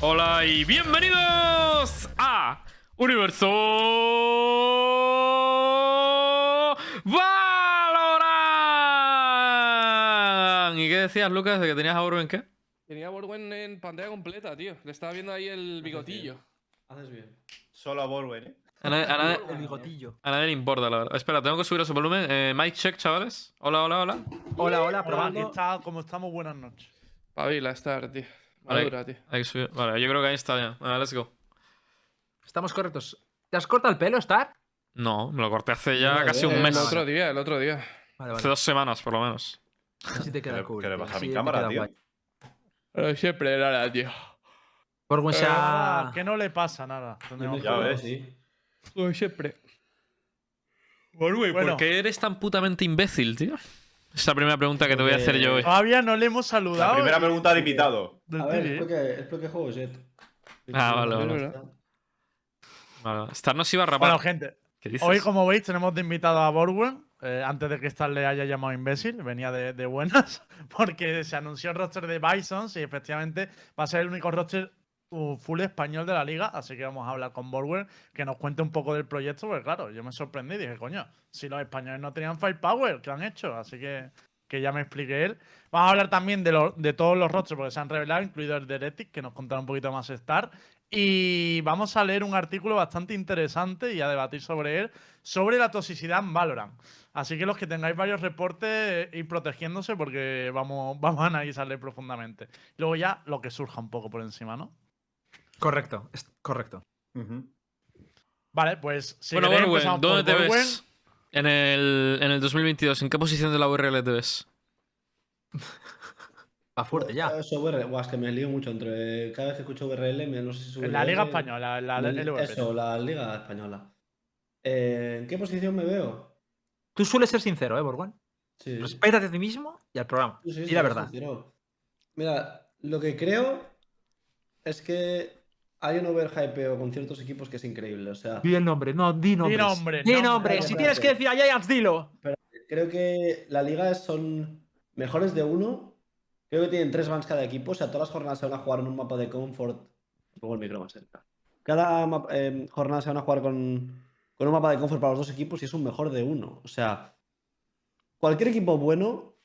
Hola y bienvenidos a Universo Valorant. ¿Y qué decías, Lucas, de que tenías a Borwen qué? Tenía Borwen en pantalla completa, tío. Le estaba viendo ahí el bigotillo. Haces bien. Solo a Borwen, ¿eh? A nadie, a nadie- El bigotillo. a nadie le importa, la verdad. Espera, tengo que subir ese volumen. Eh, mic check, chavales. Hola, hola, hola. Hola, hola, Hola, ¿qué probando. tal? ¿Cómo estamos? Buenas noches. Pavila estar, tío. Vale. Madura, tío. Hay que subir. Vale, yo creo que ahí está ya. Vale, let's go. Estamos correctos. ¿Te has cortado el pelo, Star? No, me lo corté hace ya casi un El mes. otro día, el otro día. Vale, Hace dos semanas, por lo menos. Así te queda cool. que le tío, baja mi cámara, tío. guay. Pero siempre era la, tío. Ah, que no le pasa nada. Ya ves. sí. Como siempre. Bueno. ¿por qué eres tan putamente imbécil, tío? Es la primera pregunta que te voy a hacer yo hoy. Todavía no le hemos La saludado. primera pregunta de invitado. A ver, ¿eh? porque juego Jet. Ah, vale, vale. Vale, Star nos iba a rapar. Bueno, gente, hoy, como veis, tenemos de invitado a Borwen. eh, antes de que Star le haya llamado imbécil, venía de, de buenas, porque se anunció el roster de Bisons y efectivamente va a ser el único roster full español de la liga. Así que vamos a hablar con Borwen, que nos cuente un poco del proyecto, porque claro, yo me sorprendí dije, coño, si los españoles no tenían firepower, ¿qué han hecho? Así que que ya me explique él. Vamos a hablar también de, lo- de todos los rostros porque se han revelado, incluido el de que nos contará un poquito más Star. Y vamos a leer un artículo bastante interesante y a debatir sobre él, sobre la toxicidad en Valorant. Así que los que tengáis varios reportes, ir protegiéndose porque vamos, vamos a analizarle profundamente. Luego ya lo que surja un poco por encima, ¿no? Correcto, es correcto. Vale, pues si bueno, Borwen, ¿dónde te Borwen. ves? En el, en el 2022, ¿en qué posición de la URL te ves? Va fuerte ya. Eso, VRL, buah, es que me lío mucho entre. Cada vez que escucho VRL, me, no sé si es En la Liga Española, la LVP. Eso, la Liga Española. Eh, ¿En qué posición me veo? Tú sueles ser sincero, ¿eh, Borwen? Sí. Respétate a ti mismo y al programa. Sí, sí, y la verdad. sincero. Mira, lo que creo es que hay un overhypeo con ciertos equipos que es increíble. O sea, Di el nombre, no, di nombre, Di nombre. nombre. Si tienes que decir a Giants, dilo. creo que la liga son mejores de uno. Creo que tienen tres bans cada equipo. O sea, todas las jornadas se van a jugar en un mapa de comfort. Luego el micro más cerca. Cada eh, jornada se van a jugar con, con un mapa de comfort para los dos equipos y es un mejor de uno. O sea, cualquier equipo bueno,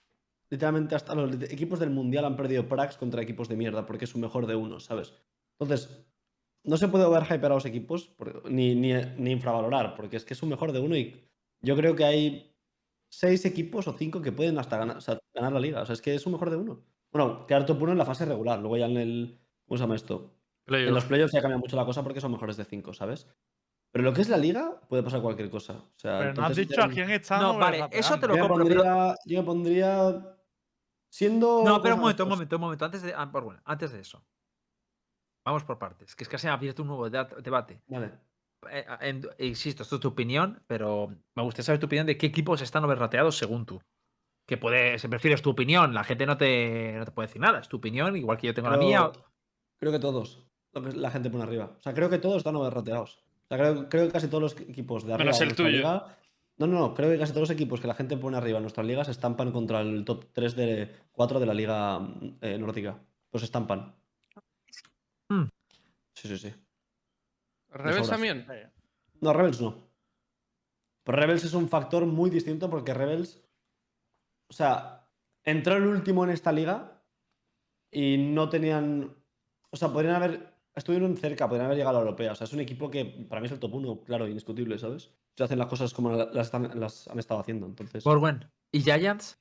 literalmente hasta los equipos del mundial han perdido prax contra equipos de mierda porque es un mejor de uno, ¿sabes? Entonces, no se puede overhypear a los equipos ni, ni, ni infravalorar, porque es que es un mejor de uno y yo creo que hay seis equipos o cinco que pueden hasta ganar, o sea, ganar la liga. O sea, es que es un mejor de uno. Bueno, quedar top uno en la fase regular, luego ya en el. ¿Cómo se llama esto? En los playoffs ya cambia mucho la cosa porque son mejores de cinco, ¿sabes? Pero lo que es la liga, puede pasar cualquier cosa. O sea, Pero no has dicho a quién está. No, vale, eso te lo yo compro. pero- pondría, yo me pondría siendo. No, pero un ¿cómo momento, un momento, un momento. Antes de, ah, Borwen, antes de eso. Vamos por partes. Que es que se ha abierto un nuevo debate. Vale. Eh, en- insisto, esto es tu opinión, pero me gustaría saber tu opinión de qué equipos están overrateados según tú. Que puede, si prefieres tu opinión, la gente no te, no te puede decir nada, es tu opinión, igual que yo tengo la mía. Creo que todos. Lo que la gente pone arriba. O sea, creo que todos están overrateados. O sea, creo, creo que casi todos los equipos de arriba. Menos el tuyo. liga- no, no, no. Creo que casi todos los equipos que la gente pone arriba en nuestras ligas estampan contra el top 3 de 4 de la liga eh, nórdica. Pues estampan. Hmm. Sí, sí, sí. ¿Rebels también? No, Rebels no. Pero Rebels es un factor muy distinto porque Rebels. O sea, entró el último en esta liga y no tenían. O sea, podrían haber. Estuvieron cerca, podrían haber llegado a la europea. O sea, es un equipo que para mí es el top 1, claro, indiscutible, ¿sabes? Se hacen las cosas como la- las, están- las han estado haciendo. Entonces. Borwen. ¿Y Giants?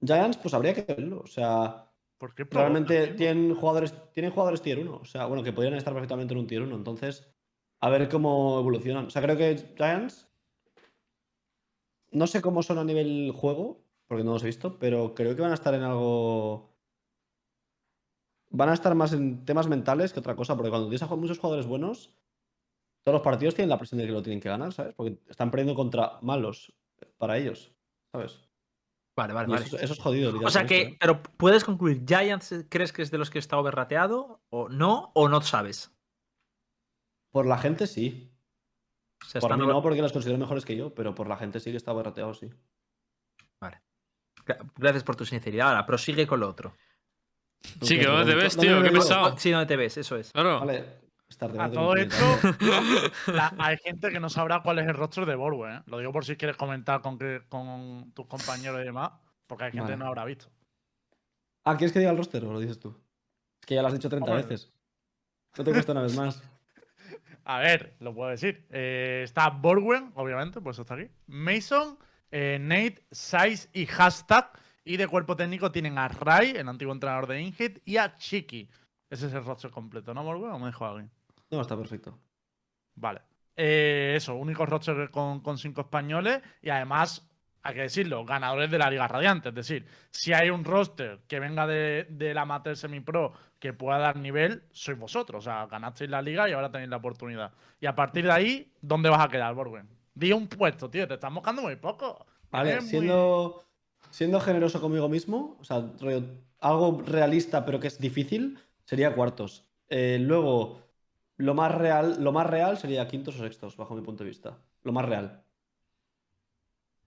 Giants, pues habría que verlo. O sea, ¿Por qué tienen jugadores, tienen jugadores tier 1. O sea, bueno, que podrían estar perfectamente en un tier 1. Entonces, a ver cómo evolucionan. O sea, creo que Giants. No sé cómo son a nivel juego, porque no los he visto, pero creo que van a estar en algo. Van a estar más en temas mentales que otra cosa, porque cuando tienes a muchos jugadores buenos, todos los partidos tienen la presión de que lo tienen que ganar, ¿sabes? Porque están perdiendo contra malos para ellos, ¿sabes? Vale, vale, vale. eso, eso es jodido. O sea que, ¿eh? pero puedes concluir, ¿Giants crees que es de los que está overrateado? ¿O no? ¿O no sabes? Por la gente sí. Por mí over- no, porque los considero mejores que yo, pero por la gente sí que está barrateado, sí. Vale. Gra- Gracias por tu sinceridad. Ahora, prosigue con lo otro. Sí, que ¿Dónde dónde te ves, ¿dónde tío, qué pesado. Sí, donde te ves, eso es. Claro. Vale. Estar A todo esto, la- hay gente que no sabrá cuál es el rostro de Borwe, ¿eh? Lo digo por si quieres comentar con, que- con tus compañeros y demás, porque hay gente Vale. que no habrá visto. Ah, ¿quieres que diga el roster o lo dices tú? Es que ya lo has dicho 30 Hombre. veces. No te cuesta una vez más. A ver, lo puedo decir. Eh, está Borwen, obviamente, pues está aquí. Mason, eh, Nate, Size y Hashtag. Y de cuerpo técnico tienen a Rai, el antiguo entrenador de Inhit, y a Chiki. Ese es el roster completo, ¿no, Borwen? ¿O me dejo alguien? No, está perfecto. Vale. Eh, eso, único roster con, con cinco españoles y además, hay que decirlo, ganadores de la Liga Radiante. Es decir, si hay un roster que venga de, del amateur semi-pro que pueda dar nivel, sois vosotros. O sea, ganasteis la liga y ahora tenéis la oportunidad. Y a partir de ahí, ¿dónde vas a quedar, Borwen? Di un puesto, tío, te estás moscando muy poco. Vale, muy- siendo, siendo generoso conmigo mismo, o sea, algo realista pero que es difícil, sería cuartos. Eh, luego, lo más real, lo más real sería quintos o sextos, bajo mi punto de vista. Lo más real.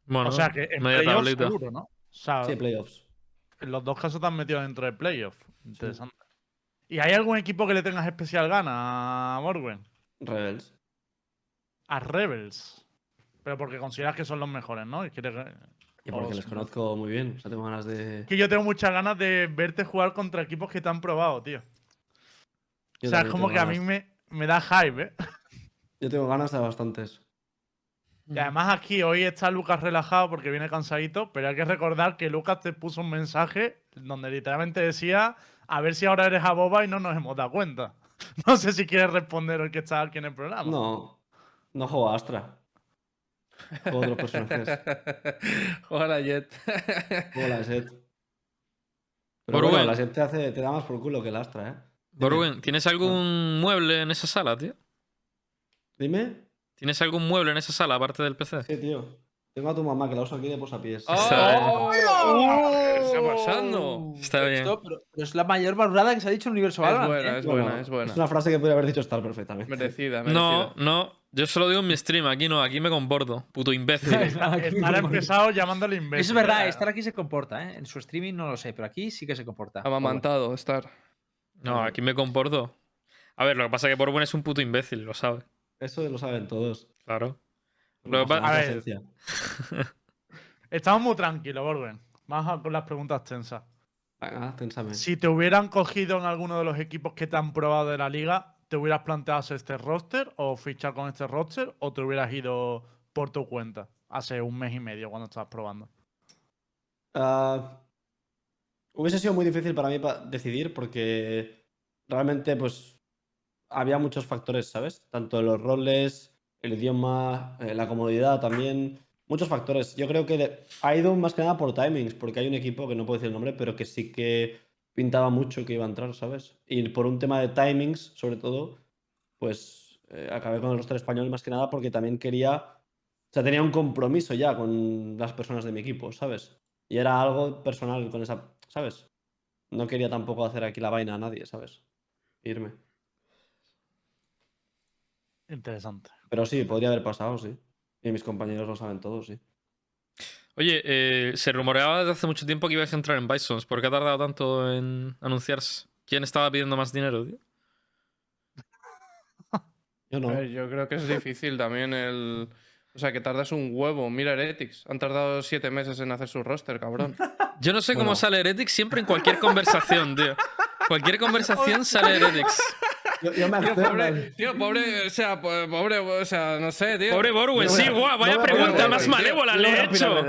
Bueno, O sea, que en media playoffs tablita. seguro, ¿no? O sea, Sí, playoffs. en los dos casos te han metido dentro de playoffs. Interesante. ¿Y hay algún equipo que le tengas especial gana a Borwen? Rebels. A Rebels. Pero porque consideras que son los mejores, ¿no? Y quieres... Y porque o les sea, conozco muy bien. O sea, tengo ganas de. Que yo tengo muchas ganas de verte jugar contra equipos que te han probado, tío. Yo o sea, es como que a mí me, me da hype, ¿eh? Yo tengo ganas de bastantes. Y además aquí hoy está Lucas relajado porque viene cansadito, pero hay que recordar que Lucas te puso un mensaje donde literalmente decía a ver si ahora eres a boba y no nos hemos dado cuenta. No sé si quieres responder el que está aquí en el programa. No, no juego a Astra. Juego otros personajes. Juega la Jet. Juego la Set. Pero bueno, la Set te, hace, te da más por culo que el Astra, ¿eh? Dime. Borwen, ¿tienes algún mueble en esa sala, tío? Dime. ¿Tienes algún mueble en esa sala aparte del PC? Sí, tío. Tengo a tu mamá que la uso aquí de posapiés. ¡Oh! ¿Qué está ¡Oh! pasando? Está bien. Esto, pero, pero es la mayor valorada que se ha dicho en Universo Es Valorant. buena, ¿eh? es Bueno, buena, es buena. Es una frase que podría haber dicho Star perfectamente. Merecida, merecida. No, no. Yo solo digo en mi stream. Aquí no, aquí me comporto. Puto imbécil. Estar empezado llamándole imbécil. Eso es verdad, ¿eh? estar aquí se comporta, ¿eh? En su streaming no lo sé, pero aquí sí que se comporta. Amamantado, estar. No, aquí me comporto. A ver, lo que pasa es que Borwen es un puto imbécil, lo sabe. Eso lo saben todos. Claro. Lo que A ver. Estamos muy tranquilos, Borgen. Vamos a con las preguntas tensas. Venga, ténsame. Si te hubieran cogido en alguno de los equipos que te han probado de la liga, ¿te hubieras planteado hacer este roster o fichar con este roster o te hubieras ido por tu cuenta hace un mes y medio cuando estabas probando? Ah, hubiese sido muy difícil para mí pa- decidir porque realmente pues había muchos factores, ¿sabes? Tanto los roles, el idioma, eh, la comodidad también, muchos factores. Yo creo que ha ido más que nada por timings, porque hay un equipo que no puedo decir el nombre, pero que sí que pintaba mucho que iba a entrar, ¿sabes? Y por un tema de timings, sobre todo, pues eh, acabé con el roster español más que nada porque también quería, o sea, tenía un compromiso ya con las personas de mi equipo, ¿sabes? Y era algo personal con esa, ¿sabes? No quería tampoco hacer aquí la vaina a nadie, ¿sabes? Irme. Interesante. Pero sí, podría haber pasado, sí. Y mis compañeros lo saben todos, sí. Oye, eh, se rumoreaba desde hace mucho tiempo que ibas a entrar en Bisons. ¿Por qué ha tardado tanto en anunciarse? ¿Quién estaba pidiendo más dinero, tío? Yo no. A ver, yo creo que es difícil también el. O sea, que tardas un huevo. Mira Heretics. Han tardado siete meses en hacer su roster, cabrón. Yo no sé cómo sale Heretics siempre en cualquier conversación, tío. Cualquier conversación sale Heretics. Yo, yo me Tío, pobre, tío, pobre, o sea, po- pobre, o sea, no sé, tío. Pobre Borwen, sí, guau, vaya pregunta más malévola le he hecho.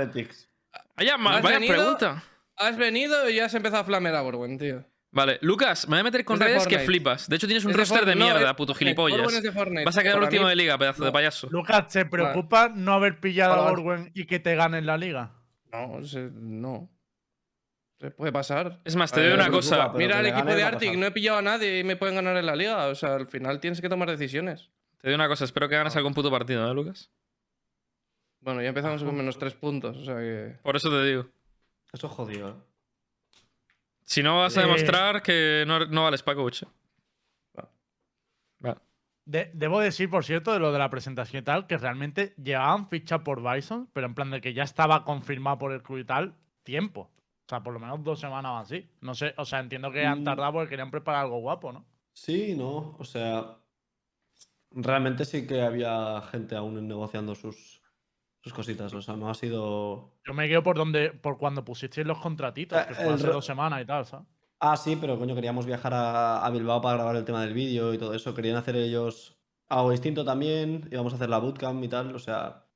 Vaya, ma- ¿Has vaya venido? pregunta. Has venido y ya has empezado a flamear a Borwen, tío. Vale, Lucas, me voy a meter con Es de redes que flipas. De hecho, tienes un roster de. No, mierda, es- puto gilipollas. es de Fortnite. Vas a quedar Para último mí- de liga, pedazo de no. payaso. Lucas, ¿te preocupa no haber pillado a Hola. Borwen y que te gane en la liga? No, se- no. Se puede pasar. Es más, te digo ver, una cosa. preocupa, Mira el equipo de Arctic, no he pillado a nadie y me pueden ganar en la liga. O sea, al final tienes que tomar decisiones. Te digo una cosa, espero que ganes algún puto partido, ¿eh, Lucas? Bueno, ya empezamos con menos tres puntos, o sea que. Por eso te digo. Eso es jodido, ¿eh? Si no vas a Eh. demostrar que no, no vales para coach. Vale. De- debo decir, por cierto, de lo de la presentación y tal, que realmente llevaban ficha por Bison, pero en plan de que ya estaba confirmado por el club y tal, tiempo. O sea, por lo menos dos semanas o así. No sé, o sea, entiendo que han Mm. tardado porque querían preparar algo guapo, ¿no? Sí, no, o sea, realmente sí que había gente aún negociando sus, sus cositas, o sea, no ha sido... Yo me quedo por donde, por cuando pusisteis los contratitos, Eh, que fue el hace dos semanas y tal, ¿sabes? Ah, sí, pero coño, queríamos viajar a, a Bilbao para grabar el tema del vídeo y todo eso, querían hacer ellos algo distinto también, íbamos a hacer la bootcamp y tal, o sea,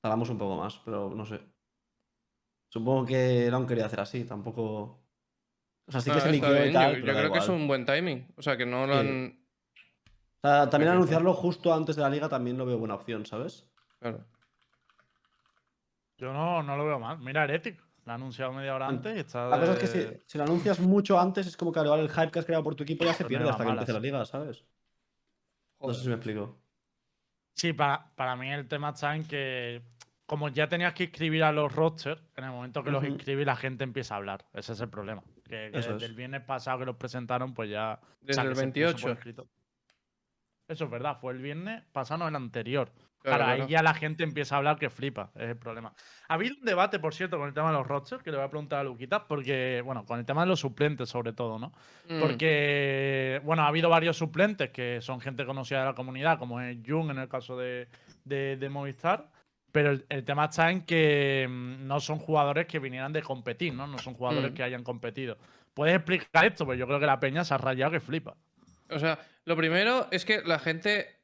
tardamos un poco más, pero no sé. Supongo que han querido hacer así, tampoco... O sea, sí que Ah, se liqueó y tal, Yo, pero yo da creo que es un buen timing. O sea, que no lo Sí. han. O sea, también anunciarlo justo antes de la liga también lo veo buena opción, ¿sabes? Claro. Yo no, no lo veo mal. Mira, Heretic, lo ha anunciado media hora antes y está. La cosa es que si, si lo anuncias mucho antes, es como que al igual el hype que has creado por tu equipo ya se Pero pierde no hasta que empiece la liga, ¿sabes? No sé si me explico. Sí, para, para mí el tema está en que, como ya tenías que inscribir a los rosters, en el momento que los Ujú. inscribes la gente empieza a hablar. Ese es el problema. Que, desde es. el viernes pasado que los presentaron, pues ya. o Desde sea, el que se puso por 28. escrito. Eso es verdad, fue el viernes pasado, no el anterior. Claro, ahí ya la gente empieza a hablar que flipa, es el problema. Ha habido un debate, por cierto, con el tema de los rosters, que le voy a preguntar a Luquita, porque, bueno, con el tema de los suplentes sobre todo, ¿no? Mm. Porque, bueno, ha habido varios suplentes que son gente conocida de la comunidad, como es Jung en el caso de, de- de Movistar. Pero el, el tema está en que mm, no son jugadores que vinieran de competir, ¿no? No son jugadores Mm. que hayan competido. ¿Puedes explicar esto? Pues yo creo que la peña se ha rayado que flipa. O sea, lo primero es que la gente.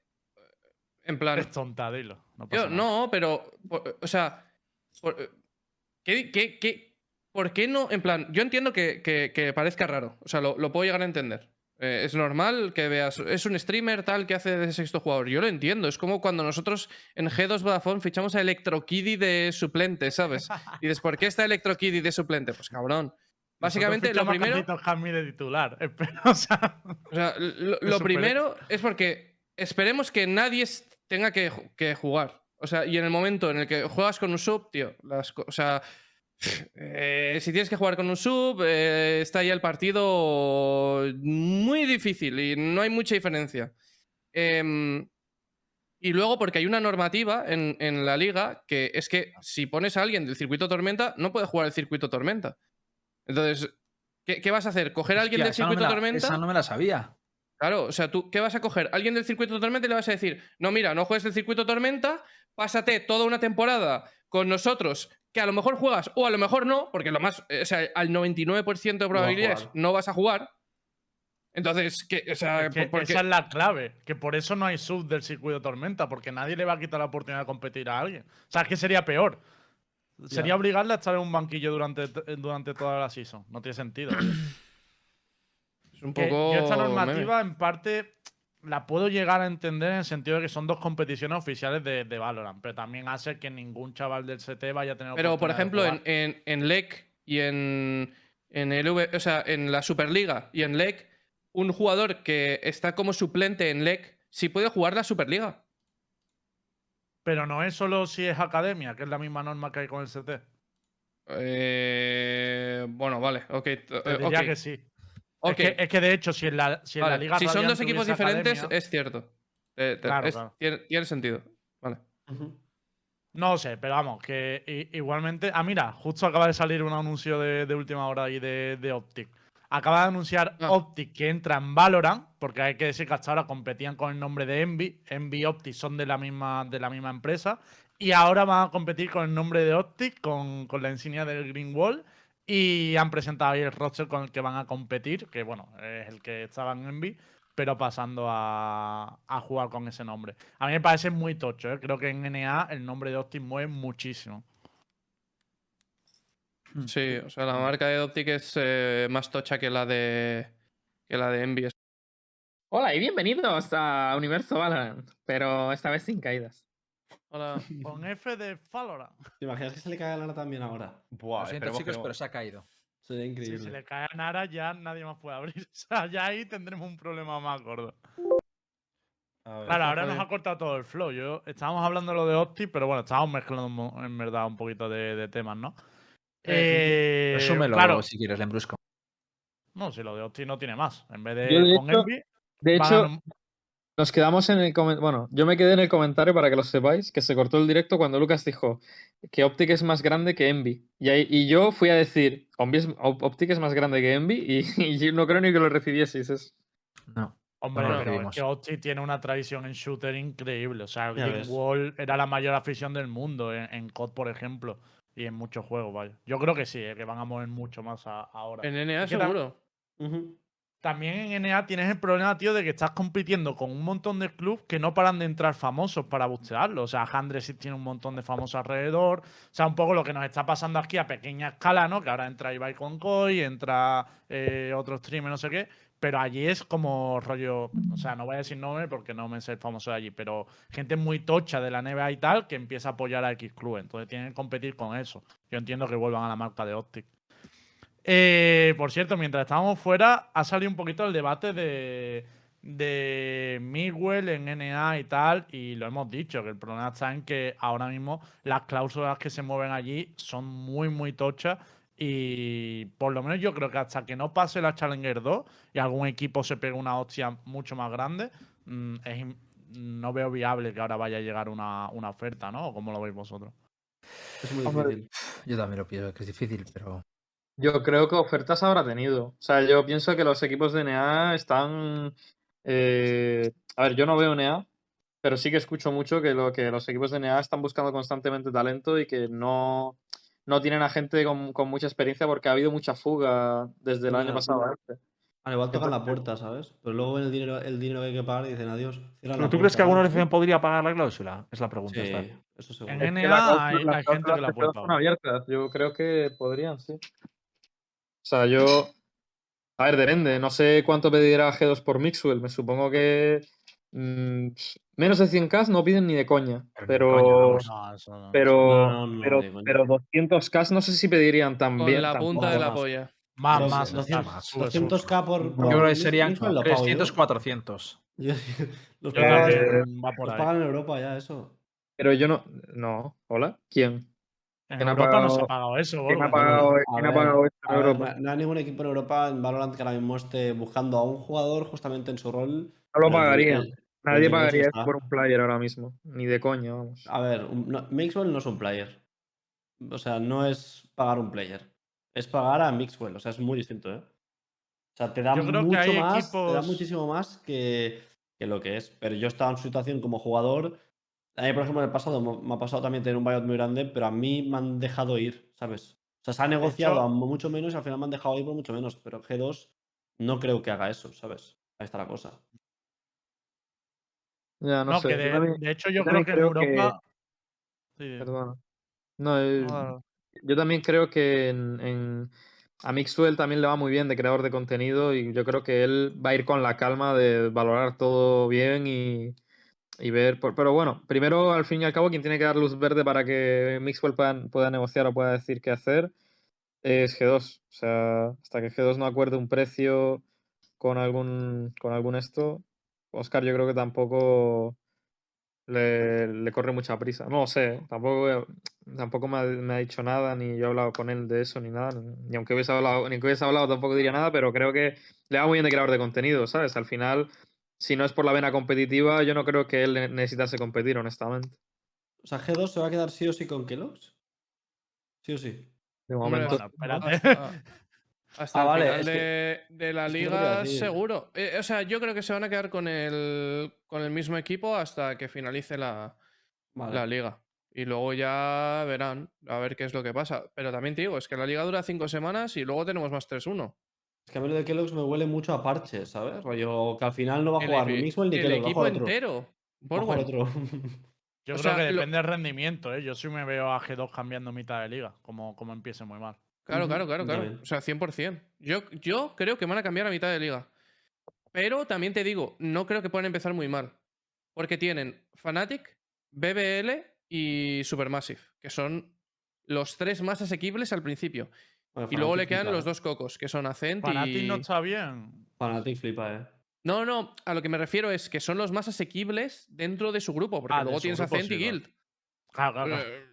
En plan. Es tonta, dilo. No, Yo, pasa nada. no, pero. por- o sea. por- ¿qué, qué- qué- por qué no? En plan, yo entiendo que, que- que parezca raro. O sea, lo, lo puedo llegar a entender. Eh, es normal que veas. Es un streamer tal que hace de sexto jugador. Yo lo entiendo. Es como cuando nosotros en G2 Vodafone fichamos a Electrokiddy de suplente, ¿sabes? Y dices, ¿por qué está Electrokiddy de suplente? Pues cabrón. Básicamente, lo primero. de titular. O sea, lo, lo primero es porque esperemos que nadie tenga que, ju- que jugar. O sea, y en el momento en el que juegas con un sub, tío, las, o sea, eh, si tienes que jugar con un sub, eh, está ahí el partido muy difícil y no hay mucha diferencia. Em, y luego porque hay una normativa en, en la liga que es que si pones a alguien del circuito tormenta, no puede jugar el circuito tormenta. Entonces, ¿qué, qué vas a hacer? ¿Coger a alguien Hostia, del no circuito la- tormenta? Esa no me la sabía. Claro, o sea, tú, ¿qué vas a coger? Alguien del circuito tormenta y le vas a decir, no, mira, no juegues el circuito tormenta, pásate toda una temporada con nosotros, que a lo mejor juegas o a lo mejor no, porque lo más, eh, o sea, al 99% de probabilidades no vas a jugar. Entonces. O sea, es que ¿por qué? esa es la clave. Que por eso no hay sub del circuito tormenta, porque nadie le va a quitar la oportunidad de competir a alguien. O sea, es que sería peor. Sería Ya. obligarle a estar en un banquillo durante, durante toda la season. No tiene sentido. Un Que yo esta meme. normativa, en parte, la puedo llegar a entender en el sentido de que son dos competiciones oficiales de, de Valorant, pero también hace que ningún chaval del CT vaya a tener Pero, por ejemplo, en, en, en LEC y en, en el V- o sea, en la Superliga y en LEC, un jugador que está como suplente en LEC sí puede jugar la Superliga. Pero no es solo si es academia, que es la misma norma que hay con el CT. Eh, bueno, vale, ok. Te eh, diría que sí. Es, que, es que, de hecho, si en la, si en la. Liga Si son dos equipos diferentes, academia- es cierto. Eh, te- Claro, es- claro. Tiene, tiene sentido. Vale. No sé, pero vamos, que igualmente. Ah, mira, justo acaba de salir un anuncio de, de última hora ahí de, de Optic. Acaba de anunciar Ah. Optic que entra en Valorant, porque hay que decir que hasta ahora competían con el nombre de Envy. Envy y Optic son de la misma, de la misma empresa. Y ahora van a competir con el nombre de Optic, con, con la insignia del Green Wall. Y han presentado ahí el roster con el que van a competir, que bueno, es el que estaba en Envy, pero pasando a, a jugar con ese nombre. A mí me parece muy tocho, ¿eh? creo que en NA el nombre de Optic mueve muchísimo. Sí, o sea, la marca de Optic es eh, más tocha que la de. que la de Envy. Hola y bienvenidos a Universo Valorant, pero esta vez sin caídas. Hola. Con F de Valorant. ¿Te imaginas que se le cae a Lana también ahora? Buah, Lo siento, esperemos que chicos, pero se ha caído. Sería Si increíble. se le cae a Nara, ya nadie más puede abrir. O sea, ya ahí tendremos un problema más gordo. Ver. Claro, ahora nos ha cortado todo el flow. Yo, estábamos hablando de lo de Optic, pero bueno, estábamos mezclando en verdad un poquito de, de temas, ¿no? Eh, Resúmelo claro, si quieres, Lembrusco. no, si lo de Optic no tiene más. En vez de, Yo, de con hecho- Envy, De hecho, Nos quedamos en el comentario. Bueno, yo me quedé en el comentario para que lo sepáis, que se cortó el directo cuando Lucas dijo que Optic es más grande que Envy. Y, ahí- y yo fui a decir, Optic es más grande que Envy y, y yo no creo ni que lo recibieseis. No. Hombre, No pero es que Opti tiene una tradición en shooter increíble. O sea, ves. Wall era la mayor afición del mundo en, en COD, por ejemplo. Y en muchos juegos, vaya. Yo creo que sí, eh, que van a mover mucho más a- ahora. En NA seguro. También en NA tienes el problema, tío, de que estás compitiendo con un montón de clubes que no paran de entrar famosos para bustearlo. O sea, Handres tiene un montón de famosos alrededor. O sea, un poco lo que nos está pasando aquí a pequeña escala, ¿no? Que ahora entra Ibai con Koi, entra eh, otro streamer, no sé qué. Pero allí es como rollo. O sea, no voy a decir nombre porque no me sé el famoso de allí. Pero gente muy tocha de la NBA y tal que empieza a apoyar a X Club. Entonces tienen que competir con eso. Yo entiendo que vuelvan a la marca de Optic. Eh, por cierto, mientras estábamos fuera, ha salido un poquito el debate de, de Miguel en NA y tal, y lo hemos dicho, que el problema está en que ahora mismo las cláusulas que se mueven allí son muy, muy tochas, y por lo menos yo creo que hasta que no pase la Challenger 2 y algún equipo se pegue una hostia mucho más grande, mm, es no veo viable que ahora vaya a llegar una, una oferta, ¿no? ¿O cómo lo veis vosotros? Es muy Hombre, difícil. Yo también lo pienso que es difícil, pero. Yo creo que ofertas habrá tenido. O sea, yo pienso que los equipos de NA están. eh, A ver, yo no veo NA, pero sí que escucho mucho que, lo, que los equipos de NA están buscando constantemente talento y que no, no tienen a gente con, con mucha experiencia porque ha habido mucha fuga desde el año pasado. a este. Al igual tocan la puerta, ¿sabes? Pero luego ven el dinero, el dinero que hay que pagar y dicen adiós. ¿Pero tú crees puerta, que alguna ¿no? organización podría pagar la cláusula? Es la pregunta. Sí, esta. eso seguro. En Es que NA hay, gente que la puede son abiertas. Yo creo que podrían, sí. O sea, yo. A ver, depende. No sé cuánto pedirá G2 por Mixwell. Me supongo que. mm, menos de 100k no piden ni de coña. Pero Pero. No, no. Pero, No, no, pero, de coña. pero 200k no sé si pedirían Con también. la punta de la más. polla. Más, Dos- más, doscientos- más, sube, sube. 200k por. Yo por creo que serían Mixwell lo pago yo. 300, 400. Yo- Los Yo pagan, Eh, también va por los pagan en Europa ya, eso. Pero yo no. No. ¿Hola? ¿Quién? En ¿quién ha Europa no se ha pagado- pagado eso, ¿Quién ha pagado, quién ha ver, pagado esto en ver, Europa? no, hay ningún equipo en Europa en Valorant que ahora mismo esté buscando a un jugador justamente en su rol. No lo pero pagarían. el- Nadie el G2 pagaría por un player ahora mismo. Ni de coña, vamos. A ver, no, Mixwell no es un player. O sea, no es pagar un player. Es pagar a Mixwell. O sea, es muy distinto, ¿eh? O sea, te da Yo creo que mucho hay más, te da equipos- muchísimo más que, que lo que es. Pero yo estaba en su situación como jugador. A mí, por ejemplo, en el pasado me ha pasado también tener un buyout muy grande, pero a mí me han dejado ir, ¿sabes? O sea, se ha negociado hecho- a mucho menos y al final me han dejado ir por mucho menos. Pero G2 no creo que haga eso, ¿sabes? Ahí está la cosa. Ya, no, No, sé. que de, también- de hecho yo, yo creo que en que- Europa. Sí, Perdona. No, eh, no, yo también creo que en, en- a Mixwell también le va muy bien de creador de contenido y yo creo que él va a ir con la calma de valorar todo bien y, y ver. por- pero bueno, primero, al fin y al cabo, quien tiene que dar luz verde para que Mixwell pueda, pueda negociar o pueda decir qué hacer es G2. O sea, hasta que G2 no acuerde un precio con algún, con algún esto, Oscar yo creo que tampoco le, le corre mucha prisa. No sé, tampoco, tampoco me ha, dicho nada, ni yo he hablado con él de eso, ni nada. Ni, aunque hubiese hablado, ni aunque hubiese hablado tampoco diría nada, pero creo que le va muy bien de creador de contenido, ¿sabes? Al final, si no es por la vena competitiva, yo no creo que él ne- necesitase competir, honestamente. O sea, G2 se va a quedar sí o sí con Kellogg's. Sí o sí. De momento. bueno, espérate. Hasta, Ah, el vale, final es que- de, de la es que liga, seguro. Eh, o sea, yo creo que se van a quedar con el, con el mismo equipo hasta que finalice la, Vale. la liga. Y luego ya verán a ver qué es lo que pasa. Pero también te digo, es que la liga dura cinco semanas y luego tenemos más 3-1. Es que a mí lo de Kellogg's me huele mucho a parche, ¿sabes? Rollo que al final no va a El jugar equi- ni Mixwell ni el Kellogg's, va a equipo jugar otro. entero. Va a jugar otro. Yo O creo sea, que lo- depende del rendimiento, ¿eh? Yo sí me veo a G2 cambiando mitad de liga, como, como empiece muy mal. Claro, claro, claro, claro. O sea, 100%. Yo, yo creo que van a cambiar a mitad de liga. Pero también te digo, no creo que puedan empezar muy mal. Porque tienen Fnatic, BBL y Supermassive, que son los tres más asequibles al principio. Bueno, Y luego le quedan flipa, los eh. dos cocos, que son Ascent Fnatic y... no está bien. Fnatic flipa, eh. No, no, a lo que me refiero es que son los más asequibles dentro de su grupo, porque Ah, luego tienes Ascent y. Guild. Claro, claro, claro. Eh,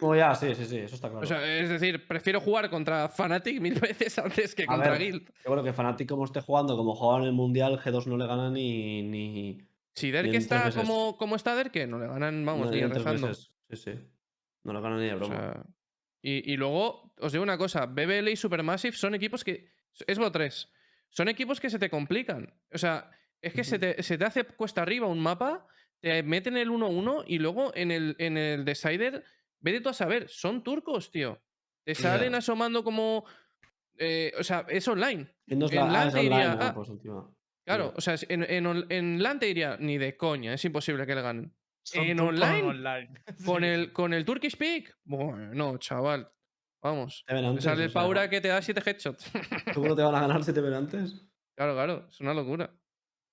Oh, ya, sí, sí, sí, eso está claro. O sea, es decir, prefiero jugar contra Fnatic mil veces antes que A contra ver, Guild. Yo creo que Fnatic como esté jugando, como jugaba en el Mundial, G2 no le gana ni, ni, Si Ni Derke está como, como está Derke, no le ganan, vamos, No, ni tres rezando. meses. Sí, sí. No lo ganan ni de O broma. sea, y, y luego, os digo una cosa, BBL y Supermassive son equipos que. Es lo 3. Son equipos que se te complican. O sea, es que se, te, se te hace cuesta arriba un mapa, te meten el 1-1 y luego en el, en el Decider, vete tú a saber, son turcos, tío. Te salen asomando como. eh, o sea, es online. En la- ah, es online, diría, ah, ah, pues. Claro, o sea, en, en, en LAN te diría, ni de coña, es imposible que le ganen. En online, online. Con Sí. el, con el Turkish Peak, bueno, no, chaval. Vamos. Antes, sale o el sea, Paura que te da 7 headshots. ¿Cómo no te van a ganar si te ven antes? claro, claro, es una locura.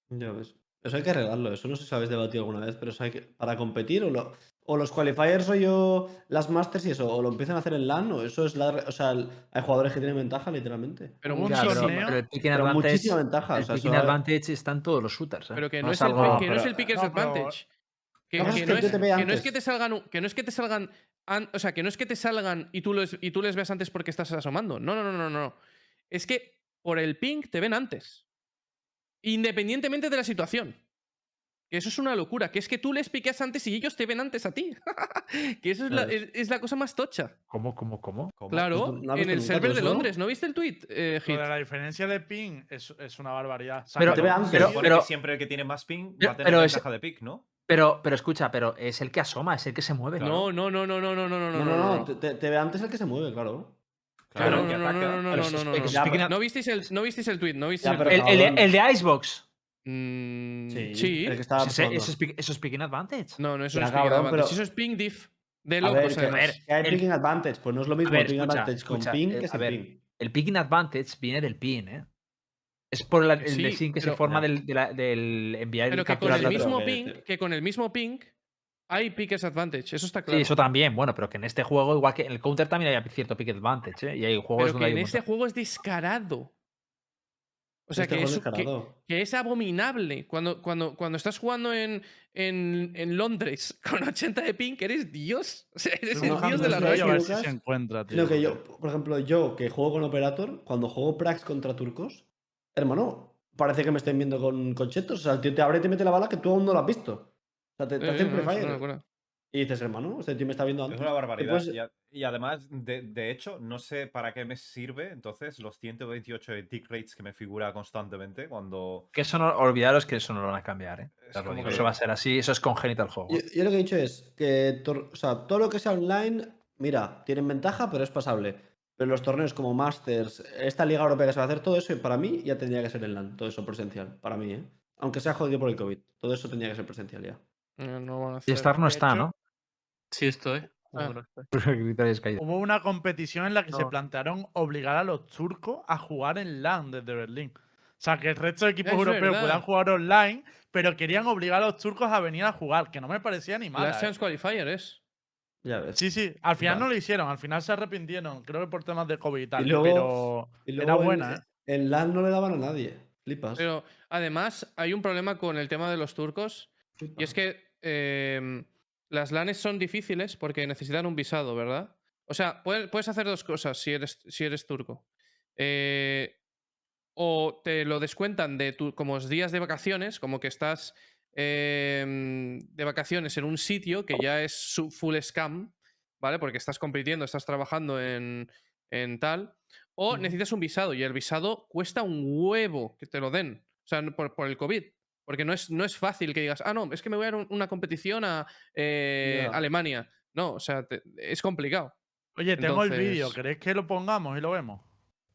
Ya ves. Eso hay que arreglarlo. Eso no sé si habéis debatido alguna vez, pero eso hay que. Para competir, o, lo- o los qualifiers o yo. Las masters y eso, o lo empiezan a hacer en LAN, o eso es la. re- O sea, el- hay jugadores que tienen ventaja, literalmente. Pero, Ya, pero, pero el picking advantage, muchísima ventaja. o el sea, picking advantage está en todos los shooters. ¿eh? Pero que no, No es, es el, algo- que no es pero- el Pickers no, pero- Advantage. Que, No, que es no que es, te ve que no es antes. que te salgan. Que no es que te salgan. an- o sea, que no es que te salgan y tú, los, y tú les ves antes porque estás asomando. No, no, no, no, no. Es que por el ping te ven antes. Independientemente de la situación. Que eso es una locura. Que es que tú les piqueas antes y ellos te ven antes a ti. que eso es la, es, es la cosa más tocha. ¿Cómo, cómo, cómo? ¿Cómo? Claro, ¿No- no has en el server de? Londres. ¿No viste el tweet, eh, Hit? la diferencia de ping es, es una barbaridad. Pero- Saca- te ve antes. Se pero- supone pero- que siempre el que tiene más ping va a tener ventaja de pick, ¿no? Pero, pero escucha, pero es el que asoma, es el que se mueve. No, no, no, no, no, no, no, no, No, no, no. Te, te- te ve antes el que se mueve, claro. Claro, no, que ataca. picking visteis el, no visteis el tweet, no visteis Ya, el el, el de, cabrón. el de Icebox. Mm, Sí, sí. el que estaba Ese- jugando. eso, es, pick- eso es picking advantage. No, no, eso es ping cabrón, advantage. pero- Eso es ping diff. De A locos, además. ver, que hay el- picking advantage, pues no es lo mismo picking escucha, advantage con escucha, ping eh, que a sin ping. El picking advantage viene del pin, ¿eh? Es por la- el Sí, lessing que se pero- forma del, de la- del enviar Pero y que con el mismo que- ping, que con el mismo ping hay pickers advantage. Eso está claro. Sí, eso también, bueno, pero que en este juego, igual que en el counter también hay cierto pick advantage, ¿eh? Y hay juegos pero donde que hay en este juego es descarado. O sea, Este que, es, que, descarado. que es abominable. Cuando, cuando, cuando estás jugando en, en, en Londres con 80 de ping, eres Dios. O sea, eres Estoy el no, Dios buscando de la no, Lucas, si se encuentra, tío. Que yo, por ejemplo, yo que juego con Operator, cuando juego Prax contra turcos, hermano, parece que me estén viendo con, con chetos. O sea, el tío te abre y te mete la bala que tú aún no la has visto. O sea, te, te Eh, hace no, locura. Y dices, hermano, este tío me está viendo antes. Es una barbaridad. puedes- Y, a- y además, de, de hecho, no sé para qué me sirve entonces los 128 de tick rates que me figura constantemente cuando. Que eso no, olvidaros que eso no lo van a cambiar, ¿eh? Es digo, que- Eso va a ser así, eso es congénito al juego. Yo, yo lo que he dicho es que o sea, todo lo que sea online, mira, tienen ventaja, pero es pasable. Pero los torneos como Masters, esta Liga Europea que se va a hacer, todo eso, para mí ya tendría que ser en LAN, todo eso presencial, para mí, ¿eh? Aunque sea jodido por el COVID, todo eso tendría que ser presencial ya. Eh, no van a Y hacer. Star no está, hecho- ¿no? Sí estoy. Ah. Y. Hubo una competición en la que se plantearon obligar a los turcos a jugar en LAN desde Berlín. O sea, que el resto de equipos Es europeos verdad. puedan jugar online, pero querían obligar a los turcos a venir a jugar, que no me parecía ni mal. Last Chance Qualifier es. Ya ves. Sí, sí, al final Vale. no lo hicieron, al final se arrepintieron, creo que por temas de COVID y tal, luego- pero Y era luego en- buena, ¿eh? En LAN no le daban a nadie. Flipas. Pero además hay un problema con el tema de los turcos. Y es que em, las LANes son difíciles porque necesitan un visado, ¿verdad? O sea, puedes, puedes hacer dos cosas si eres, si eres turco. Eh, o te lo descuentan de tu, como días de vacaciones, como que estás em, de vacaciones en un sitio que ya es su- full scam, ¿vale? Porque estás compitiendo, estás trabajando en, en tal. O necesitas un visado y el visado cuesta un huevo que te lo den. O sea, por, por el COVID. Porque no es, no es fácil que digas, ah, no, es que me voy a dar un- una competición a eh. Alemania. No, o sea, te- es complicado. Oye, tengo el vídeo, ¿queréis que lo pongamos y lo vemos?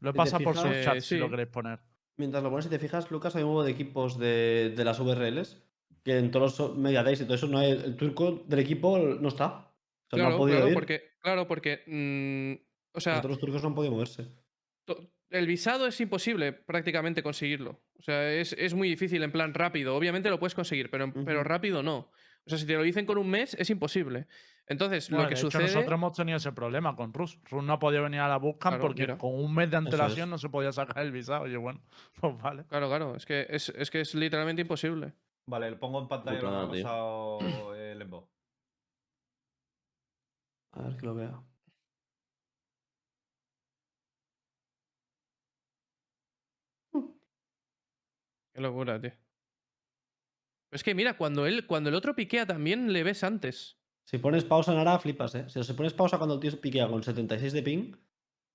Lo pasado por chats Eh, si lo sí. queréis poner. Mientras lo pones, si te fijas, Lucas, hay un huevo de equipos de, de las VRLs que en todos los Media Days y todo eso, no hay, el turco del equipo no está. O sea, no Claro, ha podido claro, ir. porque, claro, porque. mm, o sea, Todos los turcos no han podido moverse. to- el visado es imposible prácticamente conseguirlo. O sea, es, es muy difícil en plan rápido. Obviamente lo puedes conseguir, pero, pero rápido no. O sea, si te lo dicen con un mes, es imposible. Entonces, Bueno, lo que de hecho, sucede. nosotros hemos tenido ese problema con Rus. Rus no ha podido venir a la Bootcamp Claro, porque mira. con un mes de antelación es. no se podía sacar el visado. Y yo, bueno, pues vale. Claro, claro. Es que es, es que es literalmente imposible. Vale, lo pongo en pantalla lo que ha pasado el Embo. A ver que lo vea. Qué locura, tío. Es que mira, cuando él, cuando el otro piquea también le ves antes. Si pones pausa en Ara, flipas, ¿eh? Si pones pausa cuando el tío piquea con 76 de ping,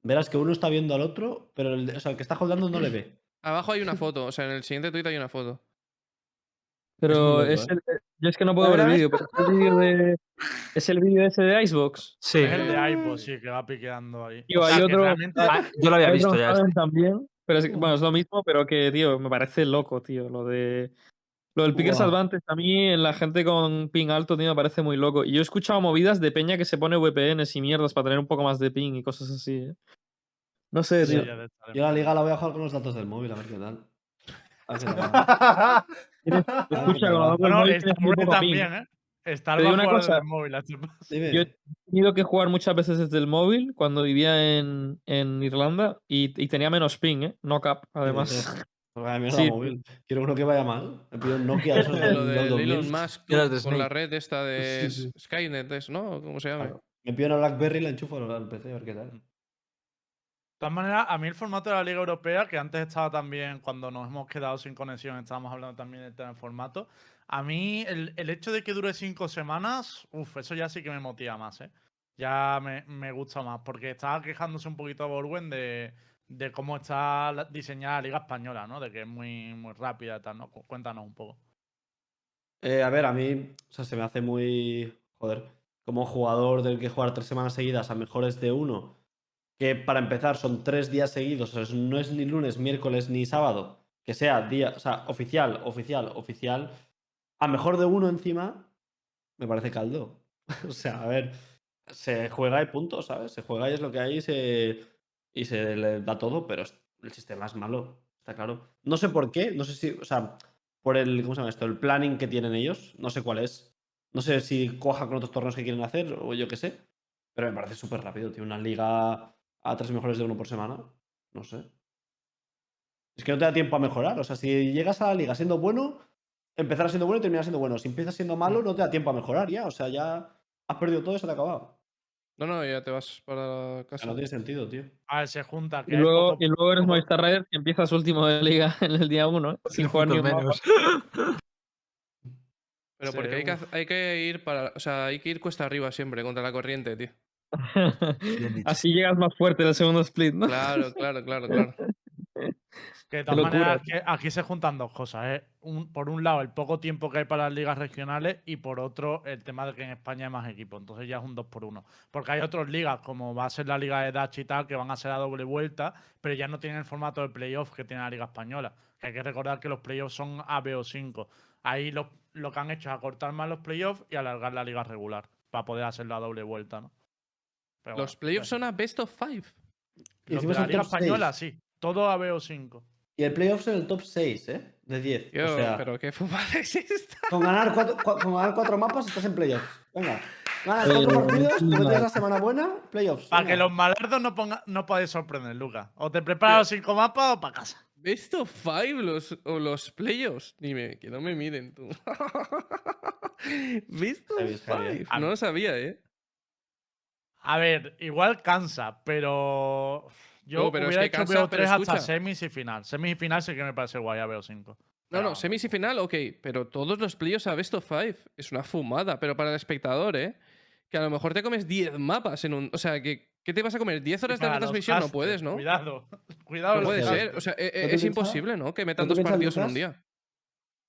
verás que uno está viendo al otro, pero el, o sea, el que está holdando no le ve. Abajo hay una foto, o sea, en el siguiente tweet hay una foto. Pero es ¿eh? el, yo es que no puedo ver el vídeo, pero es el vídeo de. Es el vídeo ese de Icebox. Sí. Es el de iPod, sí, que va piqueando ahí. Tío, O sea, hay que otro- realmente- Ah, yo lo había visto ya. Este. también. Pero es, que, bueno, es lo mismo, pero que, tío, me parece loco, tío. Lo de. Lo del Pickers. Advantage a mí en la gente con ping alto, tío, me parece muy loco. Y yo he escuchado movidas de peña que se pone VPNs y mierdas para tener un poco más de ping y cosas así. ¿eh? No sé, tío. Yo la liga la voy a jugar con los datos del móvil, a ver qué tal. A ver qué tal. Escucha, con la doble Bueno, móvil Star tienes muy Wars poco ping. también, ¿eh? Una cosa, el móvil. Yo he tenido que jugar muchas veces desde el móvil cuando vivía en, en Irlanda y, y tenía menos ping, ¿eh? No cap, además. A mí Sí. móvil. Quiero uno que vaya mal. Me pido Nokia del, Lo de 2000. Elon Musk de con la red esta de Sí, sí. Skynet, ¿no? ¿Cómo se llama? Claro. Me pido una BlackBerry y la enchufo al PC, a ver qué tal. De todas maneras, a mí el formato de la Liga Europea, que antes estaba también, cuando nos hemos quedado sin conexión, estábamos hablando también del tema formato. A mí, el, el hecho de que dure cinco semanas, uff, eso ya sí que me motiva más, ¿eh? Ya me, me gusta más, porque estaba quejándose un poquito Borwen de, de cómo está diseñada la Liga Española, ¿no? De que es muy, muy rápida y tal, ¿no? Cu- Cuéntanos un poco. Eh, a ver, a mí, se me hace muy. Joder, como jugador del que jugar tres semanas seguidas a mejores de uno, que para empezar son tres días seguidos, no es ni lunes, miércoles ni sábado, que sea día, o sea, oficial, oficial, oficial, a mejor de uno encima, me parece caldo. o sea, a ver, se juega y punto, ¿sabes? Se juega y es lo que hay y se, y se le da todo, pero el sistema es malo, está claro. No sé por qué, no sé si, o sea, por el, ¿cómo se llama esto? El planning que tienen ellos, no sé cuál es. No sé si coja con otros torneos que quieren hacer o yo qué sé, pero me parece súper rápido, tío. Una liga a tres mejores de uno por semana, no sé. Es que no te da tiempo a mejorar, o sea, si llegas a la liga siendo bueno, empezar siendo bueno y terminar siendo bueno. Si empiezas siendo malo, no te da tiempo a mejorar ya, o sea, ya has perdido todo y se te ha acabado. No, no, ya te vas para casa. no tiene sentido, tío. A ver, se junta. Que Y luego, poco- y luego eres Movistar Rider que empiezas último de liga en el día 1, sin jugar ni un mapa. menos. Pero porque hay que, hay que ir para. O sea, hay que ir cuesta arriba siempre, contra la corriente, tío. Así llegas más fuerte en el segundo split, ¿no? Claro, claro, claro, claro. Que de todas maneras, que aquí se juntan dos cosas. ¿eh? Un- por un lado, el poco tiempo que hay para las ligas regionales y por otro, el tema de que en España hay más equipos. Entonces ya es un 2 por 1 Porque hay otras ligas, como va a ser la liga de Dutch y tal, que van a ser a doble vuelta, pero ya no tienen el formato de playoff que tiene la liga española. Que hay que recordar que los playoffs son ABO5. Ahí lo, lo que han hecho es acortar más los playoffs y alargar la liga regular para poder hacer la doble vuelta, ¿no? Pero Los bueno, playoffs son a best of five. Y Los de la liga española, sí. Todo ABO5. Y el playoff en el top 6, ¿eh? De 10. Tío, o sea, pero qué fumada es esta. con, ganar cuatro, cua- con ganar cuatro mapas estás en playoffs. Venga. Ganas cuatro Eh, partidos, pero tienes la semana buena, playoffs. Para que los malardos no, ponga, no podéis sorprender, Lucas. O te preparas los cinco mapas o para casa. Best of five los, o los playoffs. Dime, que no me miren tú. Best of five. No lo sabía, ¿eh? A ver, igual cansa, pero. Yo No, pero es hubiera que hecho cansa, BO3 pero hasta escucha. semis y final. Semis y final sí que me parece guay a BO5. No, Pero- no, semis y final, ok, pero todos los playoffs a best of five es una fumada, pero para el espectador, ¿eh? Que a lo mejor te comes 10 mapas en un. O sea, que, ¿qué te vas a comer? ¿10 horas de retransmisión? No puedes, ¿no? Cuidado. Cuidado, No puede ser. O sea, e- e- ¿No te es piensas- imposible, ¿no? Que metan ¿No te dos piensas, partidos en un día.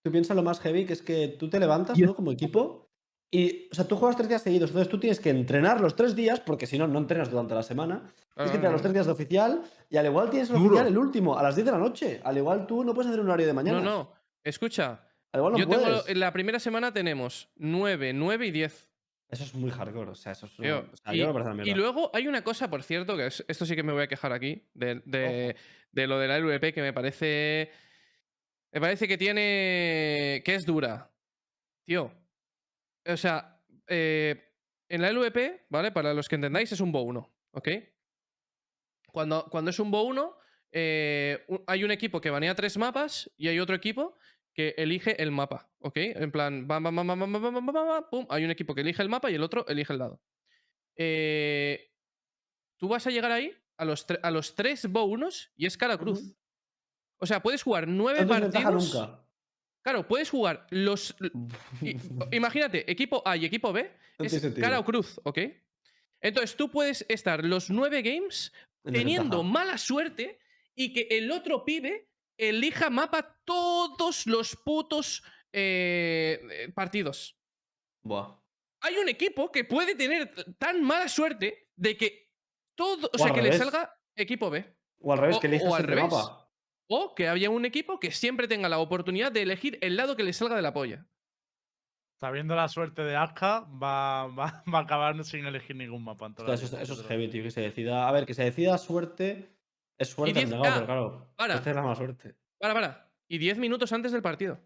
Tú piensas lo más heavy, que es que tú te levantas, ¿no? Como equipo. Y, o sea, tú juegas tres días seguidos. Entonces tú tienes que entrenar los tres días, porque si no, no entrenas durante la semana. Tienes que entrenar los tres días de oficial. Y al igual tienes el Duro. oficial el último, a las 10 de la noche. Al igual tú no puedes hacer un horario de mañana. No, no. Escucha, Al igual no yo puedes. tengo. En la primera semana tenemos 9, 9 y 10. Eso es muy hardcore. O sea, eso es. una- Tío, o sea, y, yo no luego hay una cosa, por cierto, que es- esto sí que me voy a quejar aquí, de, de- de lo de la LVP, que me parece. Me parece que tiene. que es dura. Tío. O sea, eh, en la LVP, ¿vale? Para los que entendáis, es un Bo 1, ¿ok? Cuando, cuando es un Bo 1, eh, u- hay un equipo que banea tres mapas y hay otro equipo que elige el mapa, ¿ok? En plan, bam, bam, bam, bam, bam, bam, bam, bam, bam, bam, pum, hay un equipo que elige el mapa y el otro elige el dado. Eh, tú vas a llegar ahí a los, a los tres Bo 1 y es cara cruz. O sea, puedes jugar nueve partidos. nunca. Claro, puedes jugar los. Imagínate, equipo A y equipo B No es cara o cruz, ¿ok? Entonces tú puedes estar los nueve games En teniendo mala suerte y que el otro pibe elija mapa todos los putos eh, eh, partidos. Buah. Hay un equipo que puede tener tan mala suerte de que todo, o O sea, que le salga equipo B. O al revés, O- que elijas al el mapa. O que haya un equipo que siempre tenga la oportunidad de elegir el lado que le salga de la polla. Sabiendo la suerte de Aska, va, va, va a acabar sin elegir ningún mapa. en toda Hostia, eso, es- eso heavy, tío. Que se decida. A ver, que se decida suerte. Es suerte al 10K. negado, pero claro. Para. Esta es la mala suerte. Para, para. Y 10 minutos antes del partido.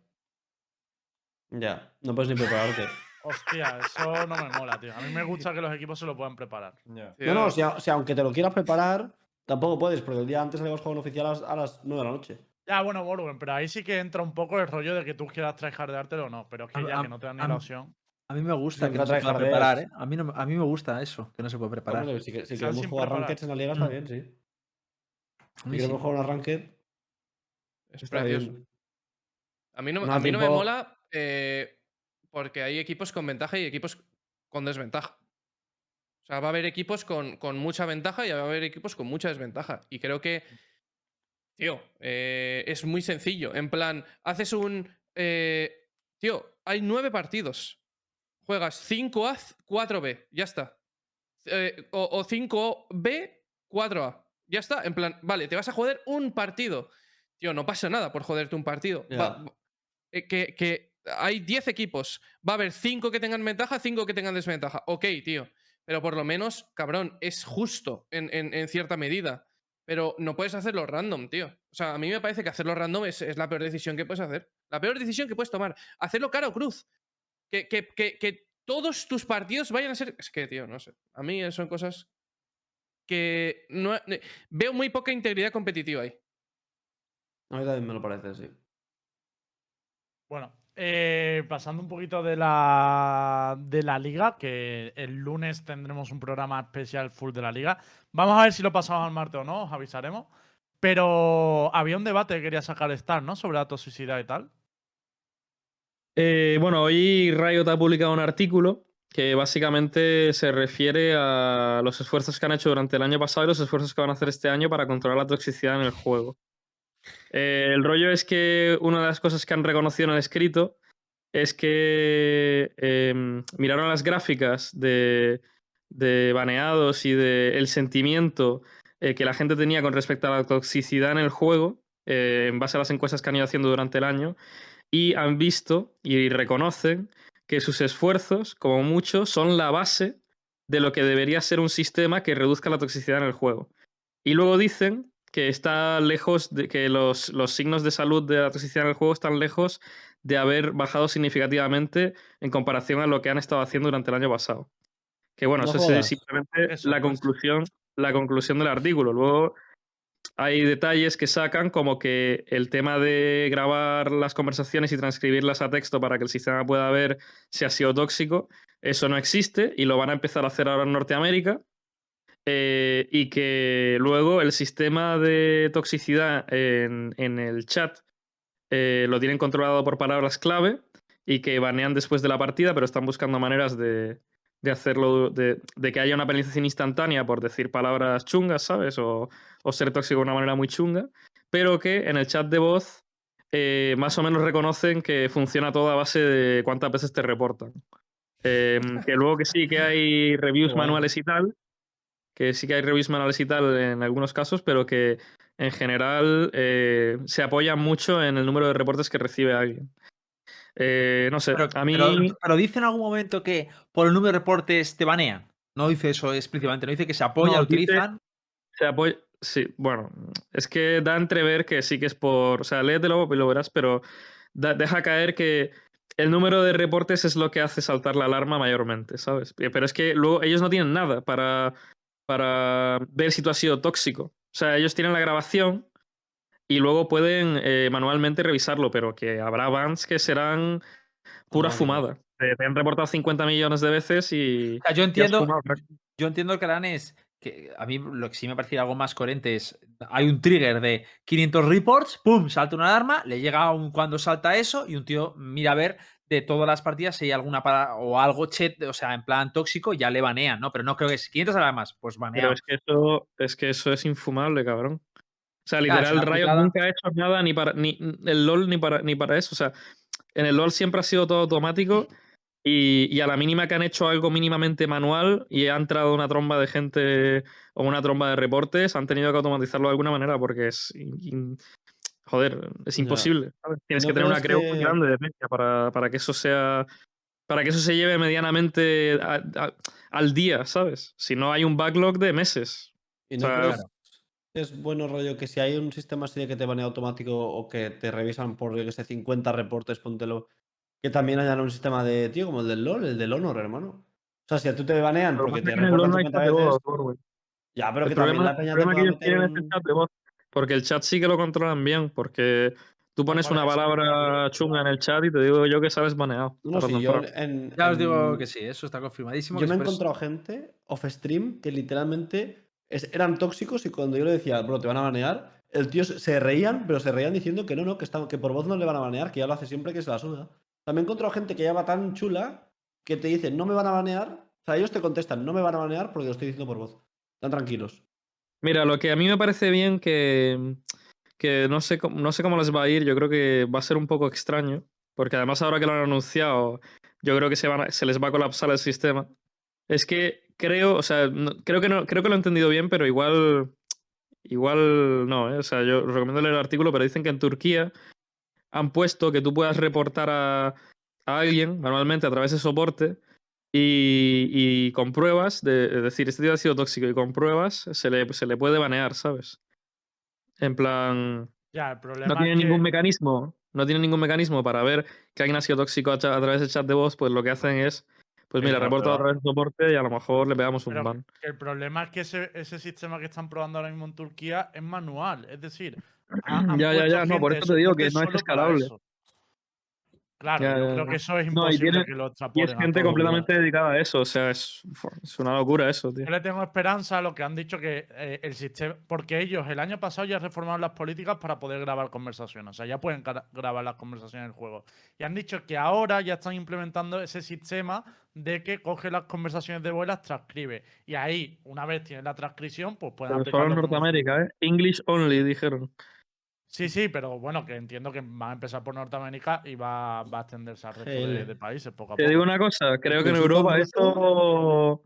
Ya. No puedes ni prepararte. Hostia, eso no me mola, tío. A mí me gusta que los equipos se lo puedan preparar. Ya. No, no, si aunque te lo quieras preparar, tampoco puedes, porque el día antes salimos con un oficial a las, a las 9 de la noche. Ya, bueno, Borgen, pero ahí sí que entra un poco el rollo de que tú quieras tryhardártelo o no, pero es que ya a- que no te dan ni la opción. A mí me gusta que no se pueda preparar, ¿eh? A mí, no- a mí me gusta eso, que no se puede preparar. Hombre, si, si queremos sin jugar preparar. rankeds en la liga, está Mm. bien, sí. Si mí sí. queremos jugar una ranked, Es está precioso. bien. A mí no, No, a mí no me mola eh, porque hay equipos con ventaja y equipos con desventaja. O sea, va a haber equipos con, con mucha ventaja y va a haber equipos con mucha desventaja. Y creo que, tío, eh, es muy sencillo. En plan, haces un... eh, tío, hay nueve partidos. Juegas 5A, 4B. Ya está. Eh, o, o 5B, 4A. Ya está. En plan, vale, te vas a joder un partido. Tío, no pasa nada por joderte un partido. Ya. Va- va- que, que hay 10 equipos. Va a haber 5 que tengan ventaja, 5 que tengan desventaja. Ok, tío. Pero por lo menos, cabrón, es justo en, en- en cierta medida. Pero no puedes hacerlo random, tío. O sea, a mí me parece que hacerlo random es, es la peor decisión que puedes hacer. La peor decisión que puedes tomar. Hacerlo cara o cruz. Que, que- que- que todos tus partidos vayan a ser. Es que, tío, no sé. A mí son cosas que no, eh, veo muy poca integridad competitiva ahí. A mí también me lo parece, sí. Bueno, eh, pasando un poquito de la, de la liga, que el lunes tendremos un programa especial full de la liga. Vamos a ver si lo pasamos al martes o no, os avisaremos. Pero había un debate que quería sacar Star, ¿no? Sobre la toxicidad y tal. Eh, bueno, hoy Riot ha publicado un artículo que básicamente se refiere a los esfuerzos que han hecho durante el año pasado y los esfuerzos que van a hacer este año para controlar la toxicidad en el juego. Eh, el rollo es que una de las cosas que han reconocido en el escrito es que em, miraron las gráficas de, de baneados y del sentimiento eh, que la gente tenía con respecto a la toxicidad en el juego, eh, en base a las encuestas que han ido haciendo durante el año, y han visto y reconocen que sus esfuerzos, como mucho, son la base de lo que debería ser un sistema que reduzca la toxicidad en el juego. Y luego dicen que está lejos de que los, los signos de salud de la toxicidad en el juego están lejos de haber bajado significativamente en comparación a lo que han estado haciendo durante el año pasado. Que bueno, No eso es simplemente Eso, la conclusión, la conclusión del artículo. Luego hay detalles que sacan como que el tema de grabar las conversaciones y transcribirlas a texto para que el sistema pueda ver si ha sido tóxico, eso no existe y lo van a empezar a hacer ahora en Norteamérica. Eh, y que luego el sistema de toxicidad en, en el chat eh, lo tienen controlado por palabras clave y que banean después de la partida, pero están buscando maneras de, de hacerlo, de, de que haya una penalización instantánea por decir palabras chungas, ¿sabes? O, o ser tóxico de una manera muy chunga, pero que en el chat de voz eh, más o menos reconocen que funciona todo a base de cuántas veces te reportan. Eh, que luego que sí que hay reviews manuales y tal, que sí que hay reviews manuales y tal en algunos casos, pero que en general eh, se apoyan mucho en el número de reportes que recibe alguien. Eh, no sé, Pero, a mí... pero- pero dice en algún momento que por el número de reportes te banean. No dice eso explícitamente, no dice que se apoya, No, dice- utilizan. Se apoya. Sí, bueno, es que da a entrever que sí que es por. O sea, léetelo y lo verás, pero da- deja caer que el número de reportes es lo que hace saltar la alarma mayormente, ¿sabes? Pero es que luego ellos no tienen nada para, para ver si tú has sido tóxico. O sea, ellos tienen la grabación y luego pueden eh, manualmente revisarlo, pero que habrá bans que serán pura fumada. Te, te han reportado 50 millones de veces y. O sea, yo entiendo, yo entiendo que harán es que a mí lo que sí me parecía algo más coherente es, hay un trigger de 500 reports, ¡pum! Salta una alarma, le llega un cuando salta eso y un tío mira a ver de todas las partidas si hay alguna para, o algo chet, o sea, en plan tóxico, ya le banean, ¿no? Pero no creo que es 500 alarmas, pues Pero baneado. es que eso es, que eso es infumable, cabrón. O sea, Claro, literal, una Riot nunca ha hecho nada ni para ni el LOL ni para ni para eso. O sea, en el LOL siempre ha sido todo automático y, y a la mínima que han hecho algo mínimamente manual y ha entrado una tromba de gente o una tromba de reportes, han tenido que automatizarlo de alguna manera porque es in- in- joder, es imposible. ¿sabes? Tienes ¿No que tener una creo muy grande de peña para, para que eso sea para que eso se lleve medianamente a- a- al día, ¿sabes? Si no hay un backlog de meses. ¿Y O no sea, crees que es bueno rollo que si hay un sistema así de que te banea automático o que te revisan por, yo que sé, 50 reportes, póntelo, que también hayan un sistema de, tío, como el del LoL, el del Honor, hermano. O sea, si a tú te banean Pero porque te reportan no hay 50 chat de veces, voz, ya, pero El que también problema, la el peña te que ellos tienen es el chat de voz. Porque el chat sí que lo controlan bien. Porque tú pones una palabra chunga en el chat y te digo yo que sales baneado. No, sí, yo temprano. en, Ya os digo que sí, eso está confirmadísimo. Yo me he eso- encontrado gente off-stream que literalmente es- eran tóxicos y cuando yo le decía, bro, te van a banear, el tío se se reían, pero se reían diciendo que no, no, que, está, que por voz no le van a banear, que ya lo hace siempre que se la suda. También he encontrado gente que ya va tan chula que te dice, no me van a banear. O sea, ellos te contestan, no me van a banear porque lo estoy diciendo por voz. Están tranquilos. Mira, lo que a mí me parece bien que, que no, sé, no sé cómo les va a ir, yo creo que va a ser un poco extraño, porque además ahora que lo han anunciado, yo creo que se, van a- se les va a colapsar el sistema. Es que creo, o sea, no- creo, que no, creo que lo he entendido bien, pero igual, igual no, ¿eh? O sea, yo recomiendo leer el artículo, pero dicen que en Turquía han puesto que tú puedas reportar a, a alguien manualmente a través de soporte y, y con pruebas, de, es decir, este tío ha sido tóxico y con pruebas se le, se le puede banear, ¿sabes? En plan, Ya, el problema no tiene es que- ningún mecanismo, no tiene ningún mecanismo para ver que alguien ha sido tóxico a, través del chat de voz, pues lo que hacen es, pues mira, reporta a través de soporte y a lo mejor le pegamos un Pero ban. el problema es que ese, ese sistema que están probando ahora mismo en Turquía es manual. Es decir, han Ya, ya, ya, no, por eso te digo que no es escalable. eso. Claro, Ya, yo creo que eso es No, imposible tiene- que lo Y es gente completamente dedicada a eso, o sea, es, es una locura eso, tío. Yo le tengo esperanza a lo que han dicho que eh, el sistema. Porque ellos el año pasado ya reformaron las políticas para poder grabar conversaciones. O sea, ya pueden gra- grabar las conversaciones del juego. Y han dicho que ahora ya están implementando ese sistema de que coge las conversaciones de voz las transcribe. Y ahí, una vez tienen la transcripción, pues pueden Pero solo en como- Norteamérica, ¿eh? English only, dijeron. Sí, sí, pero bueno, que entiendo que va a empezar por Norteamérica y va, va a extenderse al resto de, países poco a Te poco. digo una cosa, creo que en ¿Consulta Europa esto.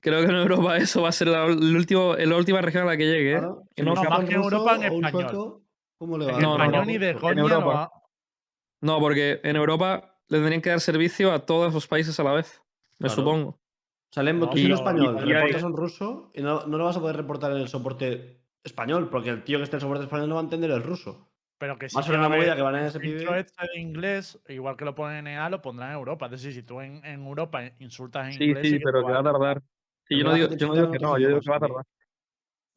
Creo que en Europa eso va a ser la, el último, la última región a la que llegue. ¿eh? Claro, Que si no nos más que en Europa, en español. sueco, ¿Cómo le En va? No, no, español no, ni de en Europa. va- No, porque en Europa le tendrían que dar servicio a todos los países a la vez. Me Claro. supongo. O sea, Lembo, tú y- español, y hay- reportas un ruso y no, no lo vas a poder reportar en el soporte español, porque el tío que esté en soporte español no va a entender el ruso. Pero que sí Más que sobre va a la haber movida que van a ese este de inglés, igual que lo ponen en EA, lo pondrán en Europa. Es decir, si tú en, en Europa insultas en Sí, inglés. sí, que pero te que va a tardar. Sí, yo no digo, yo no digo en que no, yo digo que va a sí. tardar.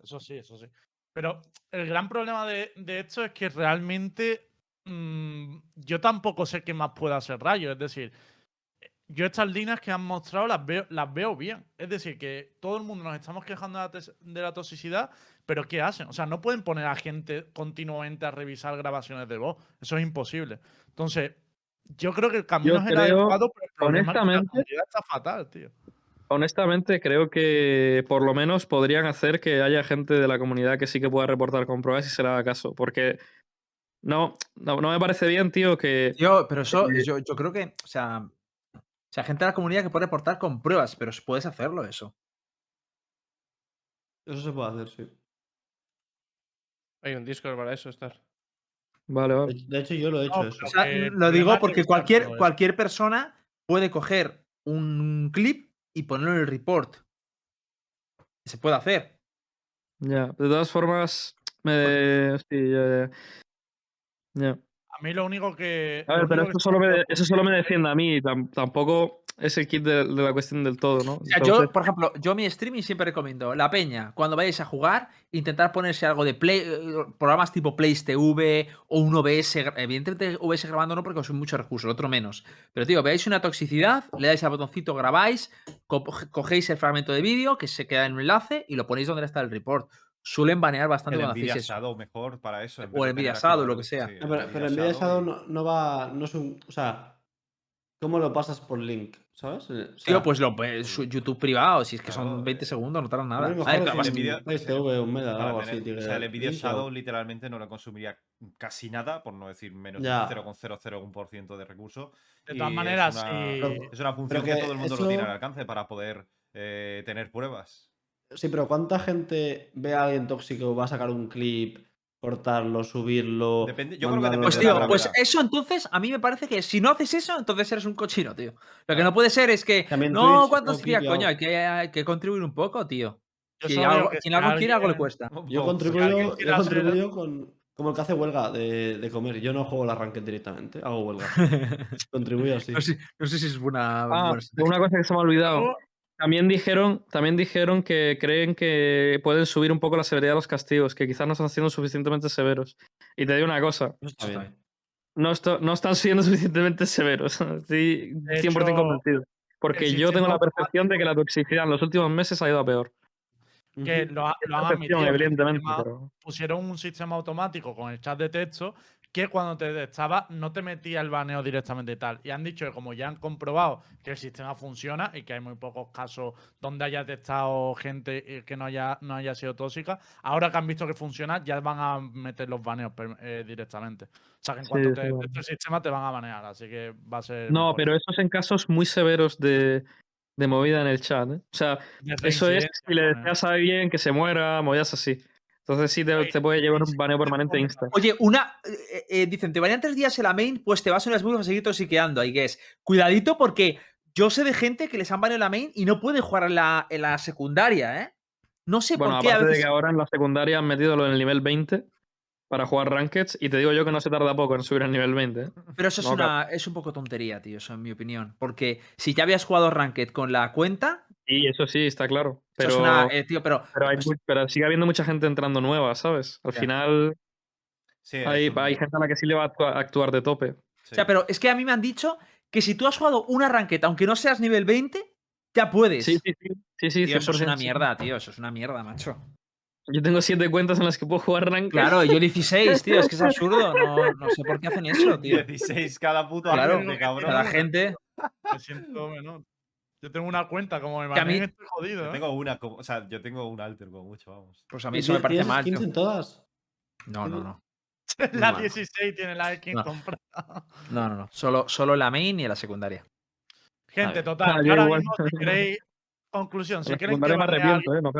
Eso sí, eso sí. Pero el gran problema de, de esto es que realmente mm, yo tampoco sé qué más puede hacer Rayo. Es decir, yo estas líneas que han mostrado las veo, las veo bien. Es decir, que todo el mundo nos estamos quejando de la, de la toxicidad, pero ¿qué hacen? O sea, no pueden poner a gente continuamente a revisar grabaciones de voz. Eso es imposible. Entonces, yo creo que el camino es el creo, adecuado, pero el problema es que la honestamente, comunidad está fatal, tío. Honestamente, creo que por lo menos podrían hacer que haya gente de la comunidad que sí que pueda reportar con pruebas y se le haga caso. Porque no, no, no me parece bien, tío, que. Tío, pero eso, Eh, yo, yo creo que, o sea, o sea, gente de la comunidad que puede reportar con pruebas, pero puedes hacerlo eso. Eso se puede hacer, sí. Hay un Discord para eso, estar. Vale, De vale. hecho- de hecho, yo lo he hecho No, eso. O sea, lo digo porque cualquier, cualquier persona puede coger un clip y ponerlo en el report. Se puede hacer. Ya. De todas formas, me. Sí, ya, ya. Ya. A mí lo único que. A ver, pero solo, me, eso solo me defiende a mí. tam- tampoco es el kit de, de la cuestión del todo, ¿no? O sea, Entonces, yo, por ejemplo, yo mi streaming siempre recomiendo la peña, cuando vayáis a jugar, intentar ponerse algo de play, eh, programas tipo Plays TV o un OBS, evidentemente OBS grabando no porque os mucho recurso, el otro menos. Pero tío, veáis una toxicidad, le dais al botoncito, grabáis, co- cogéis el fragmento de vídeo que se queda en un enlace y lo ponéis donde está el report. Suelen banear bastante El cuando Nvidia eso. Shadow mejor para eso. en O el Nvidia Shadow, lo el- que sea. sí, pero, pero en Nvidia Shadow no, no va. No es un. O sea. ¿Cómo lo pasas por link? ¿Sabes? Eh, o sea, Tío, pues lo pues, YouTube privado, si es que son Claro, 20 eh, segundos, no tardan nada. mejor claro, sin el Nvidia- TV, un algo así, o sea, el Shadow literalmente no le consumiría casi nada, por no decir menos del 0,001% de recursos. De y todas es maneras, una- Es una función que, que todo el mundo lo tiene al alcance para poder eh, tener pruebas. Sí, pero ¿cuánta gente ve a alguien tóxico, va a sacar un clip, cortarlo, subirlo? Depende- yo creo que depende Pues de tío, la pues eso entonces a mí me parece que si no haces eso, entonces eres un cochino, tío. Lo que no puede ser es que También no, Twitch, ¿cuántos días, coño? Hay que, hay que contribuir un poco, tío. Yo Si algo- que quien algo quiere, algo le alguien- cuesta. Yo contribuyo, alguien yo contribuyo con, como el que hace huelga de, de comer. Yo no juego la ranked directamente, hago huelga. Contribuyo así. No sé, no sé si es buena. Ah, buena una cosa que se me ha olvidado. También dijeron, también dijeron que creen que pueden subir un poco la severidad de los castigos, que quizás no están siendo suficientemente severos. Y te digo una cosa, Eso Está bien. no, esto- no están siendo suficientemente severos. Estoy De 100% hecho, convencido. Porque yo tengo la percepción de que la toxicidad en los últimos meses ha ido a peor. que lo, ha- lo han admitido. evidentemente, pero... Pusieron un sistema automático con el chat de texto que cuando te detectaba no te metía el baneo directamente y tal. Y han dicho que como ya han comprobado que el sistema funciona y que hay muy pocos casos donde haya detectado gente eh, que no haya, no haya sido tóxica, ahora que han visto que funciona ya van a meter los baneos eh, directamente. O sea que en cuanto sí, te detecte el sistema te van a banear, así que va a ser... No, mejor. pero eso es en casos muy severos de, de movida en el chat. ¿eh? O sea, eso es si le deseas a alguien que se muera, movidas así. Entonces sí te, te puede llevar un baneo permanente insta. Oye, una. eh, eh, dicen, te varían tres días en la main, pues te vas a unas buffs a seguir toxiqueando. I guess. Cuidadito porque yo sé de gente que les han baneado en la main y no puede jugar en la, en la secundaria, ¿eh? No sé Bueno, por qué a aparte de veces. que ahora en la secundaria han metido lo en el nivel 20 para jugar rankeds y te digo yo que no se tarda poco en subir al nivel 20. ¿eh? Pero eso es, No, una, es un poco tontería, tío, eso en mi opinión. Porque si ya habías jugado Ranked con la cuenta, Y eso sí, está claro. eso Pero, es una. eh, tío, pero. pero, hay pues, mu- pero sigue habiendo mucha gente entrando nueva, ¿sabes? Al Ya. final Sí, hay, no- gente a la que sí le va a actua- a actuar de tope. sí. O sea, pero es que a mí me han dicho que si tú has jugado una Ranked, aunque no seas nivel 20, ya puedes. Sí, sí, sí. sí, sí Tío, eso es 100%, una sí. mierda, tío. Eso es una mierda, macho. Yo tengo siete cuentas en las que puedo jugar ranked. Claro, yo 16, tío. Es que es absurdo. No, no sé por qué hacen eso, tío. 16 cada puto Claro, cabrón. a la gente. Me siento menor. Yo tengo una cuenta, como me a mí- estoy jodido. Yo ¿eh? tengo una, como- o sea, yo tengo un alter como mucho, vamos. Pues a mí ¿Y eso me parece ¿Tienes mal, skins en todas? No, no, no. La mal. 16 tiene la skin No. comprada. No, no, no. Solo, solo en la main y en la secundaria. Gente, total. Ah, ahora igual. mismo, si queréis. Conclusión, si queréis, que baneen ¿eh? No,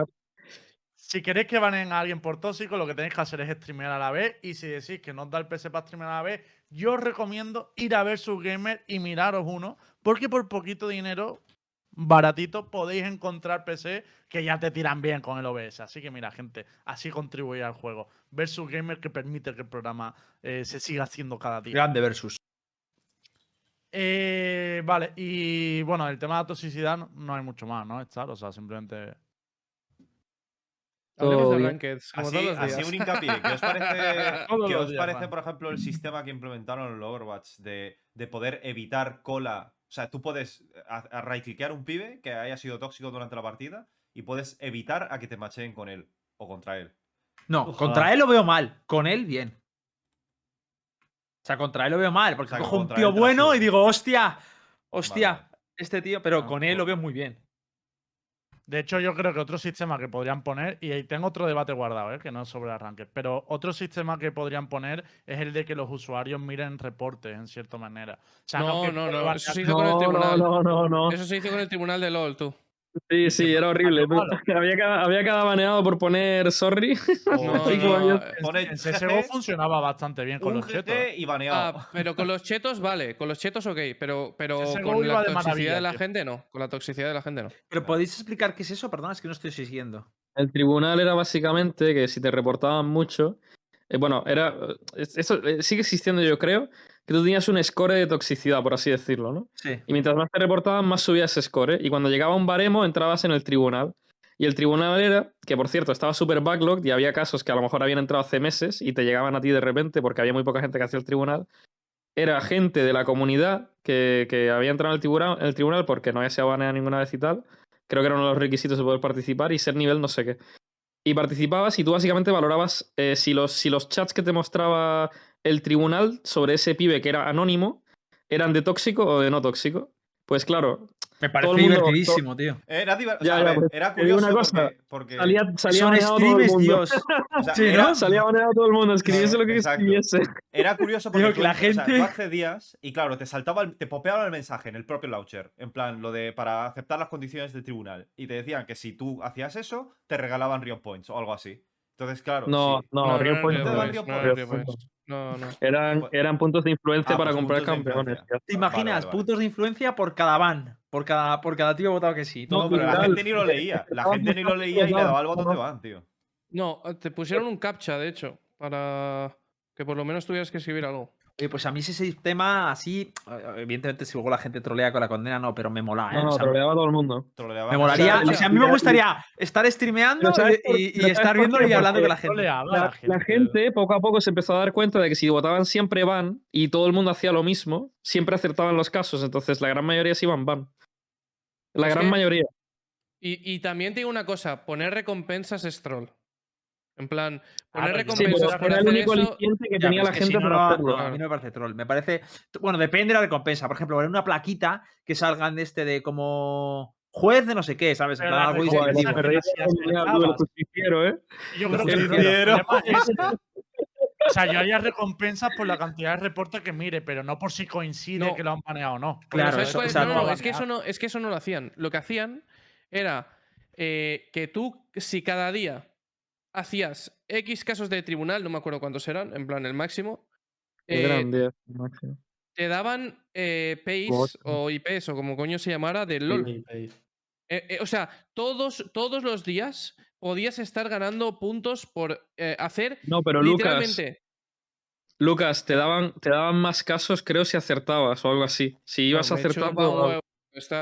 si queréis que baneen a alguien por tóxico, lo que tenéis que hacer es streamear a la vez. Y si decís que no os da el PC para streamear a la vez, yo os recomiendo ir a ver su gamer y miraros uno. Porque por poquito dinero, baratito, podéis encontrar PC que ya te tiran bien con el OBS. Así que mira, gente, así contribuye al juego. Versus Gamer que permite que el programa eh, se siga haciendo cada día. Grande versus. Eh, vale, y bueno, el tema de la toxicidad no, no hay mucho más, ¿no? Estar, o sea, simplemente. Hablemos de como Así, todos los así días. un hincapié. ¿Qué os parece, qué los os días, parece por ejemplo, el sistema que implementaron en el Overwatch de, de poder evitar cola? O sea, tú puedes a, a right-clickear un pibe que haya sido tóxico durante la partida y puedes evitar a que te macheen con él o contra él. No, Ojalá. contra él lo veo mal. Con él, bien. O sea, contra él lo veo mal. Porque O sea, que cojo un tío bueno y digo, hostia, hostia, Vale. este tío. Pero No, con él lo veo muy bien. De hecho, yo creo que otro sistema que podrían poner, y ahí tengo otro debate guardado, ¿eh? que no es sobre arranque, pero otro sistema que podrían poner es el de que los usuarios miren reportes en cierta manera. O sea, No, que no, no. banear- Eso se hizo con el No, no, tribunal. no, no, no. Eso se hizo con el tribunal de LOL, tú. Sí, sí, era horrible. Había cada, había cada baneado por poner sorry. No, Sí, no, Pone En CSGO funcionaba bastante bien con un los chetos. y baneado. Ah, pero con los chetos vale, con los chetos ok, pero, pero con la de toxicidad de la tío. gente no. Con la toxicidad de la gente no. Pero podéis explicar qué es eso, perdona, es que no estoy siguiendo. El tribunal era básicamente que si te reportaban mucho, eh, bueno, era. eh, es- Eso eh, sigue existiendo, yo creo, que tú tenías un score de toxicidad, por así decirlo, ¿no? Sí. Y mientras más te reportaban, más subía ese score. ¿eh? Y cuando llegaba un baremo, entrabas en el tribunal. Y el tribunal era, que por cierto, estaba súper backlogged y había casos que a lo mejor habían entrado hace meses y te llegaban a ti de repente porque había muy poca gente que hacía el tribunal. Era gente de la comunidad que, que había entrado en el, tribunal, el tribunal porque no había sido baneada ninguna vez y tal. Creo que era uno de los requisitos de poder participar y ser nivel no sé qué. Y participabas y tú básicamente valorabas eh, si, los, si los chats que te mostraba el tribunal sobre ese pibe que era anónimo eran de tóxico o de no tóxico. Pues claro, Me Todo parece el mundo- divertidísimo, tío. Era, diver- o sea, ya, pues, era curioso una cosa, porque, porque- salía, salía Son todo el mundo. Dios. o sea, Sí, era- ¿no? Salía baneado todo el mundo, escribiese lo que Exacto. escribiese. Era curioso porque tú, la o sea, gente- tú accedías y claro, te saltaba, el- te popeaba el mensaje en el propio launcher, en plan lo de para aceptar las condiciones del tribunal y te decían que si tú hacías eso te regalaban Rion Points o algo así. Entonces, claro, No, sí. no, Rio no, Point no, no, no. No, no. Eran, eran puntos de influencia Ah, para pues comprar puntos de campeones. ¿Te imaginas? vale, vale. Puntos de influencia por cada ban. Por cada, por cada tío votado que sí. No, Todo pero la gente ni lo leía. La gente ni lo leía y le daba el botón de ban, tío. No, te pusieron un captcha, de hecho, para que por lo menos tuvieras que escribir algo. Oye, pues a mí ese sistema así, eh, evidentemente si luego la gente trolea con la condena, no, pero me mola, ¿eh? No, no, O sea, troleaba a todo el mundo. Troleaban me molaría, o sea, o sea, a mí me y- gustaría estar streameando Pero ¿sabes y, por- y- y pero ¿sabes estar viendo y hablando con la gente. Troleaba La, gente. la gente poco a poco se empezó a dar cuenta de que si votaban siempre ban y todo el mundo hacía lo mismo, siempre acertaban los casos. Entonces la gran mayoría se iban ban. La gran que- mayoría. Y, y también te digo una cosa, poner recompensas es troll. En plan, poner pero- Sí, recompensas pero por era el hacer único eso... aliciente que Ya, tenía pero la es que gente si no, para no, hacerlo. no, a mí no me parece troll. Me parece. Bueno, depende de la recompensa. Por ejemplo, una plaquita que salgan de este de como juez de no sé qué, ¿sabes? Pero la algo distintivo. ¿eh? Yo creo que ese. O sea, yo haría recompensas por la cantidad de reportes que mire, pero no por si coincide No. que lo han baneado o no. Claro, ¿sabes eso- es? no, no, es que eso no, es que eso no lo hacían. Lo que hacían era eh, que tú, si cada día hacías X casos de tribunal, no me acuerdo cuántos eran, en plan el máximo, El eh, gran día, máximo. te daban eh, PIs o IPs o como coño se llamara del LOL. Eh, eh, o sea, todos, todos los días podías estar ganando puntos por eh, hacer No, pero Lucas, literalmente. Lucas, te daban, te daban más casos, creo, si acertabas o algo así. Si ibas No, acertando.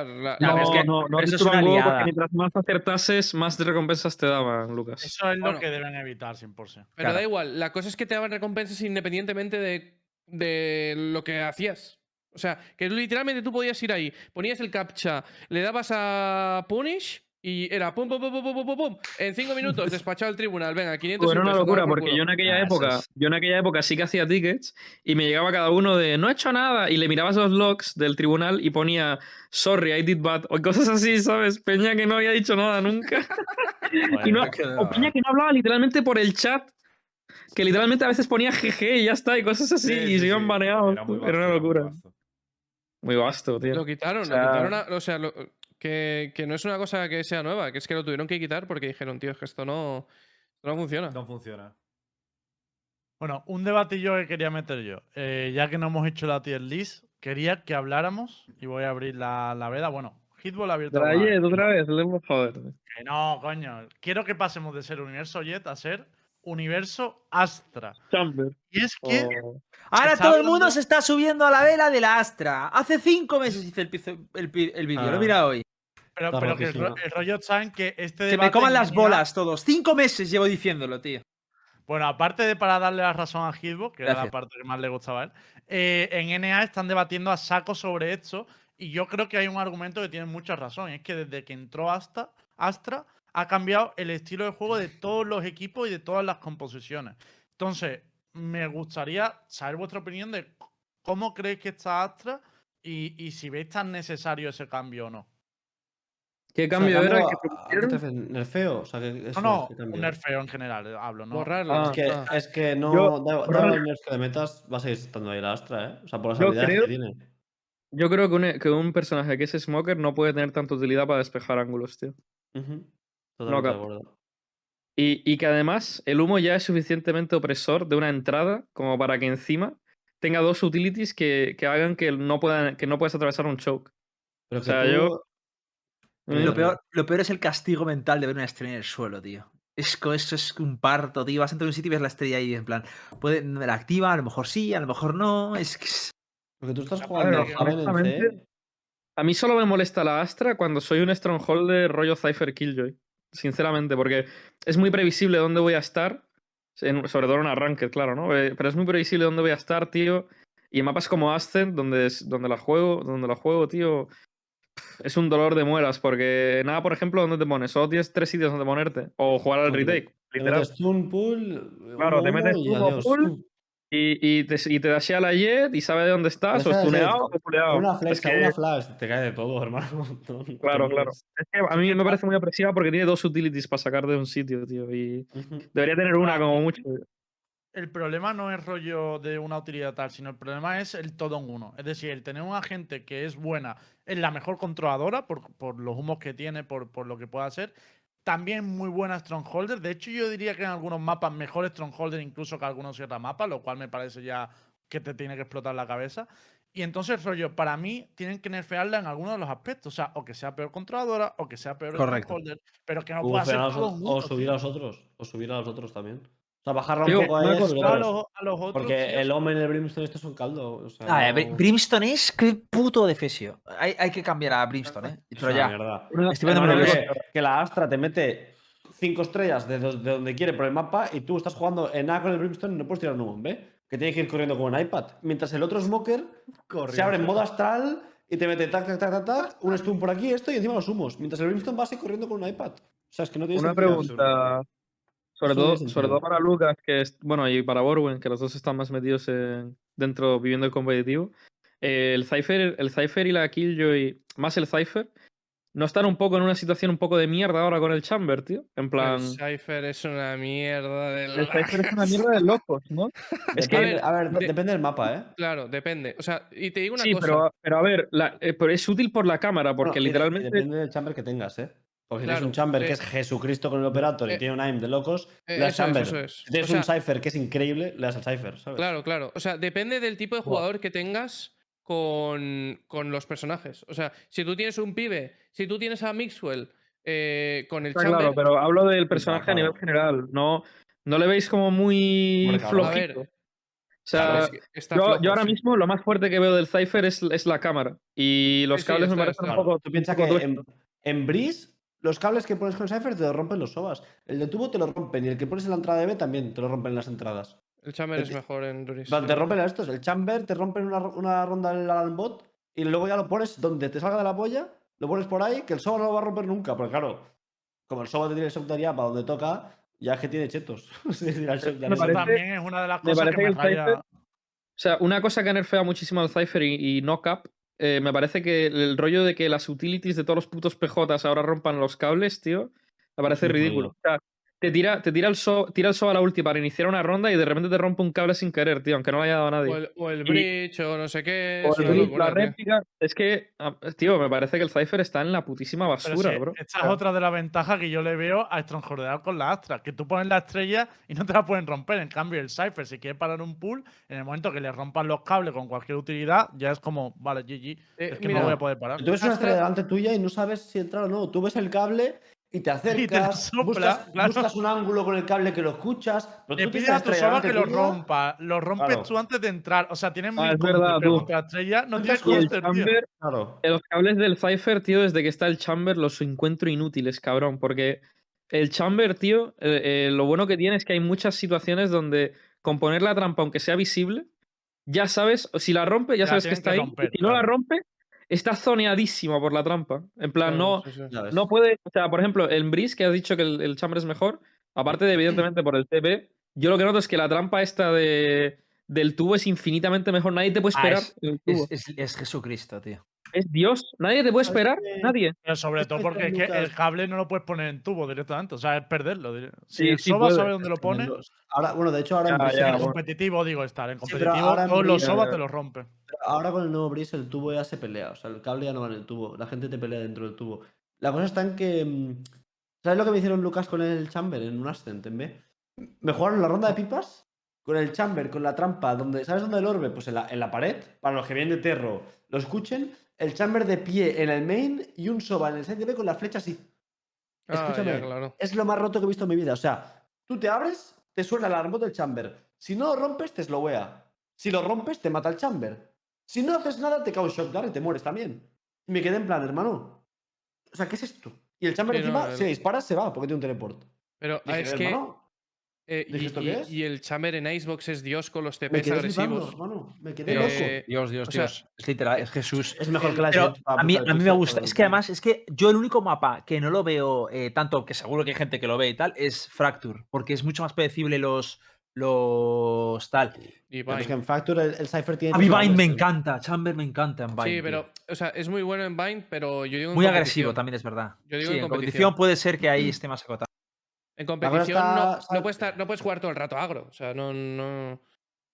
La- No, es que- no, no, eso es una porque mientras más acertases, más recompensas te daban, Lucas. Eso es lo que deben evitar, 100%. Pero da igual, la cosa es que te daban recompensas independientemente de, de lo que hacías. O sea, que literalmente tú podías ir ahí, ponías el captcha, le dabas a Punish y era pum, pum, pum, pum, pum, pum, pum, pum. En cinco minutos despachado al tribunal. Venga, 500 Bueno, una locura, por porque culo. yo en aquella Ah, época, es- yo en aquella época sí que hacía tickets y me llegaba cada uno de no he hecho nada y le mirabas los logs del tribunal y ponía sorry, I did bad o cosas así, ¿sabes? Peña que no había dicho nada nunca. y no, o Peña que no hablaba literalmente por el chat. Que literalmente a veces ponía GG y ya está, y cosas así, Sí, y sí, se iban baneados. Era una muy locura. vasto. Muy vasto, tío. Lo quitaron, O lo quitaron. a- o sea, lo- que, que no es una cosa que sea nueva, que es que lo tuvieron que quitar porque dijeron, tío, es que esto no, esto no funciona. No funciona. Bueno, un debatillo que quería meter yo. Eh, ya que no hemos hecho la tier list, quería que habláramos, y voy a abrir la, la veda. Bueno, Hitball ha abierto la Trae otra vez, le hemos joder. Que no, coño. Quiero que pasemos de ser universo Jet a ser universo Astra. Chamber. Y es que o- Ahora todo el mundo se está subiendo a la vela de la Astra. Hace cinco meses hice el, el, el vídeo, lo Ah. mira hoy. Pero, pero que el, ro- el rollo está en que este Que me coman las bolas todos. Cinco meses llevo diciéndolo, tío. Bueno, aparte de para darle la razón a Hitbox, que era la parte que más le gustaba a él, eh, en NA están debatiendo a saco sobre esto y yo creo que hay un argumento que tiene mucha razón. Es que desde que entró Astra, Astra ha cambiado el estilo de juego de todos los equipos y de todas las composiciones. Entonces, me gustaría saber vuestra opinión de cómo creéis que está Astra y, y si veis tan necesario ese cambio o no. ¿Qué O sea, cambio era? ¿Nerfeo? O sea, que eso No, no, un nerfeo en general, hablo, ¿no? Borrarlo. Ah, Es que, ah. es que no, Yo- da, da borrar- el nerf que le metas, va a seguir estando ahí la Astra, ¿eh? O sea, por las Yo habilidades creo- que tiene. Yo creo que un, que un personaje que es Smoker no puede tener tanta utilidad para despejar ángulos, tío. Totalmente de cap- acuerdo. Y, y que además el humo ya es suficientemente opresor de una entrada como para que encima tenga dos utilities que, que hagan que no, puedan, que no puedas atravesar un choke. Pero O que sea, tú- yo- Lo peor, lo peor es el castigo mental de ver una estrella en el suelo, tío. Es, esto es un parto, tío. Vas a entrar en un sitio y ves la estrella ahí, en plan, puede, la activa, a lo mejor sí, a lo mejor no. Es que es- Porque tú estás A jugando honestamente, A mí solo me molesta la Astra cuando soy un Strongholder rollo Cypher Killjoy. Sinceramente, porque es muy previsible dónde voy a estar. en- sobre todo en una ranked, claro, ¿no? Eh, Pero es muy previsible dónde voy a estar, tío. Y en mapas como Ascent, donde, es- donde la juego, donde la juego, tío. Es un dolor de muelas, porque nada, por ejemplo, ¿dónde te pones? Solo tienes tres sitios donde ponerte. O jugar al retake. Te Literal. metes stun, pull. Claro, te metes y Y, y te, y te dashea la jet y sabe de dónde estás, o puleado. Una Es que- una flash. Te cae de todo, hermano. No- no Claro, claro. Es que a mí me parece muy apreciada porque tiene dos utilities para sacar de un sitio, tío. Y debería tener una como mucho. El problema no es rollo de una utilidad tal, sino el problema es el todo en uno. Es decir, el tener un agente que es buena, es la mejor controladora por, por los humos que tiene, por, por lo que pueda hacer. También muy buena Strongholder. De hecho, yo diría que en algunos mapas mejor Strongholder incluso que algunos ciertos mapas, lo cual me parece ya que te tiene que explotar la cabeza. Y entonces, rollo, para mí tienen que nerfearla en alguno de los aspectos. O sea, o que sea peor controladora, o que sea peor Correcto. Strongholder, pero que no O pueda ser todo o- subir tío. a los otros. O subir a los otros también. O sea, bajarla un poco a A los, a los otros, Porque tío, el Omen y el Brimstone este es un caldo. O sea, Ah, eh, no- Brimstone es que puto defesio. Hay, hay que cambiar a Brimstone, ¿eh? Pero ya. Estoy no, que, que la Astra te mete cinco estrellas de, do- de donde quiere por el mapa y tú estás jugando en A con el Brimstone y no puedes tirar un bombe. Que tienes que ir corriendo con un iPad. Mientras el otro Smoker se abre en modo astral y te mete tac, tac, tac, tac, tac, un stun por aquí, esto y encima los humos. Mientras el Brimstone va así corriendo con un iPad. O sea, es que no tiene Una pregunta. Sobre todo, sobre todo para Lucas, que es, bueno, y para Borwen, que los dos están más metidos en- dentro viviendo el competitivo. Eh, el Cypher, el Cypher y la Killjoy, más el Cypher, no están un poco en una situación un poco de mierda ahora con el Chamber, tío. En plan. El Cypher es una mierda del. El Cypher es una mierda de locos, ¿no? Es que. Depende- a ver, de- depende del mapa, ¿eh? Claro, depende. O sea, y te digo una Sí, cosa. pero, pero a ver, la- eh, pero es útil por la cámara, porque de- literalmente. Depende del chamber que tengas, ¿eh? Porque si tienes Claro, un chamber sí. que es Jesucristo con el operator y Eh, tiene un aim de locos, eh, le das es, chamber. eso es. Si tienes O un cipher que es increíble, le das al cipher, ¿sabes? Claro, claro. O sea, depende del tipo de jugador que tengas con, con los personajes. O sea, si tú tienes un pibe, si tú tienes a Mixwell eh, con el Está Chamber. claro, pero hablo del personaje a nivel general. No, no le veis como muy Hombre, claro. A ver, flojito. O sea, claro, es que está yo, flojo, yo ahora sí. mismo lo más fuerte que veo del Cypher es, es la cámara. Y los Sí, sí, cables me parecen un poco. Tú piensas que en, en Breeze, los cables que pones con el cipher te lo rompen los sobas. El de tubo te lo rompen y el que pones en la entrada de B también te lo rompen las entradas. El Chamber es mejor en Duris. Te rompen estos. El chamber te rompen una, una ronda en el Alan Bot y luego ya lo pones donde te salga de la polla, lo pones por ahí, que el soba no lo va a romper nunca. Porque claro, como el soba te tiene área para donde toca, ya es que tiene chetos. Eso parece- también es una de las me cosas parece que me que el raya. Cypher- O sea, una cosa que ha nerfeado muchísimo al Cypher y, y no Cap, eh, me parece que el rollo de que las utilities de todos los putos PJs ahora rompan los cables, tío, me parece ridículo. O sea, te tira, te tira el so, tira el so a la ulti para iniciar una ronda y de repente te rompe un cable sin querer, tío, aunque no le haya dado a nadie. O el, o el Y- Bridge o no sé qué. O el locura, la tío. réplica. Es que, ah, tío, me parece que el Cypher está en la putísima basura, sí, bro. esta es otra de las ventajas que yo le veo a Strongholdear con la Astra, que tú pones la estrella y no te la pueden romper. En cambio, el Cypher, si quiere parar un pool, en el momento que le rompan los cables con cualquier utilidad, ya es como, vale, GG, Eh, es que mira, no voy a poder parar. Tú ves una estrella delante tuya y no sabes si entrar o no. Tú ves el cable y te acercas, sopla, buscas, claro. buscas un ángulo con el cable que lo escuchas. Pero tú pides a tu soba que lo rompa, lo rompes Claro. tú antes de entrar. O sea, tienes Ah, mil verdad, pero la estrella no tienes Y el Y tío. Chamber, Claro. los cables del Cypher, tío, desde que está el Chamber los encuentro inútiles, cabrón. Porque el Chamber, tío, eh, eh, lo bueno que tiene es que hay muchas situaciones donde con poner la trampa, aunque sea visible, ya sabes, si la rompe, ya sabes que está que ahí. romper, y si no la rompe, está zoneadísima por la trampa. En plan, Claro, no, sí, sí. No puede. O sea, por ejemplo, el Breeze, que has dicho que el, el Chamber es mejor, aparte de, evidentemente, por el TP, yo lo que noto es que la trampa esta de, del tubo es infinitamente mejor. Nadie te puede Ah, esperar es- el tubo. Es, es- es Jesucristo, tío. Es Dios. Nadie te puede ¿Sabes esperar. Nadie. Pero sobre todo porque es que el cable no lo puedes poner en tubo directamente. O sea, es perderlo. Si Sí, el sí soba puede. sabe dónde lo pone, Ahora, bueno, de hecho, ahora en Ya, Breeze ya, en bueno. competitivo digo estar. En Sí, competitivo ahora en todos los sobas te los rompen. ahora con el nuevo Breeze el tubo ya se pelea. O sea, el cable ya no va en el tubo. La gente te pelea dentro del tubo. La cosa está en que. mm, ¿Sabes lo que me hicieron Lucas con el Chamber en un Ascent en B? Me jugaron la ronda de pipas con el Chamber, con la trampa, donde, ¿sabes dónde el orbe? Pues en la, en la pared, para los que vienen de Terro lo escuchen, el Chamber de pie en el main y un Soba en el side de B con la flecha así. Ah, ya, Escúchame, claro. es lo más roto que he visto en mi vida. O sea, tú te abres, te suena el alarma del chamber. Si no lo rompes, te slowea. Si lo rompes, te mata el chamber. Si no haces nada, te cae un shotgun y te mueres también. Y me quedé en plan, hermano. O sea, ¿qué es esto? Y el chamber Sí, no, encima, el- si le disparas, se va porque tiene un teleport. Pero Dije, es que. hermano, eh, y, ¿esto y- qué es? y el Chamber en Icebox es Dios con los TPs agresivos. hermano. Me quedé Eh, loco. Dios, Dios, o sea, Dios. Es literal, es Jesús. Es mejor que la Pero a mí, a mí me gusta. Es que además, es que yo el único mapa que no lo veo eh, tanto, que seguro que hay gente que lo ve y tal, es Fracture. Porque es mucho más predecible los. Los tal. Y Pero es que en Factor el, el Cypher tiene. A mí Vine me encanta. Chamber me encanta en Vine. Sí, tío. pero, o sea, es muy bueno en Vine, pero yo digo en Muy agresivo también, es verdad. Yo digo sí, en en competición competición. puede ser que ahí esté más acotado. En competición está- no, puedes estar- no puedes jugar todo el rato agro. O sea, no. no...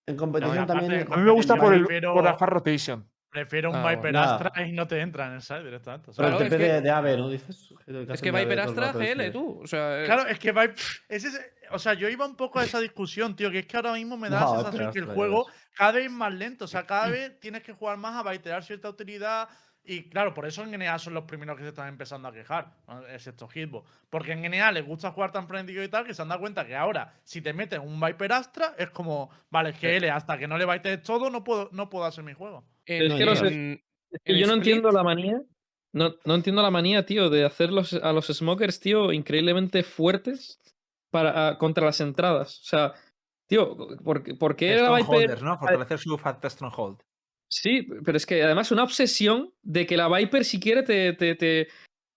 En competición también. a mí me gusta por el- Prefiero- la hard rotation. Prefiero un Ah, Viper bueno. Astra y no te entra en el side directamente. o sea, Claro, el TP es que- de, de AVE, ¿no? Dices. Es que Viper Astra GL, tú. O sea, Claro, es que Viper. Es o sea, yo iba un poco a esa discusión, tío, que es que ahora mismo me da No, la sensación que el juego cada vez es más lento. O sea, cada vez tienes que jugar más a baitear cierta utilidad. Y claro, por eso en NA son los primeros que se están empezando a quejar, ¿no? excepto Hitbox. Porque en NA les gusta jugar tan frenético y tal que se han dado cuenta que ahora, si te meten un Viper Astra, es como, vale, es que L, hasta que no le baitees todo, no puedo, no puedo hacer mi juego. en- Es que no sé, en- Es que yo no entiendo la manía. No, no entiendo la manía, tío, de hacer los- a los smokers, tío, increíblemente fuertes para, a- contra las entradas. O sea, tío, ¿por, qué- por qué la Viper. Strongholders, ¿no? Fortalecer su Fat Stronghold. Sí, pero es que además una obsesión de que la Viper, si quiere, te, te, te,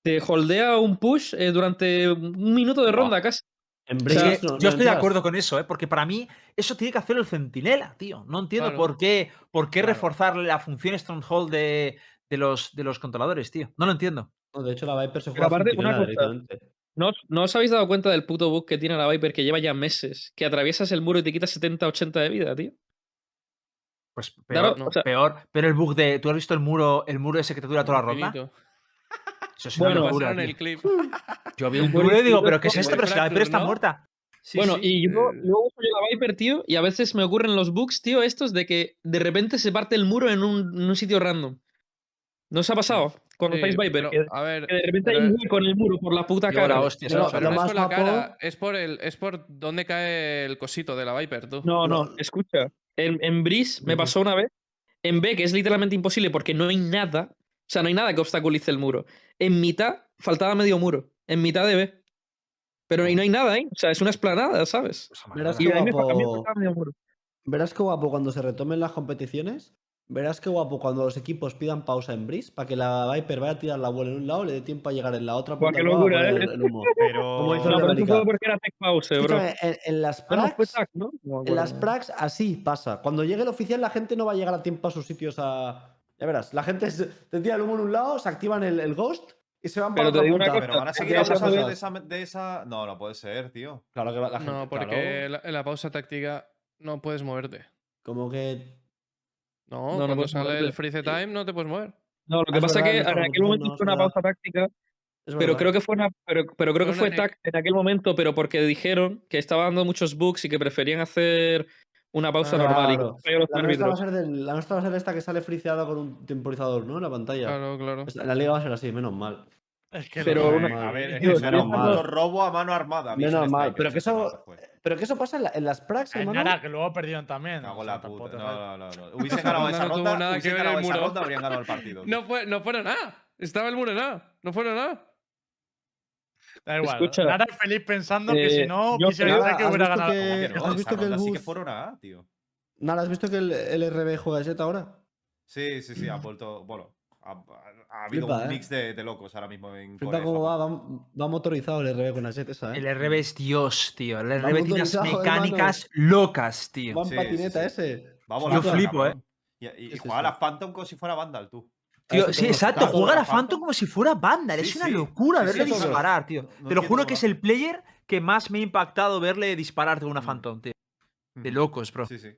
te holdea un push eh, durante un minuto de ronda casi. En Breeze que no- no yo estoy de acuerdo con eso, ¿eh? porque para mí eso tiene que hacer el centinela, tío. No entiendo Claro. por qué, por qué Claro. reforzar la función Stronghold de, de, los, de los controladores, tío. No lo entiendo. No, de hecho, la Viper se juega aparte, una cosa. ¿No, os- ¿No os habéis dado cuenta del puto bug que tiene la Viper que lleva ya meses? Que atraviesas el muro y te quitas 70-80 de vida, tío. Pues Claro, peor, o sea- peor. Pero el bug de. ¿Tú has visto el muro, el muro ese que te dura toda la ronda? Eso es una Bueno, locura, Pasaron tío. el clip. Yo vi un muro y digo, ¿pero qué es esto? Pero si la Viper está ¿no? muerta. Sí, bueno, sí. y yo, uso yo la Viper, tío, y a veces me ocurren los bugs, tío, estos de que de repente se parte el muro en un, en un sitio random. ¿No os ha pasado con Sí, los Viper? pero, que, a ver, que de repente hay un hueco en el muro por la puta Digo, la cara. hostia, pero- No, pero lo no es más por la cara, es por el, es por dónde cae el cosito de la Viper, tú. No, no, No. escucha. En, en Breeze me pasó una vez. En B, que es literalmente imposible porque no hay nada. O sea, no hay nada que obstaculice el muro. En mitad faltaba medio muro. En mitad de B. Pero ahí no hay nada, ¿eh? O sea, es una esplanada, ¿sabes? Verás amarga. Y a mí me, fa- a mí me guapo. faltaba medio muro. Verás qué guapo cuando se retomen las competiciones. Verás qué guapo cuando los equipos pidan pausa en Breeze para que la Viper vaya a tirar la bola en un lado y le dé tiempo a llegar en la otra punta qué locura, ¿eh? el, el humo. Pero. Como hizo No, pero fue porque era Tech Pause, bro. En, en las Ah, no, pracs, ¿no? En las pracs así pasa. Cuando llegue el oficial la gente no va a llegar a tiempo a sus sitios a... Ya verás, la gente se- te tira el humo en un lado, se activan el, el ghost y se van para Pero te otra digo una punta. cosa, Pero van a seguir puede. de esa, de esa. No, no puede ser, tío. Claro que va- la gente... No, porque claro. la- en la pausa táctica no puedes moverte. Como que... No, No, no cuando puedes sale moverte. el freeze time no te puedes mover. No, lo que Es pasa es que en aquel momento no, fue una verdad. pausa táctica, pero creo que fue una, pero, pero creo que Fue tag en aquel momento, pero porque dijeron que estaba dando muchos bugs y que preferían hacer una pausa Ah, normal claro. no los La nuestra, va a ser del- la nuestra va a ser esta que sale friseada con un temporizador, ¿no? En la pantalla. Claro, claro. Esta- La liga va a ser así, menos mal. Es que Pero lo- una- A ver, es Tío, que será menos un robo a mano armada. Menos Vision mal. Pero que eso, se fue. pero que eso pasa en, la- en las Eh, hermano. nada, que luego perdieron también. Cago o en sea, la puta. No, no, no, no. Hubiesen ganado esa No ronda. nada que Hubiesen ver ganado el esa muro. ronda, habrían ganado el partido. No, fue, no fueron nada. Estaba el muro en nada. No fueron nada. Da igual. Escucha, Nada feliz pensando que si eh, no, quisiera que ¿has hubiera visto ganado. que- ¿Cómo que no? ¿Has visto que el sí que fueron a tío. Nada, ¿has visto que el, RB juega Jet ahora? Sí, sí, sí, ha vuelto. Bueno, ha, ha habido Flipa, un ¿eh? mix de, de locos ahora mismo en Flipa Corea. cómo va, va, va motorizado el RB con la Jet esa, ¿eh? El RB es Dios, tío. El RB tiene unas mecánicas locas, tío. Va en Sí, patineta sí, sí. ese. Va Yo flipo, cabrón. Y, y- juega sí. la Phantom como si fuera Vandal, tú. Tío, sí, exacto. Juega a la Phantom. Phantom como si fuera Vandal. Sí, es una sí. locura Sí, verle disparar, tío. No- no Te lo juro que es el player que más me ha impactado verle disparar con una Mm. Phantom, tío. De Ujú. locos, bro. Sí, sí.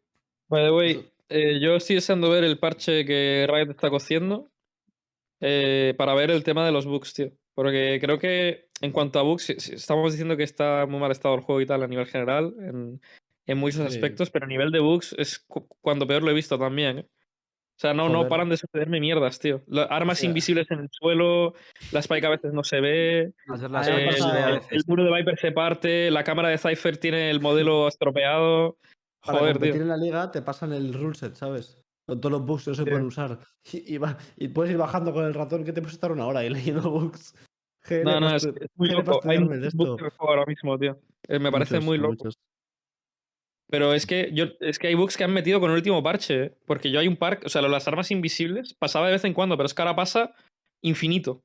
By the way, eh, yo estoy deseando ver el parche que Riot está cociendo eh, para ver el tema de los bugs, tío. Porque creo que en cuanto a bugs, estamos diciendo que está muy mal estado el juego y tal a nivel general, en, en muchos Sí. aspectos, pero a nivel de bugs es cu- cuando peor lo he visto también. ¿eh? O sea, no, no paran de sucederme mierdas, tío. La- armas sea- invisibles en el suelo, la Spike a veces no se ve, las me el, el- muro de Viper se parte, la cámara de Cypher tiene el modelo estropeado. Para Joder, competir tío. en la liga te pasan el ruleset, ¿sabes? Con todos los bugs no se pueden usar. Y, y va- y puedes ir bajando con el ratón que te puedes estar una hora ahí leyendo bugs. No, no, para es, muy loco. Hay bugs ahora mismo, tío. Eh, me parece muy loco. muchos. Pero es que yo es que hay bugs que han metido con el último parche, ¿eh? porque yo hay un parque, o sea, las armas invisibles pasaba de vez en cuando, pero es que ahora pasa infinito.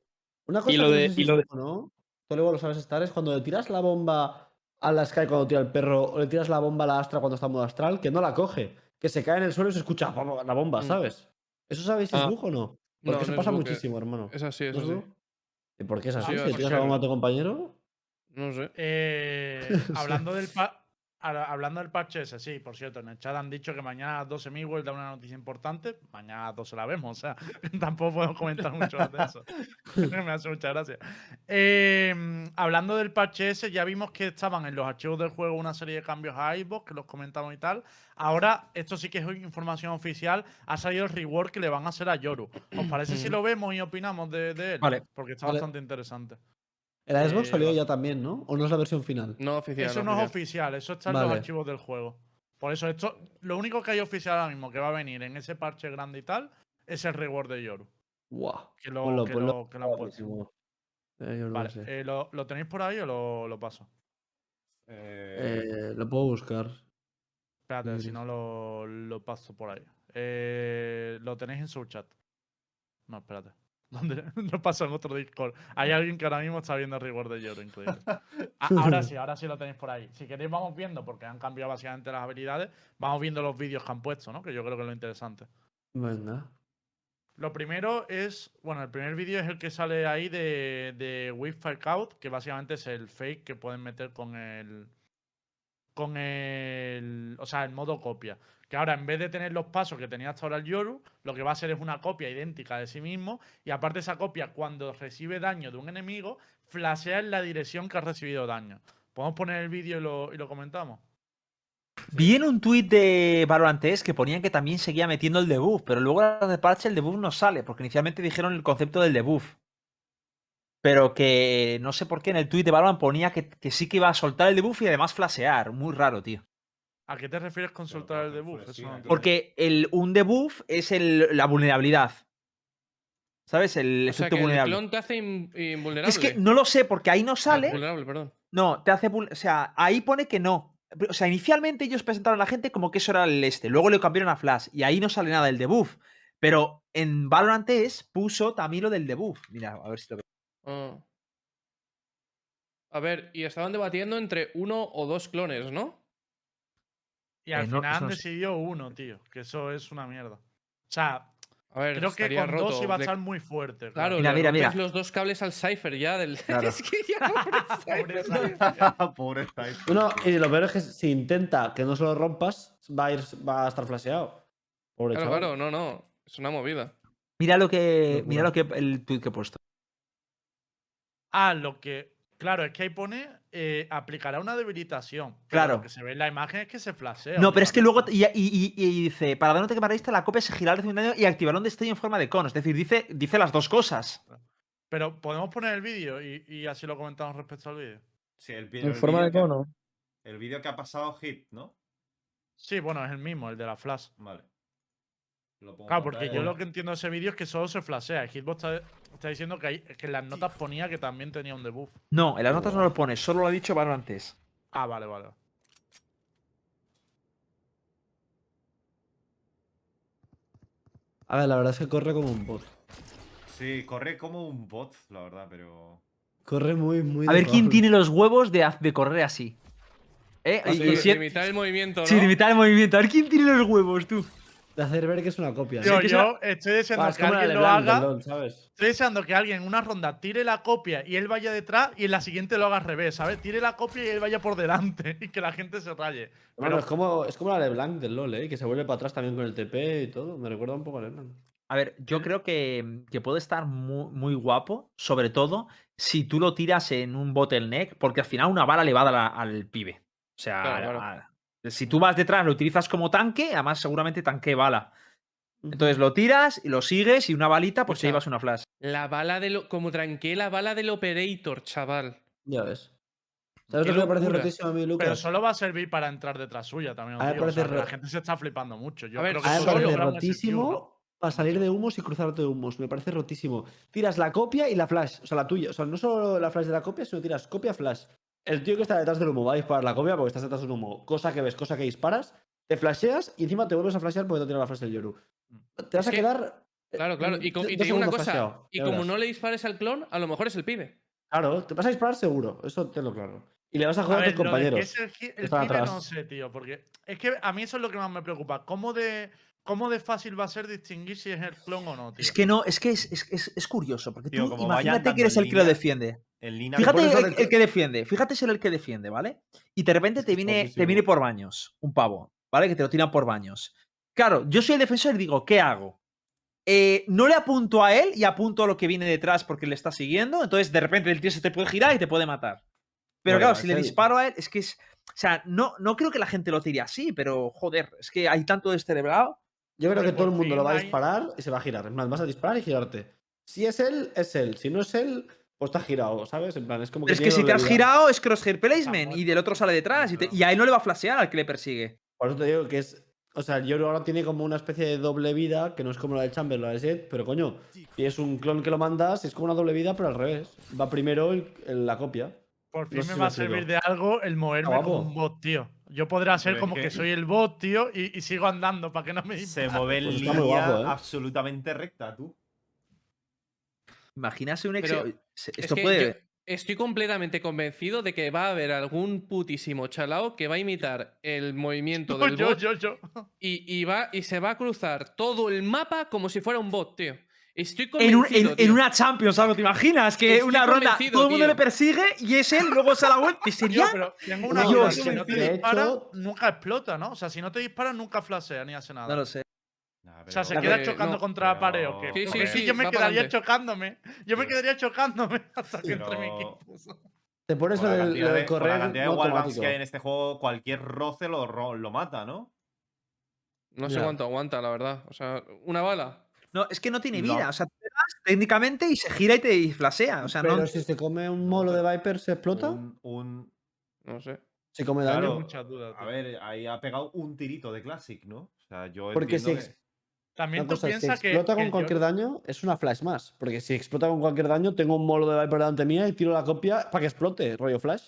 Una cosa Y lo que de- no sé si y lo de- ¿no? Tú luego lo sabes estar, es cuando le tiras la bomba a la Sky cuando tira el perro, o le tiras la bomba a la Astra cuando está en modo astral, que no la coge. Que se cae en el suelo y se escucha la bomba, Mm. ¿sabes? ¿Eso sabéis si es Ah. bug o no? No, Porque eso no es pasa eh. muchísimo, hermano. Es así, es ¿No así. ¿Y por qué es así? Le tiras la bomba a tu compañero. No sé. Eh, hablando, del hablando del parche ese, sí, por cierto, en el chat han dicho que mañana a las 12 Miguel da una noticia importante. Mañana a las 12 la vemos, o sea, tampoco podemos comentar mucho más de eso. Me hace mucha gracia. Eh, hablando del parche ese, ya vimos que estaban en los archivos del juego una serie de cambios a iVoox, que los comentamos y tal. Ahora, esto sí que es información oficial, ha salido el reward que le van a hacer a Yoru. ¿Os parece si lo vemos y opinamos de, de él? Vale. Porque está Vale. bastante interesante. El Xbox Eh, salió vale. ya también, ¿no? ¿O no es la versión final? No oficial. Eso no es oficial, eso está en Vale. los archivos del juego. Por eso, esto, lo único que hay oficial ahora mismo que va a venir en ese parche grande y tal es el reward de Yoru. Guau. Que lo, Ponlo, que ponlo. lo- que lo han puesto. Eh, lo Vale, eh, ¿lo, lo tenéis por ahí o lo, lo paso? Eh, Eh, lo puedo buscar. Espérate, si no lo, lo paso por ahí. Eh, lo tenéis en su chat. No, espérate. ¿Dónde? Lo paso en otro Discord. Hay alguien que ahora mismo está viendo el reward de Yoru, increíble. Ah, ahora sí, ahora sí lo tenéis por ahí. Si queréis vamos viendo, porque han cambiado básicamente las habilidades, vamos viendo los vídeos que han puesto, ¿no? Que yo creo que es lo interesante. Venga. Lo primero es, bueno, el primer vídeo es el que sale ahí de, de Wi-Fi Out, que básicamente es el fake que pueden meter con el, con el, o sea, el modo copia. Que ahora en vez de tener los pasos que tenía hasta ahora el Yoru, lo que va a hacer es una copia idéntica de sí mismo y aparte esa copia cuando recibe daño de un enemigo, flashea en la dirección que ha recibido daño. ¿Podemos poner el vídeo y lo, comentamos? Vi en un tuit de Valorantes que ponían que también seguía metiendo el debuff, pero luego de parche el debuff no sale, porque inicialmente dijeron el concepto del debuff. Pero que no sé por qué en el tuit de Valorant ponía que, que sí que iba a soltar el debuff y además flashear. Muy raro, tío. ¿A qué te refieres con Pero, soltar el ¿por qué debuff? no. Porque el, un debuff es el, la vulnerabilidad. ¿Sabes? El O sea efecto que el vulnerable. clon te hace in- invulnerable. Es que no lo sé, porque ahí no Ah, sale. vulnerable, perdón. No, te hace. O sea, ahí pone que no. O sea, inicialmente ellos presentaron a la gente como que eso era el este. Luego le cambiaron a Flash. Y ahí no sale nada del debuff. Pero en Valorant es puso también lo del debuff. Mira, a ver si lo veo. Ah. A ver, y estaban debatiendo entre uno o dos clones, ¿no? Y al Eh, no, final han no decidido uno, tío. Que eso es una mierda. O sea, A ver, creo que con roto. dos iba a estar muy fuerte. Claro, Mira, mira, mira. los dos cables al Cypher ya del. Claro. es que ya pobre Cypher. Pobre Cypher. Uno, y lo peor es que si intenta que no se lo rompas, va a, ir, va a estar flasheado. Pobre Claro, chaval. claro, no, no. Es una movida. Mira lo que. Mira lo que el tweet que he puesto. Ah, lo que. Claro, es que ahí pone. eh, aplicará una debilitación. Pero Claro. Lo que se ve en la imagen es que se flashea. No, pero es que luego. Y, y- y- y dice: Para dar un ataque marista, la copia se girará al daño y activará un destello en forma de cono. Es decir, dice, dice las dos cosas. Pero podemos poner el vídeo y, y así lo comentamos respecto al vídeo. Sí, el, vi- En el forma de vídeo que- cono. El vídeo que ha pasado Hit, ¿no? Sí, bueno, es el mismo, el de la flash. Vale. Lo pongo Claro, porque yo lo que entiendo de ese vídeo es que solo se flashea. El Hitbox está, está diciendo que, hay- que en las notas ponía que también tenía un debuff. No, en las notas no lo pone, solo lo ha dicho Valorantes. Ah, vale, vale. A ver, la verdad es que corre como un bot. Sí, corre como un bot, la verdad, pero. Corre muy, muy. A ver quién tiene los huevos de, de correr así. ¿Eh? Sí, Y- y si- limitar el movimiento, ¿no? Sí, limitar el movimiento. A ver quién tiene los huevos, tú. De hacer ver que es una copia. Yo, yo estoy deseando es que alguien lo haga. LoL, ¿sabes? Estoy deseando que alguien en una ronda tire la copia y él vaya detrás y en la siguiente lo haga al revés, ¿sabes? Tire la copia y él vaya por delante y que la gente se raye. Bueno, Pero es como, es como la LeBlanc del LoL, ¿eh? Que se vuelve para atrás también con el TP y todo. Me recuerda un poco a LeBlanc. A ver, yo creo que, que puede estar muy, muy guapo, sobre todo si tú lo tiras en un bottleneck, porque al final una bala le va a dar al pibe. O sea, Claro, claro. a- si tú vas detrás, lo utilizas como tanque, además seguramente tanque bala. Entonces lo tiras y lo sigues y una balita, pues te Escucha, llevas una flash. La bala de lo, como tranqué la bala del operator, chaval. Ya ves. ¿Sabes Qué lo que me parece rotísimo a mí, Pero Lucas? solo va a servir para entrar detrás suya también. A o sea, la gente se está flipando mucho. Yo A ver, creo que A mí me solo parece rotísimo para salir de humos y cruzarte de humos. Me parece rotísimo. Tiras la copia y la flash. O sea, la tuya. O sea, no solo la flash de la copia, sino tiras copia, flash. El tío que está detrás del humo va a disparar la copia porque estás detrás del humo. Cosa que ves, cosa que disparas. Te flasheas y encima te vuelves a flashear porque te tira la flash del Yoru. Te vas Es a que- quedar. eh, Claro, claro. Y, te digo una cosa. flasheado, Y como verás. no le dispares al clon, a lo mejor es el pibe. Claro, te vas a disparar seguro. Eso tenlo claro. Y le vas a A joder a tus lo compañeros. es el, gi- el están pibe atrás. no sé, tío, porque es que a mí eso es lo que más me preocupa. ¿Cómo de, cómo de fácil va a ser distinguir si es el clon o no, tío? Es que no, es que es, es, es- es curioso, porque Tío, tú imagínate que eres el que lo defiende. En línea Fíjate el, que defiende, fíjate ser el que defiende, ¿vale? Y de repente Es te que es viene, te viene por baños, un pavo, ¿vale? Que te lo tiran por baños. Claro, yo soy el defensor y digo, ¿qué hago? Eh, no le apunto a él y apunto a lo que viene detrás porque le está siguiendo, entonces de repente el tío se te puede girar y te puede matar. Pero Bueno, claro, es si le disparo a él, es que es. O sea, no, no creo que la gente lo tire así, pero joder, es que hay tanto descerebrado. Yo creo que todo el mundo lo va a disparar y se va a girar. En plan, vas a disparar y girarte. Si es él, es él. Si no es él, pues está girado, ¿sabes? En plan, es como que. Es que si te has girado es crosshair placement y del otro sale detrás y, te- y a él no le va a flashear al que le persigue. Por eso te digo que es. O sea, el Yoru ahora tiene como una especie de doble vida, que no es como la de Chamber, la de Jet, pero coño, si es un clon que lo mandas, es como una doble vida, pero al revés. Va primero el- el- la copia. Por fin no sé me si va a servir de algo el moverme Está como un bot, tío. Yo podrá ser Pero es como que- que soy el bot, tío, y, y sigo andando para que no me se mueve en Pues línea guapo, ¿eh? absolutamente recta, tú. Imagínase un ex. Pero se- Es Esto que puede. yo estoy completamente convencido de que va a haber algún putísimo chalao que va a imitar el movimiento del yo, bot yo, yo. y, y va, y se va a cruzar todo el mapa como si fuera un bot, tío. Estoy En, un- convencido, en- tío. en una Champions, algo, ¿te imaginas? Que Estoy una ronda todo el mundo tío. le persigue y es él luego se la vuelta. ¿Y Tío, sería? pero tengo una No, duda. Dios, Si no te de dispara, hecho- nunca explota, ¿no? O sea, si no te dispara, nunca flashea ni hace nada. No lo sé. O sea, se queda chocando no, contra la pared o qué. Sí, Porque sí, sí, yo me quedaría chocándome. Yo me quedaría chocándome hasta que entre mi equipo. Te pones lo del- de de, con la correr cantidad de wallbangs que hay en este juego, cualquier roce lo, ro- lo mata, ¿no? No sé cuánto aguanta, la verdad. O sea, una bala. No, es que no tiene No. vida. O sea, tú le das técnicamente y se gira y te flashea. O sea, Pero no. si se come un molo de Viper, ¿se explota? Un, un- No sé. Se come Claro. daño. Muchas dudas. a ver, ahí ha pegado un tirito de Classic, ¿no? O sea, yo Porque entiendo si que- También tú cosa, si piensas que. explota con cualquier daño, es una flash más. Porque si explota con cualquier daño, tengo un molo de Viper delante mía y tiro la copia para que explote, rollo flash.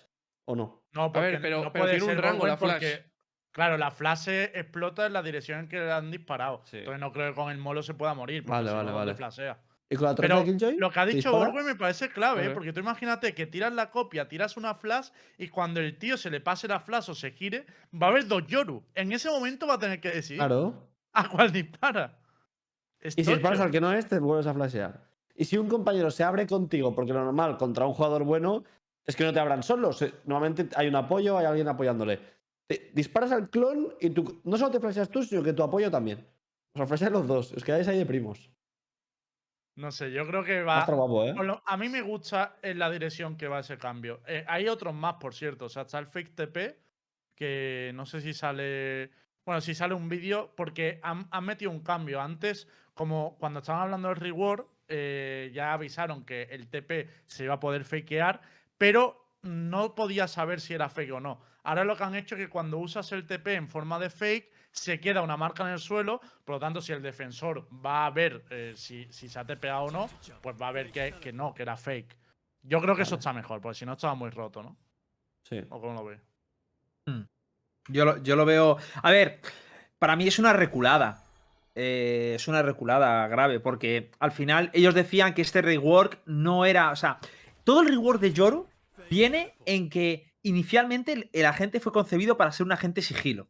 ¿O no? No, porque pero- no pero puede tiene un ser rango la flash. porque, Claro, la flash se explota en la dirección en que le han disparado. Sí. Entonces no creo que con el molo se pueda morir. porque Vale, si vale, ¿dónde vale. flashea? ¿Y con la Pero de Killjoy? lo que ha ¿Te dicho? Orwell me parece clave, ¿eh? Porque tú imagínate que tiras la copia, tiras una flash y cuando el tío se le pase la flash o se gire, va a haber dos Yoru. En ese momento va a tener que decidir Claro. a cuál dispara. Y si disparas al que no es, te vuelves a flashear. Y si un compañero se abre contigo, porque lo normal contra un jugador bueno es que no te abran solos. Normalmente hay un apoyo, hay alguien apoyándole. Te disparas al clon y tú no solo te flasheas tú, sino que tu apoyo también. O sea, flasheas los dos. Os quedáis ahí de primos. No sé, yo creo que Va guapo, ¿eh? a mí me gusta en la dirección que va ese cambio. Eh, hay otros más, por cierto. O sea, está el fake TP, que no sé si sale. Bueno, si sale un vídeo, porque han, han metido un cambio. Antes, como cuando estaban hablando del reward, eh, ya avisaron que el TP se iba a poder fakear, pero no podía saber si era fake o no. Ahora lo que han hecho es que cuando usas el TP en forma de fake, se queda una marca en el suelo. Por lo tanto, si el defensor va a ver eh, si, si se ha tepeado o no, pues va a ver que, que no, que era fake. Yo creo que eso está mejor, porque si no estaba muy roto, ¿no? Sí. ¿O cómo lo ves? Yo lo, yo lo veo. A ver, para mí es una reculada. Eh, es una reculada grave, porque al final ellos decían que este rework no era. O sea, todo el rework de Yoru viene en que inicialmente el, el agente fue concebido para ser un agente sigilo.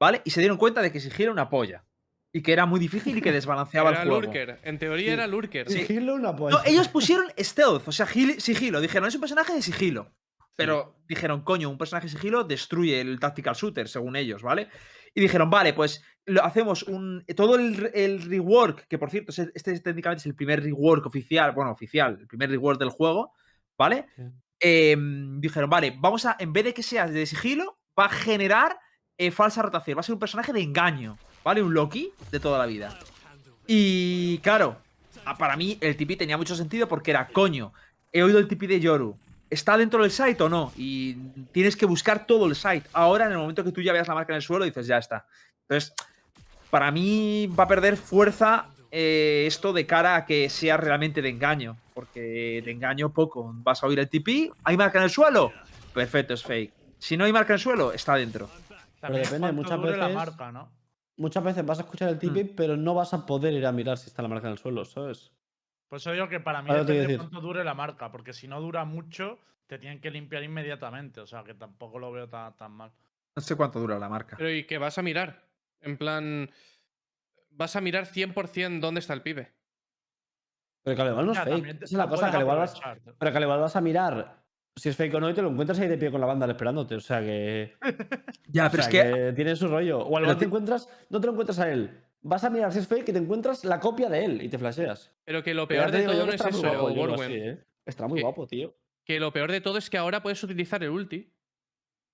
¿Vale? Y se dieron cuenta de que sigilo era una polla. Y que era muy difícil y que desbalanceaba Era el juego. Lurker. En teoría Sí. era Lurker. Sigilo, una polla. No, ellos pusieron stealth, o sea, gil- sigilo. Dijeron, es un personaje de sigilo. Pero dijeron, coño, un personaje de sigilo destruye el tactical shooter, según ellos, ¿vale? Y dijeron, vale, pues lo hacemos un. Todo el, re- el rework, que por cierto, es- este técnicamente es el primer rework oficial, bueno, oficial, el primer rework del juego, ¿vale? Sí. Em, dijeron, vale, vamos a, en vez de que sea de sigilo, va a generar eh, falsa rotación. Va a ser un personaje de engaño, ¿vale? Un Loki de toda la vida. Y claro, para mí el TP tenía mucho sentido porque era, coño, he oído el TP de Yoru. ¿Está dentro del site o no? Y tienes que buscar todo el site. Ahora, en el momento que tú ya veas la marca en el suelo, dices, ya está. Entonces, para mí va a perder fuerza eh, esto de cara a que sea realmente de engaño. Porque de engaño poco. Vas a oír el TP, ¿hay marca en el suelo? Perfecto, es fake. Si no hay marca en el suelo, está dentro. También depende, muchas la veces- marca, ¿no? Muchas veces vas a escuchar el tipi, pero no vas a poder ir a mirar si está la marca en el suelo, ¿sabes? Por eso digo que para mí Ahora depende de cuánto dure la marca, porque si no dura mucho, te tienen que limpiar inmediatamente. O sea que tampoco lo veo tan, tan mal. No sé cuánto dura la marca. Pero y que vas a mirar. En plan. Vas a mirar 100% dónde está el pibe. Pero que al igual no es Ya, fake. Esa es la cosa, puedes que al igual vas, pero que al igual vas a mirar si es fake o no y te lo encuentras ahí de pie con la banda esperándote. O sea que. Ya, o pero es que tiene su rollo. O al te encuentras. No te lo encuentras a él. Vas a mirar si es fake y te encuentras la copia de él y te flasheas. Pero que lo peor de digo todo no es eso, guapo así, ¿eh? Está muy Que- guapo, tío. Que lo peor de todo es que ahora puedes utilizar el ulti.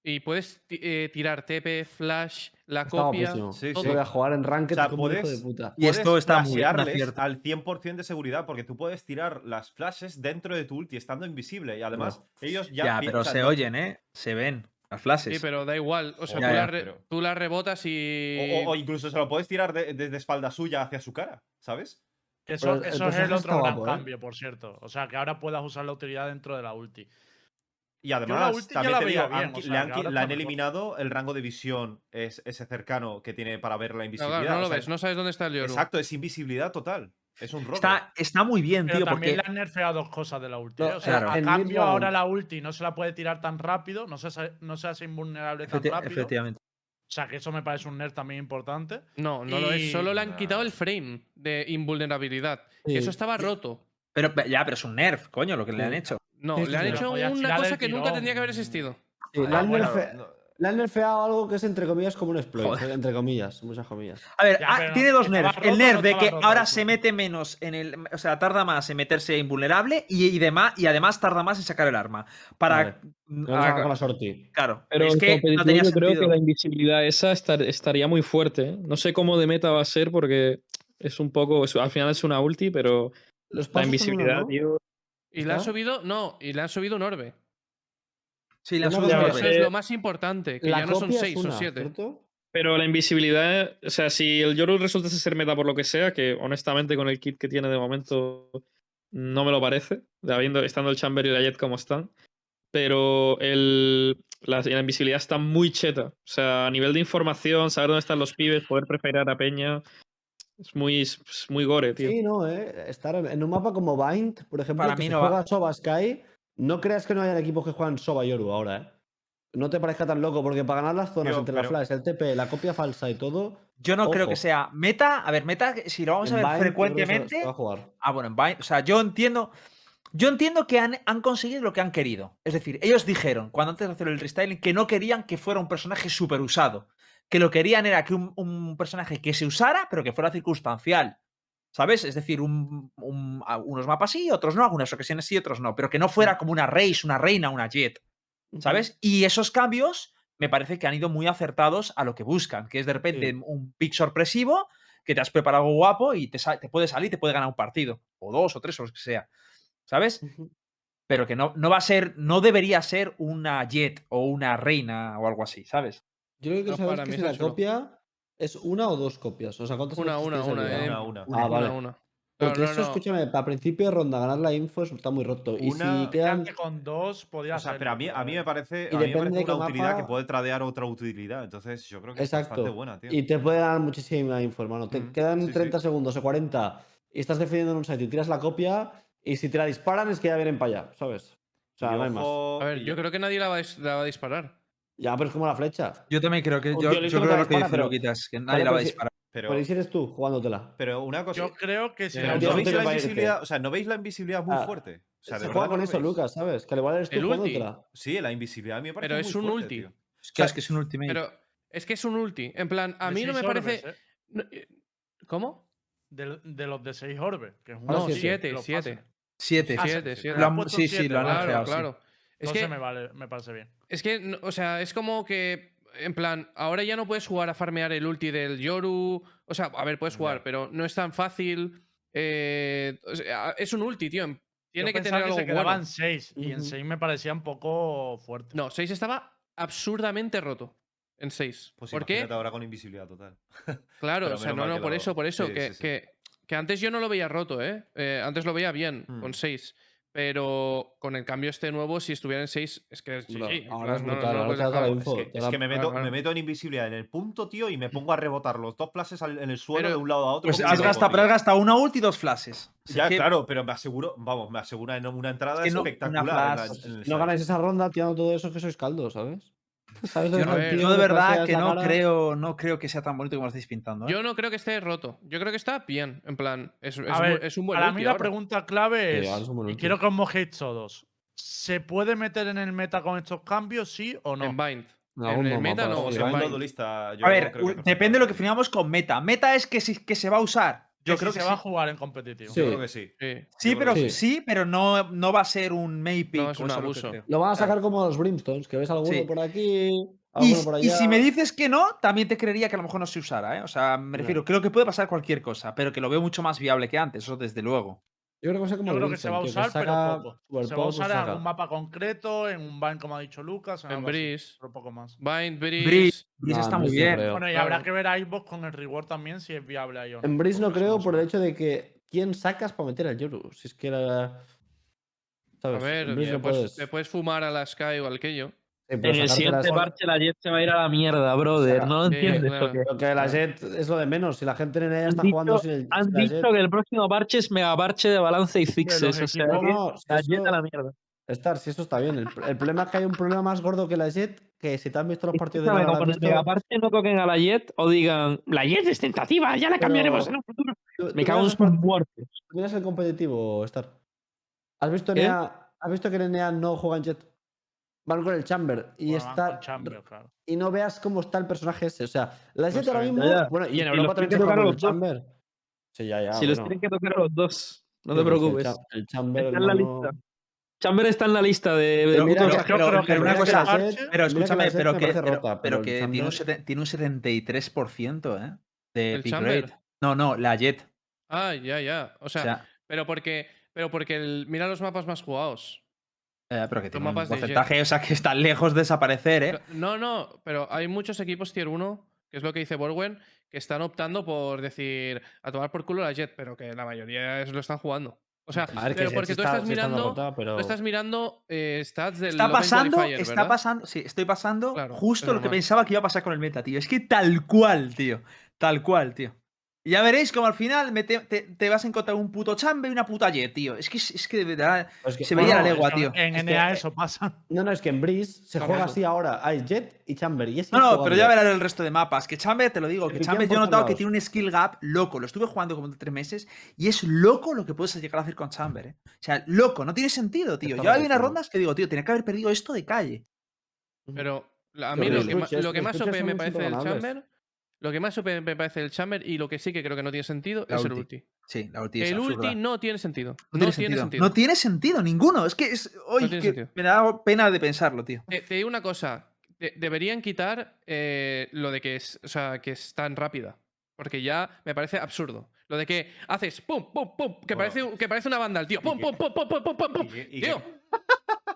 Y puedes eh, tirar TP, flash, la Está copia. guapísimo. Sí, todo. sí. Voy a jugar en ranked O sea, hijo de puedes- puta. Y esto Puedes está muy al 100% de seguridad, porque tú puedes tirar las flashes dentro de tu ulti, estando invisible. Y además, ellos ya. Ya, pero se oyen, ¿eh? Se ven las flashes. Sí, pero da igual. O sea, tú, ya, la re- pero- tú la rebotas y. O, o incluso se lo puedes tirar de- desde espalda suya hacia su cara, ¿sabes? Eso, el es el otro gran guapo, ¿eh? cambio, por cierto. O sea, que ahora puedas usar la utilidad dentro de la ulti. Y además, ulti también la te digo, bien, han- o sea, le han, le eliminado el rango de visión, es, ese cercano que tiene para ver la invisibilidad. no lo sea, ves, no sabes dónde está el Yoru. Exacto, es invisibilidad total. Es un robo. está, está muy bien, Pero tío, también porque. le han nerfeado dos cosas de la ulti. No, ¿eh? O sea, claro. a cambio, ahora la ulti no se la puede tirar tan rápido, no se, hace- no se hace invulnerable tan rápido. efectivamente. O sea, que eso me parece un nerf también importante. No, no lo es. Solo le han quitado el frame de invulnerabilidad. Sí. Que eso estaba roto. Pero ya, pero es un nerf, coño, lo que le han hecho. No, Sí, le han sí. hecho Podías una cosa que nunca tendría que haber existido. Sí, le, Ah, han bueno, nerfe- no- le han nerfeado algo que es entre comillas como un exploit. Joder. eh, Entre comillas, muchas comillas. A ver, Ya, ah, tiene dos ¿estaba nerfs. El nerf no de que roto ahora se mete menos en el. O sea, tarda más en meterse invulnerable y, y, demás, y además tarda más en sacar el arma. Para. Vale. mm, a ah, la sortie. claro. Pero es que no tenía yo creo sentido. que la invisibilidad esa estar- estaría muy fuerte. ¿eh? No sé cómo de meta va a ser porque es un poco. es- al final es una ulti, pero Los la invisibilidad, uno, ¿no? tío. Y le han subido. No, y le han subido un orbe. Sí, Eso que- orbe. es lo más importante, que La ya no son copia es 6, son una, 7. ¿cierto? Pero la invisibilidad, o sea, si el Yoru resultase ser meta por lo que sea, que honestamente con el kit que tiene de momento no me lo parece, habiendo, estando el Chamber y la Jet como están. Pero el, la, la invisibilidad está muy cheta. O sea, a nivel de información, saber dónde están los pibes, poder preferir a Peña, es muy, es muy gore, tío. Sí, no, ¿eh? Estar en un mapa como Bind, por ejemplo, Para que mí se no va- juega Sky, no creas que no hayan equipos que juegan Soba Yoru ahora, ¿eh? No te parezca tan loco, porque para ganar las zonas entre pero- la flash, el TP, la copia falsa y todo. Yo no creo que sea meta. A ver, meta, si lo vamos en a ver se- frecuentemente. va a jugar. Ah, bueno, en Vine. O sea, yo entiendo. Yo entiendo que han, han conseguido lo que han querido. Es decir, ellos dijeron, cuando antes de hacer el restyling, que no querían que fuera un personaje súper usado. Que lo querían era que un, un personaje que se usara, pero que fuera circunstancial. ¿Sabes? Es decir, un- unos mapas sí, otros no, algunas ocasiones sí, otros no. Pero que no fuera como una Race, una reina, una Jet. ¿Sabes? Y esos cambios me parece que han ido muy acertados a lo que buscan, que es de repente Sí. un pick sorpresivo, que te has preparado guapo y te, puede salir te puede ganar un partido. O dos, o tres, o los que sea. ¿Sabes? Pero que no, no va a ser, no debería ser una Jet o una reina o algo así, ¿sabes? Yo creo que No, sabes que la chulo. copia es una o dos copias. O sea, ¿cuántas Una, una, una, eh, Una, una. Ah, una, vale. una. Porque Claro, eso, no. escúchame, para principio de ronda ganar la info está muy roto. Y Una- si quedan. que con dos podía O sea, ser. pero a mí, a mí me parece, Y a mí me depende parece una utilidad que puede tradear otra utilidad. Entonces, yo creo que es bastante buena, tío. Y te puede dar muchísima info, hermano. Te Mm, quedan sí, sí. 30 segundos o 40 y estás defendiendo en un site y tiras la copia. Y si te la disparan es que ya vienen para allá, ¿sabes? O sea, Y no hay más. A ver, yo creo que nadie la va, a dis- la va a disparar. Ya, pero es como la flecha. Yo también creo que. Yo, que creo lo que dispara, dice pero- Luquitas, que Vale, nadie la va a si- disparar. Pero, Pero ¿y si eres tú jugándotela? pero una cosa. Yo creo que si ¿No no veis la invisibilidad? O sea, ¿no veis la invisibilidad muy Ah, fuerte? O sea, Se juega con que eso, veis. Lucas, ¿sabes? Que al igual eres tú. Sí, la invisibilidad a mí me parece Pero muy es un fuerte, ulti. tío. Es que, es que es un ultimate. Pero es que es un ulti. En plan, a mí no me parece. ¿eh? eh, ¿Cómo? De, de los de 6 orbes. Que es un Ahora No, sí, ulti, siete, los siete. pases. Siete. Ah, Siete, sí, sí, lo han sí. claro. Es No que, se me vale, me parece bien. es que, no- o sea, es como que en plan, ahora ya no puedes jugar a farmear el ulti del Yoru. O sea, a ver, puedes jugar, pero no es tan fácil. eh, o sea, es un ulti, tío. Tiene Yo que tener algo se quedaban bueno. 6 y en Ujú. 6 me parecía un poco fuerte. No, 6 estaba absurdamente roto. En 6. Pues ¿Por qué? ahora con invisibilidad total. Claro, o sea, no, no, que por lo- eso, por eso. sí, que, sí, sí. Que, que antes yo no lo veía roto, ¿eh? Eh, antes lo veía bien, Hmm. con 6. Pero con el cambio este nuevo, si estuviera en 6, es que ahora es no- brutal, no ahora la Es que, es me, meto, me meto en invisibilidad en el punto, tío, y me pongo a rebotar los dos flashes en el suelo Pero- de un lado a otro. Pues has gastado, pero has gastado una ult y dos flashes. Ya, que- claro, pero me aseguro, vamos, me asegura en una entrada Es que no- una espectacular. en la- flash- en el No ganáis esa ronda tirando todo eso que sois caldos, ¿sabes? ¿Sabes Yo, no- ver, yo de verdad que no cara? creo, no creo que sea tan bonito como lo estáis pintando. ¿eh? Yo no creo que esté roto. Yo creo que está bien. En plan, es, mu- ver, es un buen para mí la ahora. pregunta clave Sí, es, un y quiero que os mojéis todos, ¿se puede meter en el meta con estos cambios, sí o no? En Bind. En el meta no, sí, en Bind. Segundo Bind. duelista, yo A ver, creo que depende de lo que definamos con meta. Meta es que, si- que se va a usar. Yo Que creo si que se va a jugar en competitivo. Sí. Yo creo que sí. Sí. Pero que sí. sí. pero no, no va a ser un Maypick. No, es un abuso. Lo van a sacar como los Brimstones, que ves alguno Sí. por aquí, Y, alguno por allá. y si me dices que no, también te creería que a lo mejor no se usara, ¿eh? O sea, me refiero, creo que puede pasar cualquier cosa, pero que lo veo mucho más viable que antes, eso desde luego. Yo creo que va a ser como Yo el creo que se va a usar, que pero poco. super Se va a usar en algún mapa concreto, en un ban, como ha dicho Lucas, en, En Breeze. pero poco más. Bind, Breeze. Breeze, Breeze No, está muy no bien. creo. Bueno, y claro. habrá que ver a Xbox con el reward también si es viable ahí o no. En Breeze no creo por el hecho de que ¿quién sacas para meter al Yoru? Si es que era... A ¿Sabes? ver, en Breeze le puedes, fumar a la Sky o al Keyo. Sí, En el siguiente parche la Jet se va a ir a la mierda, brother. ¿No lo Sí, entiendes claro. o qué? Pero que la Jet es lo de menos. Si la gente en ella está dicho, jugando sin el han sin la dicho Jet- que el próximo parche es mega parche de balance y fixes. O sea, que No, si la eso- Jet a la mierda. Star, si eso está bien. El, el problema es que hay un problema más gordo que la Jet, que si te han visto los partidos de el visto- mega parche no toquen a la Jet o digan, la Jet es tentativa, ya la Pero- cambiaremos en un futuro. Tú- tú Me cago en sus tú miras el competitivo, Star. ¿Has visto. Nea, ¿Has visto que en Nea no juega en Jet? Van con el Chamber y Bueno, está con Chamber, claro. y no veas cómo está el personaje ese. O sea, la No Jet se ahora mismo. Ya. Bueno, y en Y Europa los también se que juega tocar con el. Chamber. Sí, ya, ya. si los tienen que tocar a los dos, no te pero es que preocupes. El, cha- el Chamber. Está en la lista. Chamber está en la lista de, de Pero mira pero- una cosa, escúchame, pero que, rota, pero que tiene, un tiene un 73%, ¿eh? De ¿El pick Chamber? rate. No, no, la Jet. Ah, ya, ya. O O sea, sea, pero porque, pero porque el- mira los mapas más jugados. Eh, pero que tiene un de porcentaje, o sea, que está lejos de desaparecer, ¿eh? No, no, pero hay muchos equipos tier 1, que es lo que dice Borwen, que están optando por decir a tomar por culo la Jet, pero que la mayoría lo están jugando. O sea, ver, pero porque tú está- estás mirando, pero... tú estás mirando eh, stats del Está pasando, está ¿verdad? pasando, sí, estoy pasando Claro, justo es lo que pensaba que iba a pasar con el meta, tío. Es que tal cual, tío. Tal cual, tío. Y ya veréis como al final me te, te- te vas a encontrar un puto chambe y una puta jet, tío. Es que, es que de verdad Pues que- se veía no, la legua, tío. En Es NA eh, eso pasa. No, no, es que en Breeze se juega así ahora. Hay Jet y Chamber. Y es No, no, pero ya verás el resto de mapas. Que Chamber, te lo digo, que Chamber yo he notado que tiene un skill gap loco. Lo estuve jugando como tres meses y es loco lo que puedes llegar a hacer con Chamber, ¿eh? O sea, loco, no tiene sentido, tío. Está Yo hay unas rondas que digo, tío, tenía que haber perdido esto de calle. Pero a mí lo lo que más OP me parece del. Chamber, lo que más OP me parece del Chamber y lo que sí que creo que no tiene sentido La es el ulti. Sí, la ulti es El absurda. ulti no tiene sentido. No tiene, sentido. sentido. No tiene sentido ninguno. Es que es. Que me da pena de pensarlo, tío. Te, te digo una cosa. de- deberían quitar eh, lo de que es, o sea, que es tan rápida. Porque ya me parece absurdo. Lo de que haces pum, pum, pum, que, Bueno. parece, que parece una banda, el tío. Pum, pum, pum, pum, pum, pum, pum, Tío.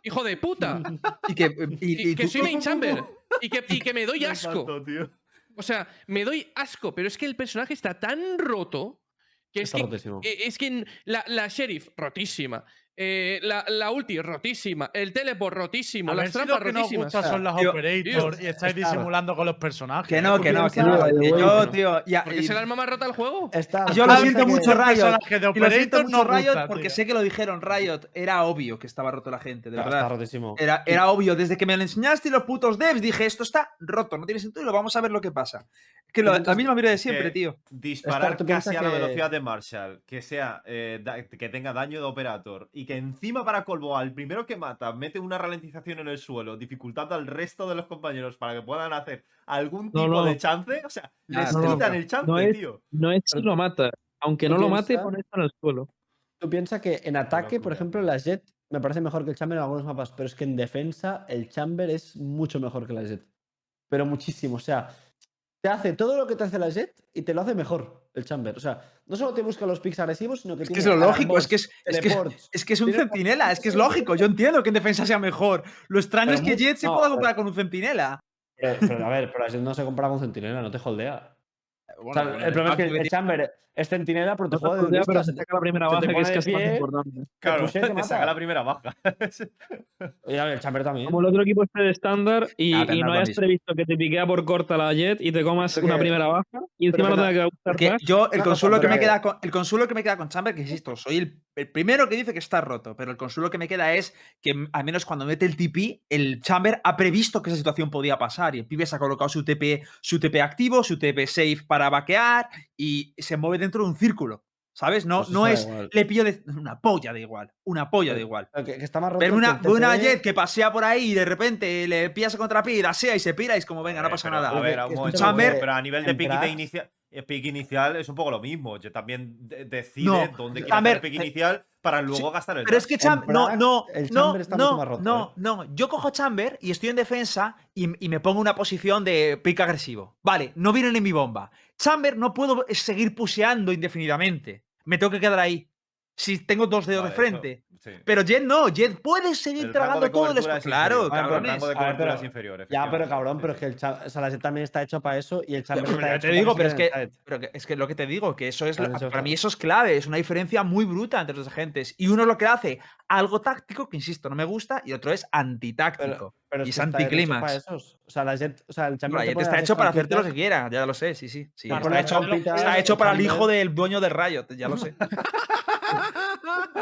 Hijo de puta. Y que. Y, Y, y que tú- soy main chamber. Y que, y que me doy Me asco. faltó, tío. O sea, me doy asco. Pero es que el personaje está tan roto. Que es que rotísimo. Eh, Es que la sheriff, rotísima. Eh, la, la ulti, rotísima. El teleport, rotísimo. A ver las si lo trampas, que nos rotísimas. gusta son las Tío, operators tío, y estáis disimulando con los personajes. Que no, ¿Tú que no, que no. Yo, tío. ya- Porque es el alma más rota del juego. Está- Yo lo siento mucho, El Riot. personaje de y lo siento Operator mucho, no Riot, gusta, porque tío. sé que lo dijeron Riot. Era obvio que estaba roto la gente, de Está verdad. rotísimo. Era, era obvio, desde que me lo enseñaste y los putos devs, dije, esto está roto, no tiene sentido, vamos a ver lo que pasa. Que lo- la misma vida de siempre, tío. Disparar ¿tú piensas casi a la velocidad de Marshall, que sea eh, da- que tenga daño de operator y que encima para colmo al primero que mata mete una ralentización en el suelo, dificultando al resto de los compañeros para que puedan hacer algún tipo no. de chance, o sea, les no, quitan no. el chance, No es- tío. No es si lo mata. Aunque ¿Tú no lo mate, pone esto en el suelo. Tú piensas que en ataque, por locura, ejemplo, la Jet me parece mejor que el Chamber en algunos mapas, pero es que en defensa el Chamber es mucho mejor que la Jet. pero muchísimo. O sea, te hace todo lo que te hace la Jet y te lo hace mejor el Chamber. O sea, no solo te busca los picks agresivos, sino que Es que tiene es lo lógico, es que es, es, que, es que es un centinela, es que es lógico. Yo entiendo que en defensa sea mejor. Lo extraño Pero es que mu- Jet se no, pueda a ver. comparar con un centinela. Pero, pero, a ver, pero no se compara con Centinela, no te holdea. O sea, Bueno, el problema es que el Chamber es Centinela, pero te No te juega de pero se saca la primera baja, te que es que es más importante. Claro, te, te saca la primera baja. Oye, a ver, el Chamber también. Como el otro equipo esté de estándar y, Ah, y no hayas previsto que te piquea por corta la jet y te comas una primera baja y encima no que tenga que gustar más. yo, el consuelo, que me queda con, el consuelo que me queda con Chamber, que insisto, soy el, el primero que dice que está roto, pero el consuelo que me queda es que al menos cuando mete el TP, el Chamber ha previsto que esa situación podía pasar y el pibe se ha colocado su TP, su TP activo, su TP safe para vaquear y se mueve dentro de un círculo. ¿Sabes? No, Pues no es igual. le pillo de una polla de igual, una polla de Pero- igual. Pero Que, que está más roto Pero una, una TP. jet que pasea por ahí y de repente le pillas contra pie y dasea y se pira y es como, venga, no Eh, pasa pero, nada. A ver, a un momento, escúchame, pero- a nivel de Prax- inicial, el pick inicial es un poco lo mismo. Yo también de- decide No, dónde quiere hacer el pick eh, inicial para luego gastar el Pero es que Cham En no, no, el no, Chamber está mucho no, más roto, no, ¿eh? no. Yo cojo Chamber y estoy en defensa y, y me pongo una posición de pick agresivo. Vale, no vienen en mi bomba. Chamber no puedo seguir puseando indefinidamente. Me tengo que quedar ahí. Si tengo dos dedos Vale, de frente. eso, sí. Pero Jet no, Jet puede seguir El tragando todo el espacio. es Claro, inferior. Ya, pero cabrón, sí, pero es que el, o sea, la Jet también está hecho para eso y el Chamber Pero está ya hecho te para digo, pero es que, pero que- es que lo que te digo, que eso es, Claro, la- eso es para mí eso es clave, es una diferencia muy bruta entre los agentes. Y uno es lo que hace algo táctico, que insisto, no me gusta, y otro es antitáctico. Pero y es es que está hecho anticlímax. para esos. O sea, la Jet, o sea, el Chamber No, te ya te pone está hecho para hacerte lo que quiera, ya lo sé, sí, sí. sí. Está, hecho, estampitas, está hecho para el hijo del dueño de Riot, ya lo sé.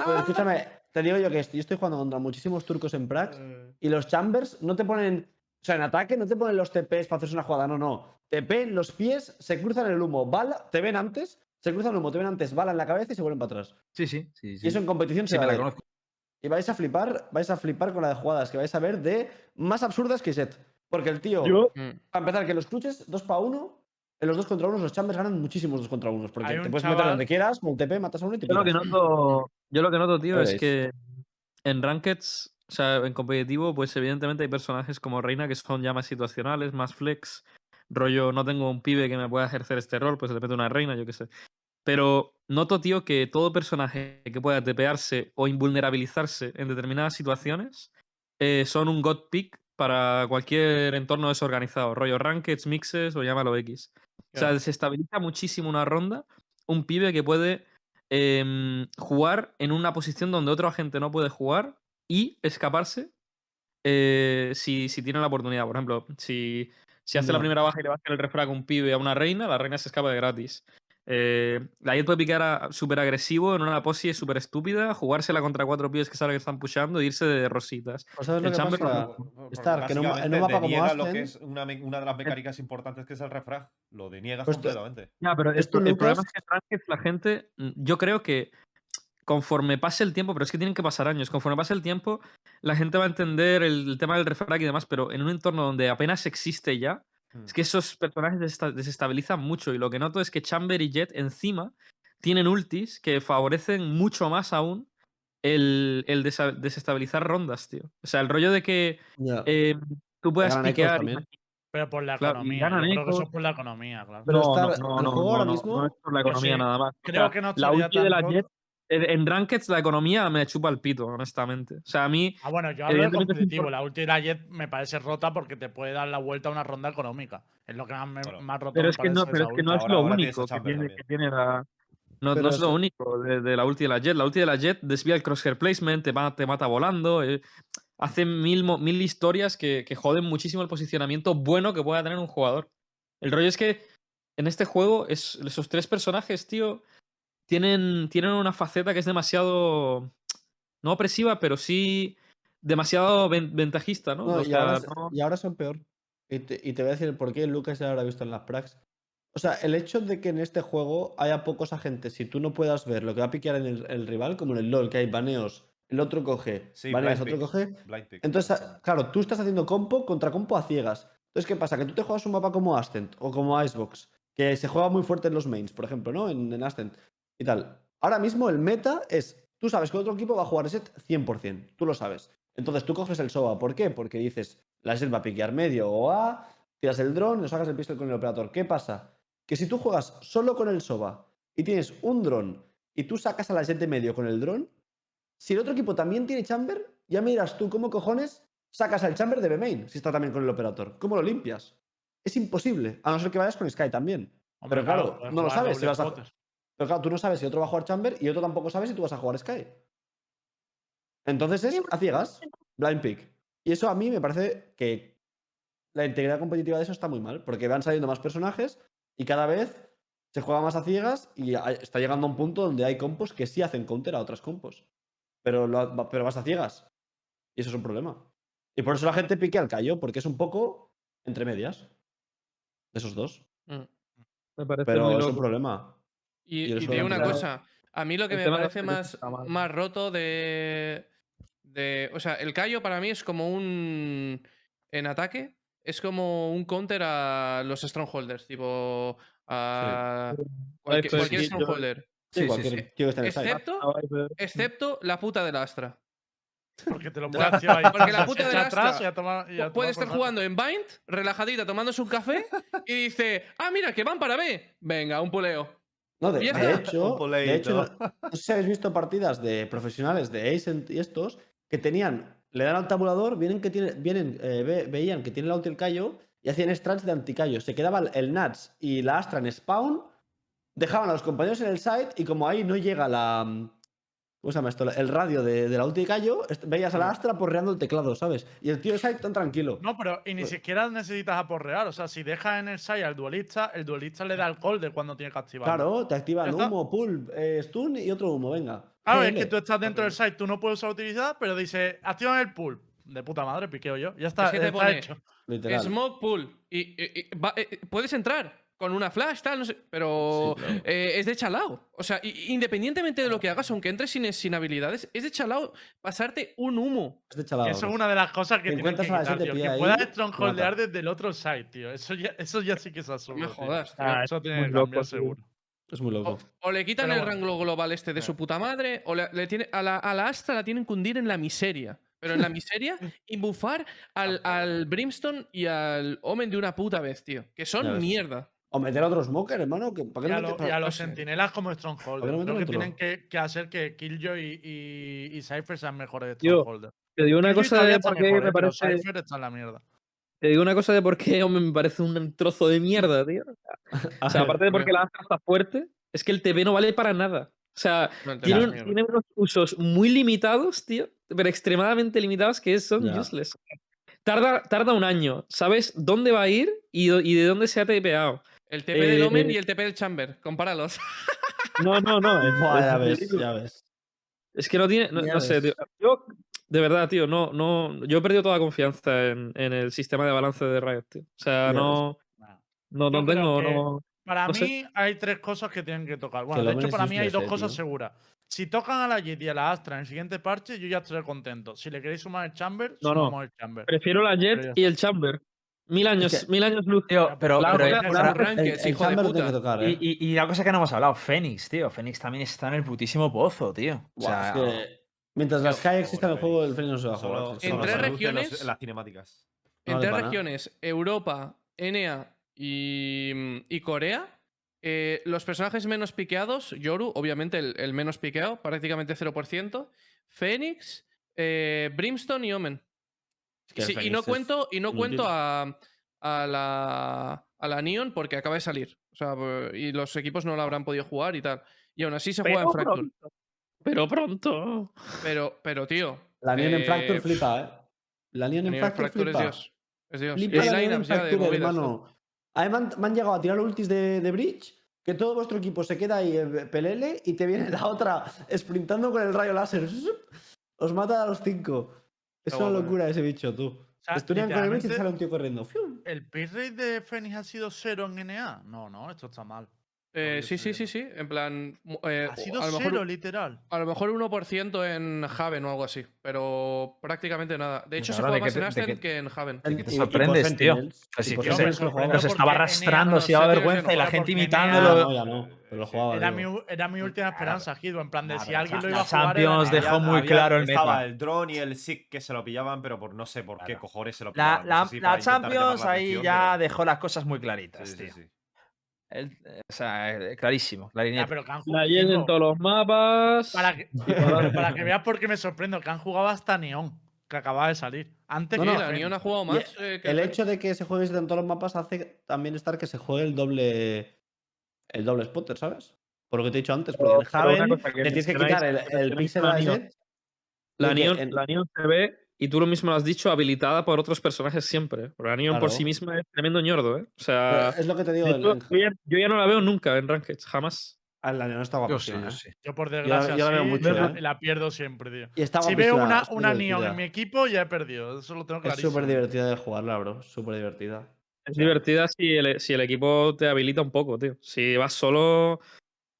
Pero escúchame, te digo yo que estoy, yo estoy jugando contra muchísimos turcos en Prax y los Chambers no te ponen. O sea, en ataque no te ponen los TPs para hacerse una jugada, no, no. Te ven los pies, se cruzan el humo, bala, te ven antes, se cruzan el humo, te ven antes, bala en la cabeza y se vuelven para atrás. Sí, sí, sí. sí. Y eso en competición Sí, se me va la a ver. conozco. Y vais a flipar, vais a flipar con la de jugadas que vais a ver de más absurdas que Set. Porque el tío, Yo, Mm. para empezar, que los cruces 2 para 1, en los 2 contra 1 los Chambers ganan muchísimos 2 contra 1. Porque Hay te un puedes meter donde quieras, con un TP, matas a uno y te yo lo que noto, yo lo que noto, tío, es que en Rankeds, o sea, en competitivo, pues evidentemente hay personajes como Reina que son ya más situacionales, más flex. Rollo, no tengo un pibe que me pueda ejercer este rol, pues le meto una reina, yo qué sé. Pero noto, tío, que todo personaje que pueda tepearse o invulnerabilizarse en determinadas situaciones eh, son un god pick para cualquier entorno desorganizado. Rollo rankeds, mixes o llámalo X. O sea, desestabiliza muchísimo una ronda un pibe que puede em, jugar en una posición donde otro agente no puede jugar y escaparse eh, si, si tiene la oportunidad. Por ejemplo, si, si hace la primera baja y le va a hacer el refrag a un pibe a una reina, la reina se escapa de gratis. Eh, la Jet puede picar a- súper agresivo en una posi súper estúpida, jugársela contra cuatro pibes que saben que están pushando e irse de rositas. Pues ¿Sabes lo el que Chamber pasa? no- Star, que en un básicamente mapa como deniega lo que es una, una de las mecánicas importantes que es el refrag. Lo deniegas Pues completamente. Ya, pero Esto, el problema es que Ranked la gente, mm, yo creo que conforme pase el tiempo, pero es que tienen que pasar años, conforme pase el tiempo, la gente va a entender el, el tema del refrag y demás, pero en un entorno donde apenas existe ya, Hmm. es que esos personajes desesta- desestabilizan mucho y lo que noto es que Chamber y Jet encima tienen ultis que favorecen mucho más aún el, desestabilizar rondas, tío. O sea, el rollo de que eh, tú puedas piquear... Pero por la Claro, economía. ganan Yo creo que eso es por la economía, claro. Pero no, estar- no, el no, juego no, ahora no, mismo- no es por la economía sí nada más. O Creo sea, que no la ulti de la Jet en en Rankeds la economía me chupa el pito, honestamente. O sea, a mí Ah, bueno, yo hablo de competitivo. La ulti de la Jet me parece rota porque te puede dar la vuelta a una ronda económica. Es lo que más, me- Claro. más roto Pero me es que no, parece pero es que no es Ahora- lo ahora único que tiene, también. que tiene la. No, es lo único de, de la ulti de la Jet. La ulti de la Jet desvía el crosshair placement, te, va- te mata volando. eh, hace mil, mo- mil historias que, que joden muchísimo el posicionamiento bueno que pueda tener un jugador. El rollo es que en este juego, es, esos tres personajes, tío, tienen, tienen una faceta que es demasiado. No opresiva, pero sí demasiado ven- ventajista, ¿no? No, O y, sea, ahora, es- no- y ahora son peor. Y te, y te voy a decir el por qué Lucas ya lo habrá visto en las prax. O sea, el hecho de que en este juego haya pocos agentes y tú no puedas ver lo que va a piquear en el, el rival, como en el LOL, que hay baneos, el otro coge, Sí, baneas, blind otro pick. coge. Pick. Entonces, a- claro, tú estás haciendo compo contra compo a ciegas. Entonces, ¿qué pasa? Que tú te juegas un mapa como Ascent o como Icebox, que se juega muy fuerte en los mains, por ejemplo, ¿no? En, en Ascent y tal. Ahora mismo el meta es, tú sabes que otro equipo va a jugar set 100%, tú lo sabes. Entonces tú coges el SOA, ¿por qué? Porque dices, la set va a piquear medio o A, tiras el dron y lo sacas el pistol con el operador. ¿Qué pasa? Que si tú juegas solo con el SOBA y tienes un dron y tú sacas a la jet de medio con el dron, si el otro equipo también tiene chamber, ya me dirás tú cómo cojones sacas al chamber de B-main si está también con el operador. ¿Cómo lo limpias? Es imposible, a no ser que vayas con Sky también. Hombre, Pero claro, no lo sabes si doble vas a- spotter. Pero claro, tú no sabes si otro va a jugar chamber y otro tampoco sabe si tú vas a jugar Sky. Entonces es a ciegas, blind pick. Y eso a mí me parece que la integridad competitiva de eso está muy mal, porque van saliendo más personajes y cada vez se juega más a ciegas y está llegando a un punto donde hay compos que sí hacen counter a otras compos. Pero, lo pero vas a ciegas. Y eso es un problema. Y por eso la gente pique al callo, porque es un poco entre medias. De esos dos. Mm. Me parece Pero muy es un problema. Y, Y te digo una cosa, a mí lo que El me parece más, más roto de, de... O sea, el callo para mí es como un... En ataque, es como un counter a los strongholders, tipo a cualquier, pues cualquier sí, yo- strongholder. Sí, Sí, sí, cualquier sí. Excepto, excepto la puta del Astra. Porque te lo ahí. Porque la puta del atrás Astra y a tomar- y a tomar Puede estar jugando en Bind, relajadita, tomándose un café, y dice, ah, mira, que van para B. Venga, un puleo. No, de, hecho, de hecho, no, no sé si habéis visto partidas de profesionales de Ascent y estos que tenían, le dan al tabulador, vienen que tiene, vienen, eh, ve- veían que tiene la ulti el callo y hacían strats de anticallo. Se quedaba el- el Nats y la Astra en spawn, dejaban a los compañeros en el site y como ahí no llega la. ¿Cómo se llama esto? El radio de, de la ulti de callo, veías a la Astra porreando el teclado, ¿sabes? Y el tío site tan tranquilo. No, pero y ni siquiera necesitas aporrear. O sea, si dejas en el side al duelista, el duelista le da el call de cuando tiene que activar. Claro, te activan humo, pull, eh, stun y otro humo, venga. Claro, es que tú estás dentro del site, tú no puedes usar utilidad, pero dice, activan el pool. De puta madre, piqueo yo. Ya está, Es que te está pone- hecho. Literal. Smoke pool. Y, y- y va- eh, puedes entrar con una flash, tal, no sé. Pero Sí, claro. eh, es de chalao. O sea, independientemente de lo que hagas, aunque entres sin, sin habilidades, es de chalao pasarte un humo. Es de chalado. Que eso es una de las cosas que Te tienen que encuentras a la quitar, gente tío. Que ahí, puedas strongholdear desde el otro site, tío. Eso ya, eso ya sí que es No absurdo. me tío. jodas. Ah, Eso es tiene muy que loco, cambiar seguro. Es muy loco. O, o le quitan Pero el bueno. rango global este de su puta madre, o le, le tiene, a, la, a la Astra la tienen que hundir en la miseria. Pero en la miseria, y bufar al, al Brimstone y al Omen de una puta vez, tío. Que son mierda. O meter a otro smoker, hermano. Que, ¿para Y qué a, lo- mete- y a los sentinelas como ¿Por qué no Strongholder. Creo que otro? tienen que, que hacer que Killjoy y, y, y Cypher sean mejores Tío, Strongholder. Te digo una Killjoy cosa de por qué mejor, me parece. Cypher está en la mierda. Te digo una cosa de por qué me parece un trozo de mierda, tío. O sea, aparte de porque la Astra está fuerte, es que el TP no vale para nada. O sea, No, tiene, un- unos usos muy limitados, tío, pero extremadamente limitados que son Ya. useless. Tarda, tarda un año, ¿sabes dónde va a ir y, y de dónde se ha TPado? El TP del Omen Eh, y el TP del Chamber. Compáralos. No, no, no. es- Buah, ya es ves, ya ves. Es que no tiene. No, sé, tío. Yo, de verdad, tío, no, no. Yo he perdido toda confianza en, en el sistema de balance de Riot, tío. O sea, Ya no. No, no tengo. No, Para No sé. mí hay tres cosas que tienen que tocar. Bueno, de hecho, para mí hay dos eh, cosas tío. seguras. Si tocan a la Jet y a la Astra en el siguiente parche, yo ya estaré contento. Si le queréis sumar el Chamber, No, no. sumamos el Chamber. prefiero la Jet y el Chamber. Mil años, Es que- mil años luz. Tío, pero, La pero, otra- eh, la El, el de puta. que tocar, ¿eh? y, y, y la cosa que no hemos hablado, Fénix, tío. Fénix también está en el putísimo pozo, tío. O sea, es que mientras las Sky existan en el juego, el Fénix no se va a jugar. En tres los- regiones- en las cinemáticas. En tres regiones, Europa, NA y, y Corea, eh, los personajes menos piqueados, Yoru, obviamente el, el menos piqueado, prácticamente 0%, Phoenix, eh, Brimstone y Omen. Es Sí, y no es cuento, y no cuento a, a la, a la Neon porque acaba de salir. O sea, y los equipos no la habrán podido jugar y tal. Y aún así se juega en Pero Fracture. pronto. Pero pronto. Pero, pero, tío. La Neon en eh, Fracture flipa, ¿eh? La Neon en Neon Fracture, Fracture es flipa. Dios. Es Dios. Flipa la Neon en de hermano. Además, me han llegado a tirar ultis de, de Bridge, que todo vuestro equipo se queda ahí en pelele y te viene la otra sprintando con el rayo láser. Os mata a los cinco. Es una locura ese bicho, tú. O sea, Estudian con el Bridge y sale un tío corriendo. ¡Fium! ¿El pick rate de Fénix ha sido cero en NA? No, no, esto está mal. Eh, sí, sí, sí, sí. En plan. eh, Ha sido a, lo cero, mejor, literal. a lo mejor 1% en Haven o algo así. Pero prácticamente nada. De hecho, se ahora, juega ¿de más qué en te- de Ascent qué- que en Haven. En- que te sorprendes, tío. Sentinels. Sí, Y por que se- estaba en arrastrando, si daba vergüenza y la gente en imitándolo. No, ya no. Pero lo jugaba. Era mi, era mi última esperanza, Gido. En plan de si alguien lo iba a jugar. Champions en dejó muy claro el estaba meta. el drone y el SIC que se lo pillaban, pero por no sé por qué Claro. cojones se lo La, pillaban. la- Champions la ahí ya pero- dejó las cosas muy claritas, Sí, sí, tío. El- o sea, eh, clarísimo, Ya, clarinete. pero que han La. Yen en todos los mapas. Para que, para que veas por qué me sorprendo, que han jugado hasta Neon, que acaba de salir. Antes No, que no, la. Neon ha jugado Y más. eh, que el hecho de que se juegue en todos los mapas hace también estar que se juegue el doble el doble spotter, ¿sabes? Por lo que te he dicho antes, porque en Pero una Haven cosa que le tienes que quitar el, el mencionáis pixel la Neon. ese. La porque Neon, en- la Neon se ve, y tú lo mismo lo has dicho, habilitada por otros personajes siempre. Porque la Neon por sí misma es tremendo ñordo, ¿eh? O pero sea, es lo que te digo. de el- hecho, en- yo, ya, yo ya no la veo nunca en Ranked, jamás. Ah, la Neon está Yo guapísima. sí, yo ¿eh? sí. Yo, por desgracia, yo la veo sí, mucho, la, ¿eh? la pierdo siempre, tío. Y está Si veo una, una Neon en mi equipo, ya he perdido. Eso lo tengo Es clarísimo. súper divertida de jugarla, bro. Súper divertida. Es divertida si el, si el equipo te habilita un poco, tío. Si vas solo,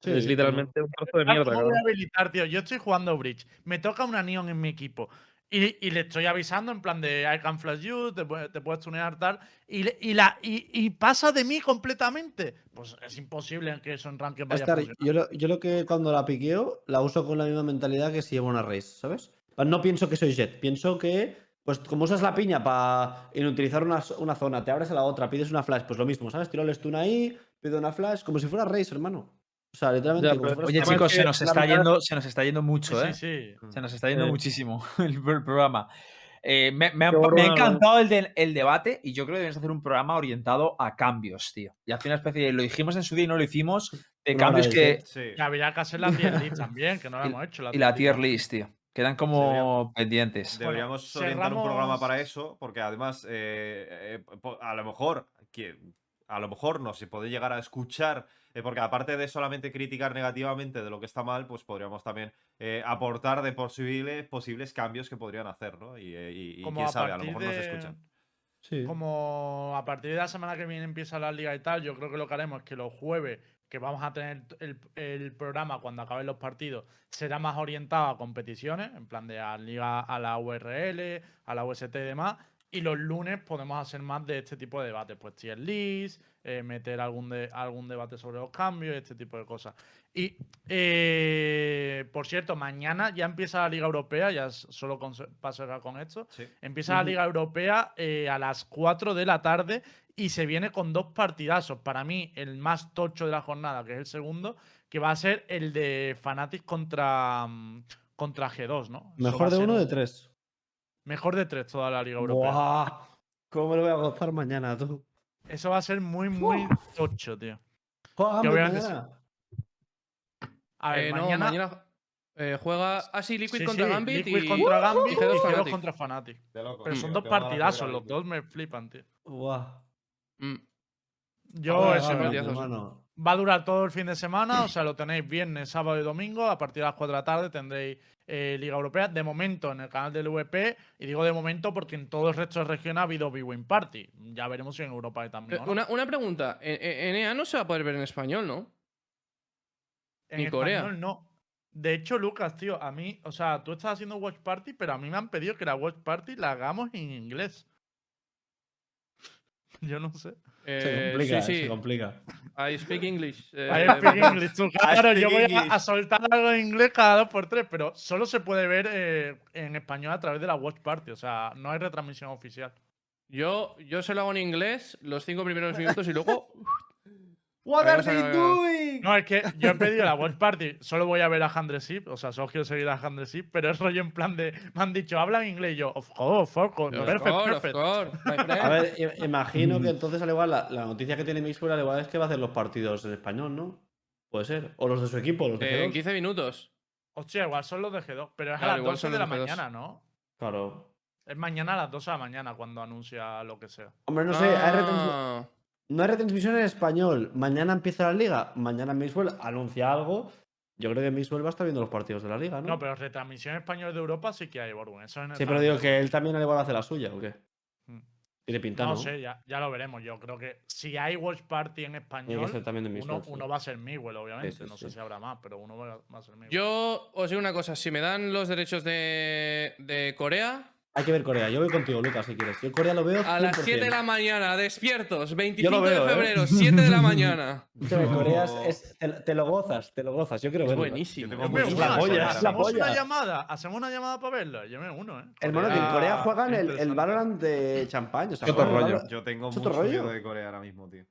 Sí, es sí, literalmente un trozo de mierda, ¿Cómo cabrón. voy a habilitar, tío? Yo estoy jugando Bridge. Me toca una Neon en mi equipo. Y, y le estoy avisando en plan de I can flash you, te, puedes- te puedes tunear tal. Y, y, la, y, y pasa de mí completamente. Pues es imposible que eso en Ranked vaya a Estar- yo, lo, yo lo que cuando la piqueo, la uso con la misma mentalidad que si llevo una race, ¿sabes? No pienso que soy Jet, pienso que, pues como usas la piña para inutilizar una, una zona, te abres a la otra, pides una flash, pues lo mismo, ¿sabes? Tiro el stun ahí, pido una flash, como si fuera race, hermano. O sea, literalmente. Ya, pero- Oye, chicos, que se nos está mitad- yendo, se nos está yendo mucho, Sí, ¿eh? sí, sí. Se nos está yendo Eh. muchísimo el, el programa. Eh, me, me ha, me encantado el, de- el debate y yo creo que debemos hacer un programa orientado a cambios, tío. Y hacer una especie de, lo dijimos en su día y no lo hicimos, de cambios que... Sí. Y habría que hacer la tier list también, que no la Y- hemos hecho. Y la tier list, tío. Quedan como pendientes. Deberíamos Bueno, orientar un programa para eso, porque además, eh, eh, a lo mejor, que, a lo mejor no se puede llegar a escuchar, eh, porque aparte de solamente criticar negativamente de lo que está mal, pues podríamos también eh, aportar de posibles, posibles cambios que podrían hacer, ¿no? Y, eh, y- y quién a sabe, a lo mejor no se de- escuchan. Sí. Como a partir de la semana que viene empieza la liga y tal, yo creo que lo que haremos es que los jueves, que vamos a tener el, el programa cuando acaben los partidos, será más orientado a competiciones, en plan de a liga, a la URL, a la UST y demás. Y los lunes podemos hacer más de este tipo de debates, pues tier list, eh, meter algún, de, algún debate sobre los cambios, este tipo de cosas. Y, eh, por cierto, mañana ya empieza la Liga Europea, ya solo con, paso con esto. Sí. Empieza la. Liga Europea eh, a las 4 de la tarde y se viene con dos partidazos. Para mí, el más tocho de la jornada, que es el segundo, que va a ser el de Fnatic contra, mm, contra G2, ¿no? Mejor de uno o de tres. Mejor de tres toda la Liga Europea. Buah, ¿Cómo lo voy a gozar mañana, tú? Eso va a ser muy, muy tocho, tío. Juega Que obviamente mañana. A ver, Eh, no, mañana. mañana eh, juega. Ah, sí, Liquid sí, contra sí, Gambit. Liquid y... contra Gambit y y G2 G2 Fnatic. contra Fnatic. Pero tío, son dos partidazos, los dos me flipan, tío. Buah. Mm. Yo, Gambit, partidazos. hermano. Va a durar todo el fin de semana, o sea, lo tenéis viernes, sábado y domingo. A partir de las 4 de la tarde tendréis eh, Liga Europea. De momento en el canal del VP, y digo de momento porque en todo el resto de regiones ha habido Big Win Party. Ya veremos si en Europa hay también. ¿o no. Una, una pregunta. En, en EA no se va a poder ver en español, ¿no? en ni Corea. español no. De hecho, Lucas, tío, a mí, o sea, tú estás haciendo Watch Party, pero a mí me han pedido que la Watch Party la hagamos en inglés. Yo no sé. Se Eh, complica, sí, sí. se complica. I speak English. eh, I speak English, tú, claro, yo speak voy a soltar algo en inglés cada dos por tres, pero solo se puede ver eh, en español a través de la Watch Party, o sea, no hay retransmisión oficial. Yo, yo se lo hago en inglés los cinco primeros minutos y luego. What are they doing? No, es que yo he pedido la Watch Party, solo voy a ver a Handresip, o sea, solo quiero seguir a Handresip, pero es rollo en plan de, me han dicho, habla en inglés, y yo, of course, of course, Of perfect, course, of perfect. course, my friend. A ver, imagino que entonces al igual la, la noticia que tiene Mixwell al igual es que va a hacer los partidos en español, ¿no? Puede ser. O los de su equipo, los de Eh, en G2. 15 minutos. Hostia, igual son los de G2, pero es Claro, a las igual 12 son de la G2. mañana, ¿no? Claro. Es mañana a las 12 de la mañana cuando anuncia lo que sea. Hombre, no sé, Ah, no hay retransmisión en español. Mañana empieza la liga. Mañana Mixwell anuncia algo. Yo creo que Mixwell va a estar viendo los partidos de la liga, ¿no? No, pero retransmisión español de Europa sí que hay. Eso en el sí, pero digo que él también al igual hace la suya, ¿o qué? Mm. Tiene pinta, No ¿no? sé, ya, ya lo veremos. Yo creo que si hay Watch Party en español, ser también de mis uno, sí. uno va a ser Miguel, obviamente. no sé sí. si habrá más, pero uno va va a ser Miguel. Yo os digo una cosa, si me dan los derechos de, de Corea, Hay que ver Corea. Yo voy contigo, Lucas, si quieres. Yo Corea lo veo. a las 7 de 100%. la mañana, despiertos, 25 veo, de ¿eh? febrero, 7 de la mañana. Corea es, es- te, te lo gozas, te lo gozas. Yo quiero Es verlo. ¿eh? buenísimo. Yo la polla, es la una llamada, hacemos una llamada para verlo. Yo me uno, ¿eh? Hermano, que en Corea- juegan el, el. Valorant de champán. O sea, Qué otro rollo. Yo tengo ¿Es mucho otro miedo rollo? de Corea ahora mismo, tío.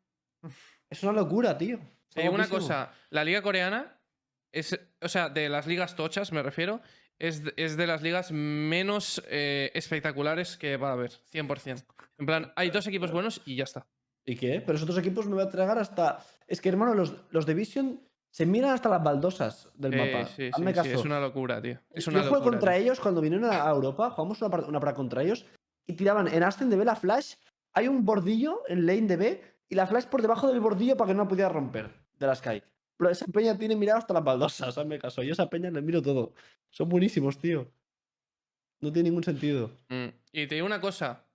Es una locura, tío. Una cosa, la liga coreana es, o sea, de las ligas tochas me refiero, es, de- es de las ligas menos eh, espectaculares que va a haber, 100%. En plan, hay dos equipos buenos y ya está. ¿Y qué? Pero esos otros equipos me voy a tragar hasta. Es que, hermano, los, los de Vision se miran hasta las baldosas del Eh, mapa. sí, sí, Hazme sí, caso. es una locura, tío. Es Yo jugué locura. contra tío. ellos cuando vinieron a Europa, jugamos una, una para contra ellos y tiraban en Aston de B la flash. Hay un bordillo en lane de B y la flash por debajo del bordillo para que no la pudiera romper de la Sky. Pero esa peña tiene mirado hasta las baldosas, hazme caso. Yo esa peña les miro todo. Son buenísimos, tío. No tiene ningún sentido. Mm, Y te digo una cosa.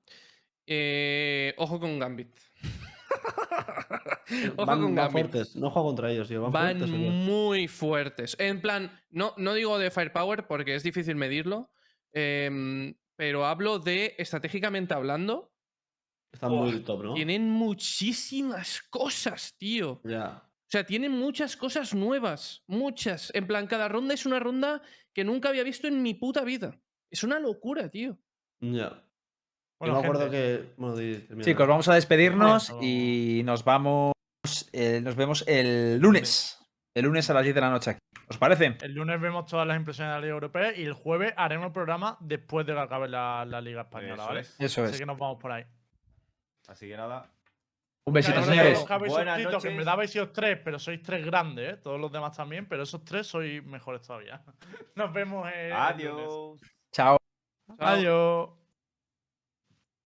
eh, ojo con Gambit. ojo van, con van Gambit. fuertes. No juego contra ellos, tío. Van, Van fuertes, señor. muy fuertes. En plan, no, no digo de firepower porque es difícil medirlo, em, pero hablo de estratégicamente hablando. Están muy top, ¿no? Tienen muchísimas cosas, tío. Ya. O sea, tienen muchas cosas nuevas. Muchas. En plan, cada ronda es una ronda que nunca había visto en mi puta vida. Es una locura, tío. Ya. Bueno, Yo me acuerdo gente, que. Bueno. Chicos, vamos a despedirnos Bueno. y nos vamos. eh, nos vemos el lunes. El lunes a las 10 de la noche aquí. ¿Os parece? El lunes vemos todas las impresiones de la Liga Europea y el jueves haremos el programa después de que acabe la, la Liga Española, Eso ¿vale? es. Eso Así es. que nos vamos por ahí. Así que nada. Un besito, Claro, señores. Buenas que en verdad habéis sido tres, pero sois tres grandes, ¿eh? Todos los demás también, pero esos tres sois mejores todavía. Nos vemos lunes. Adiós. Chao. Adiós.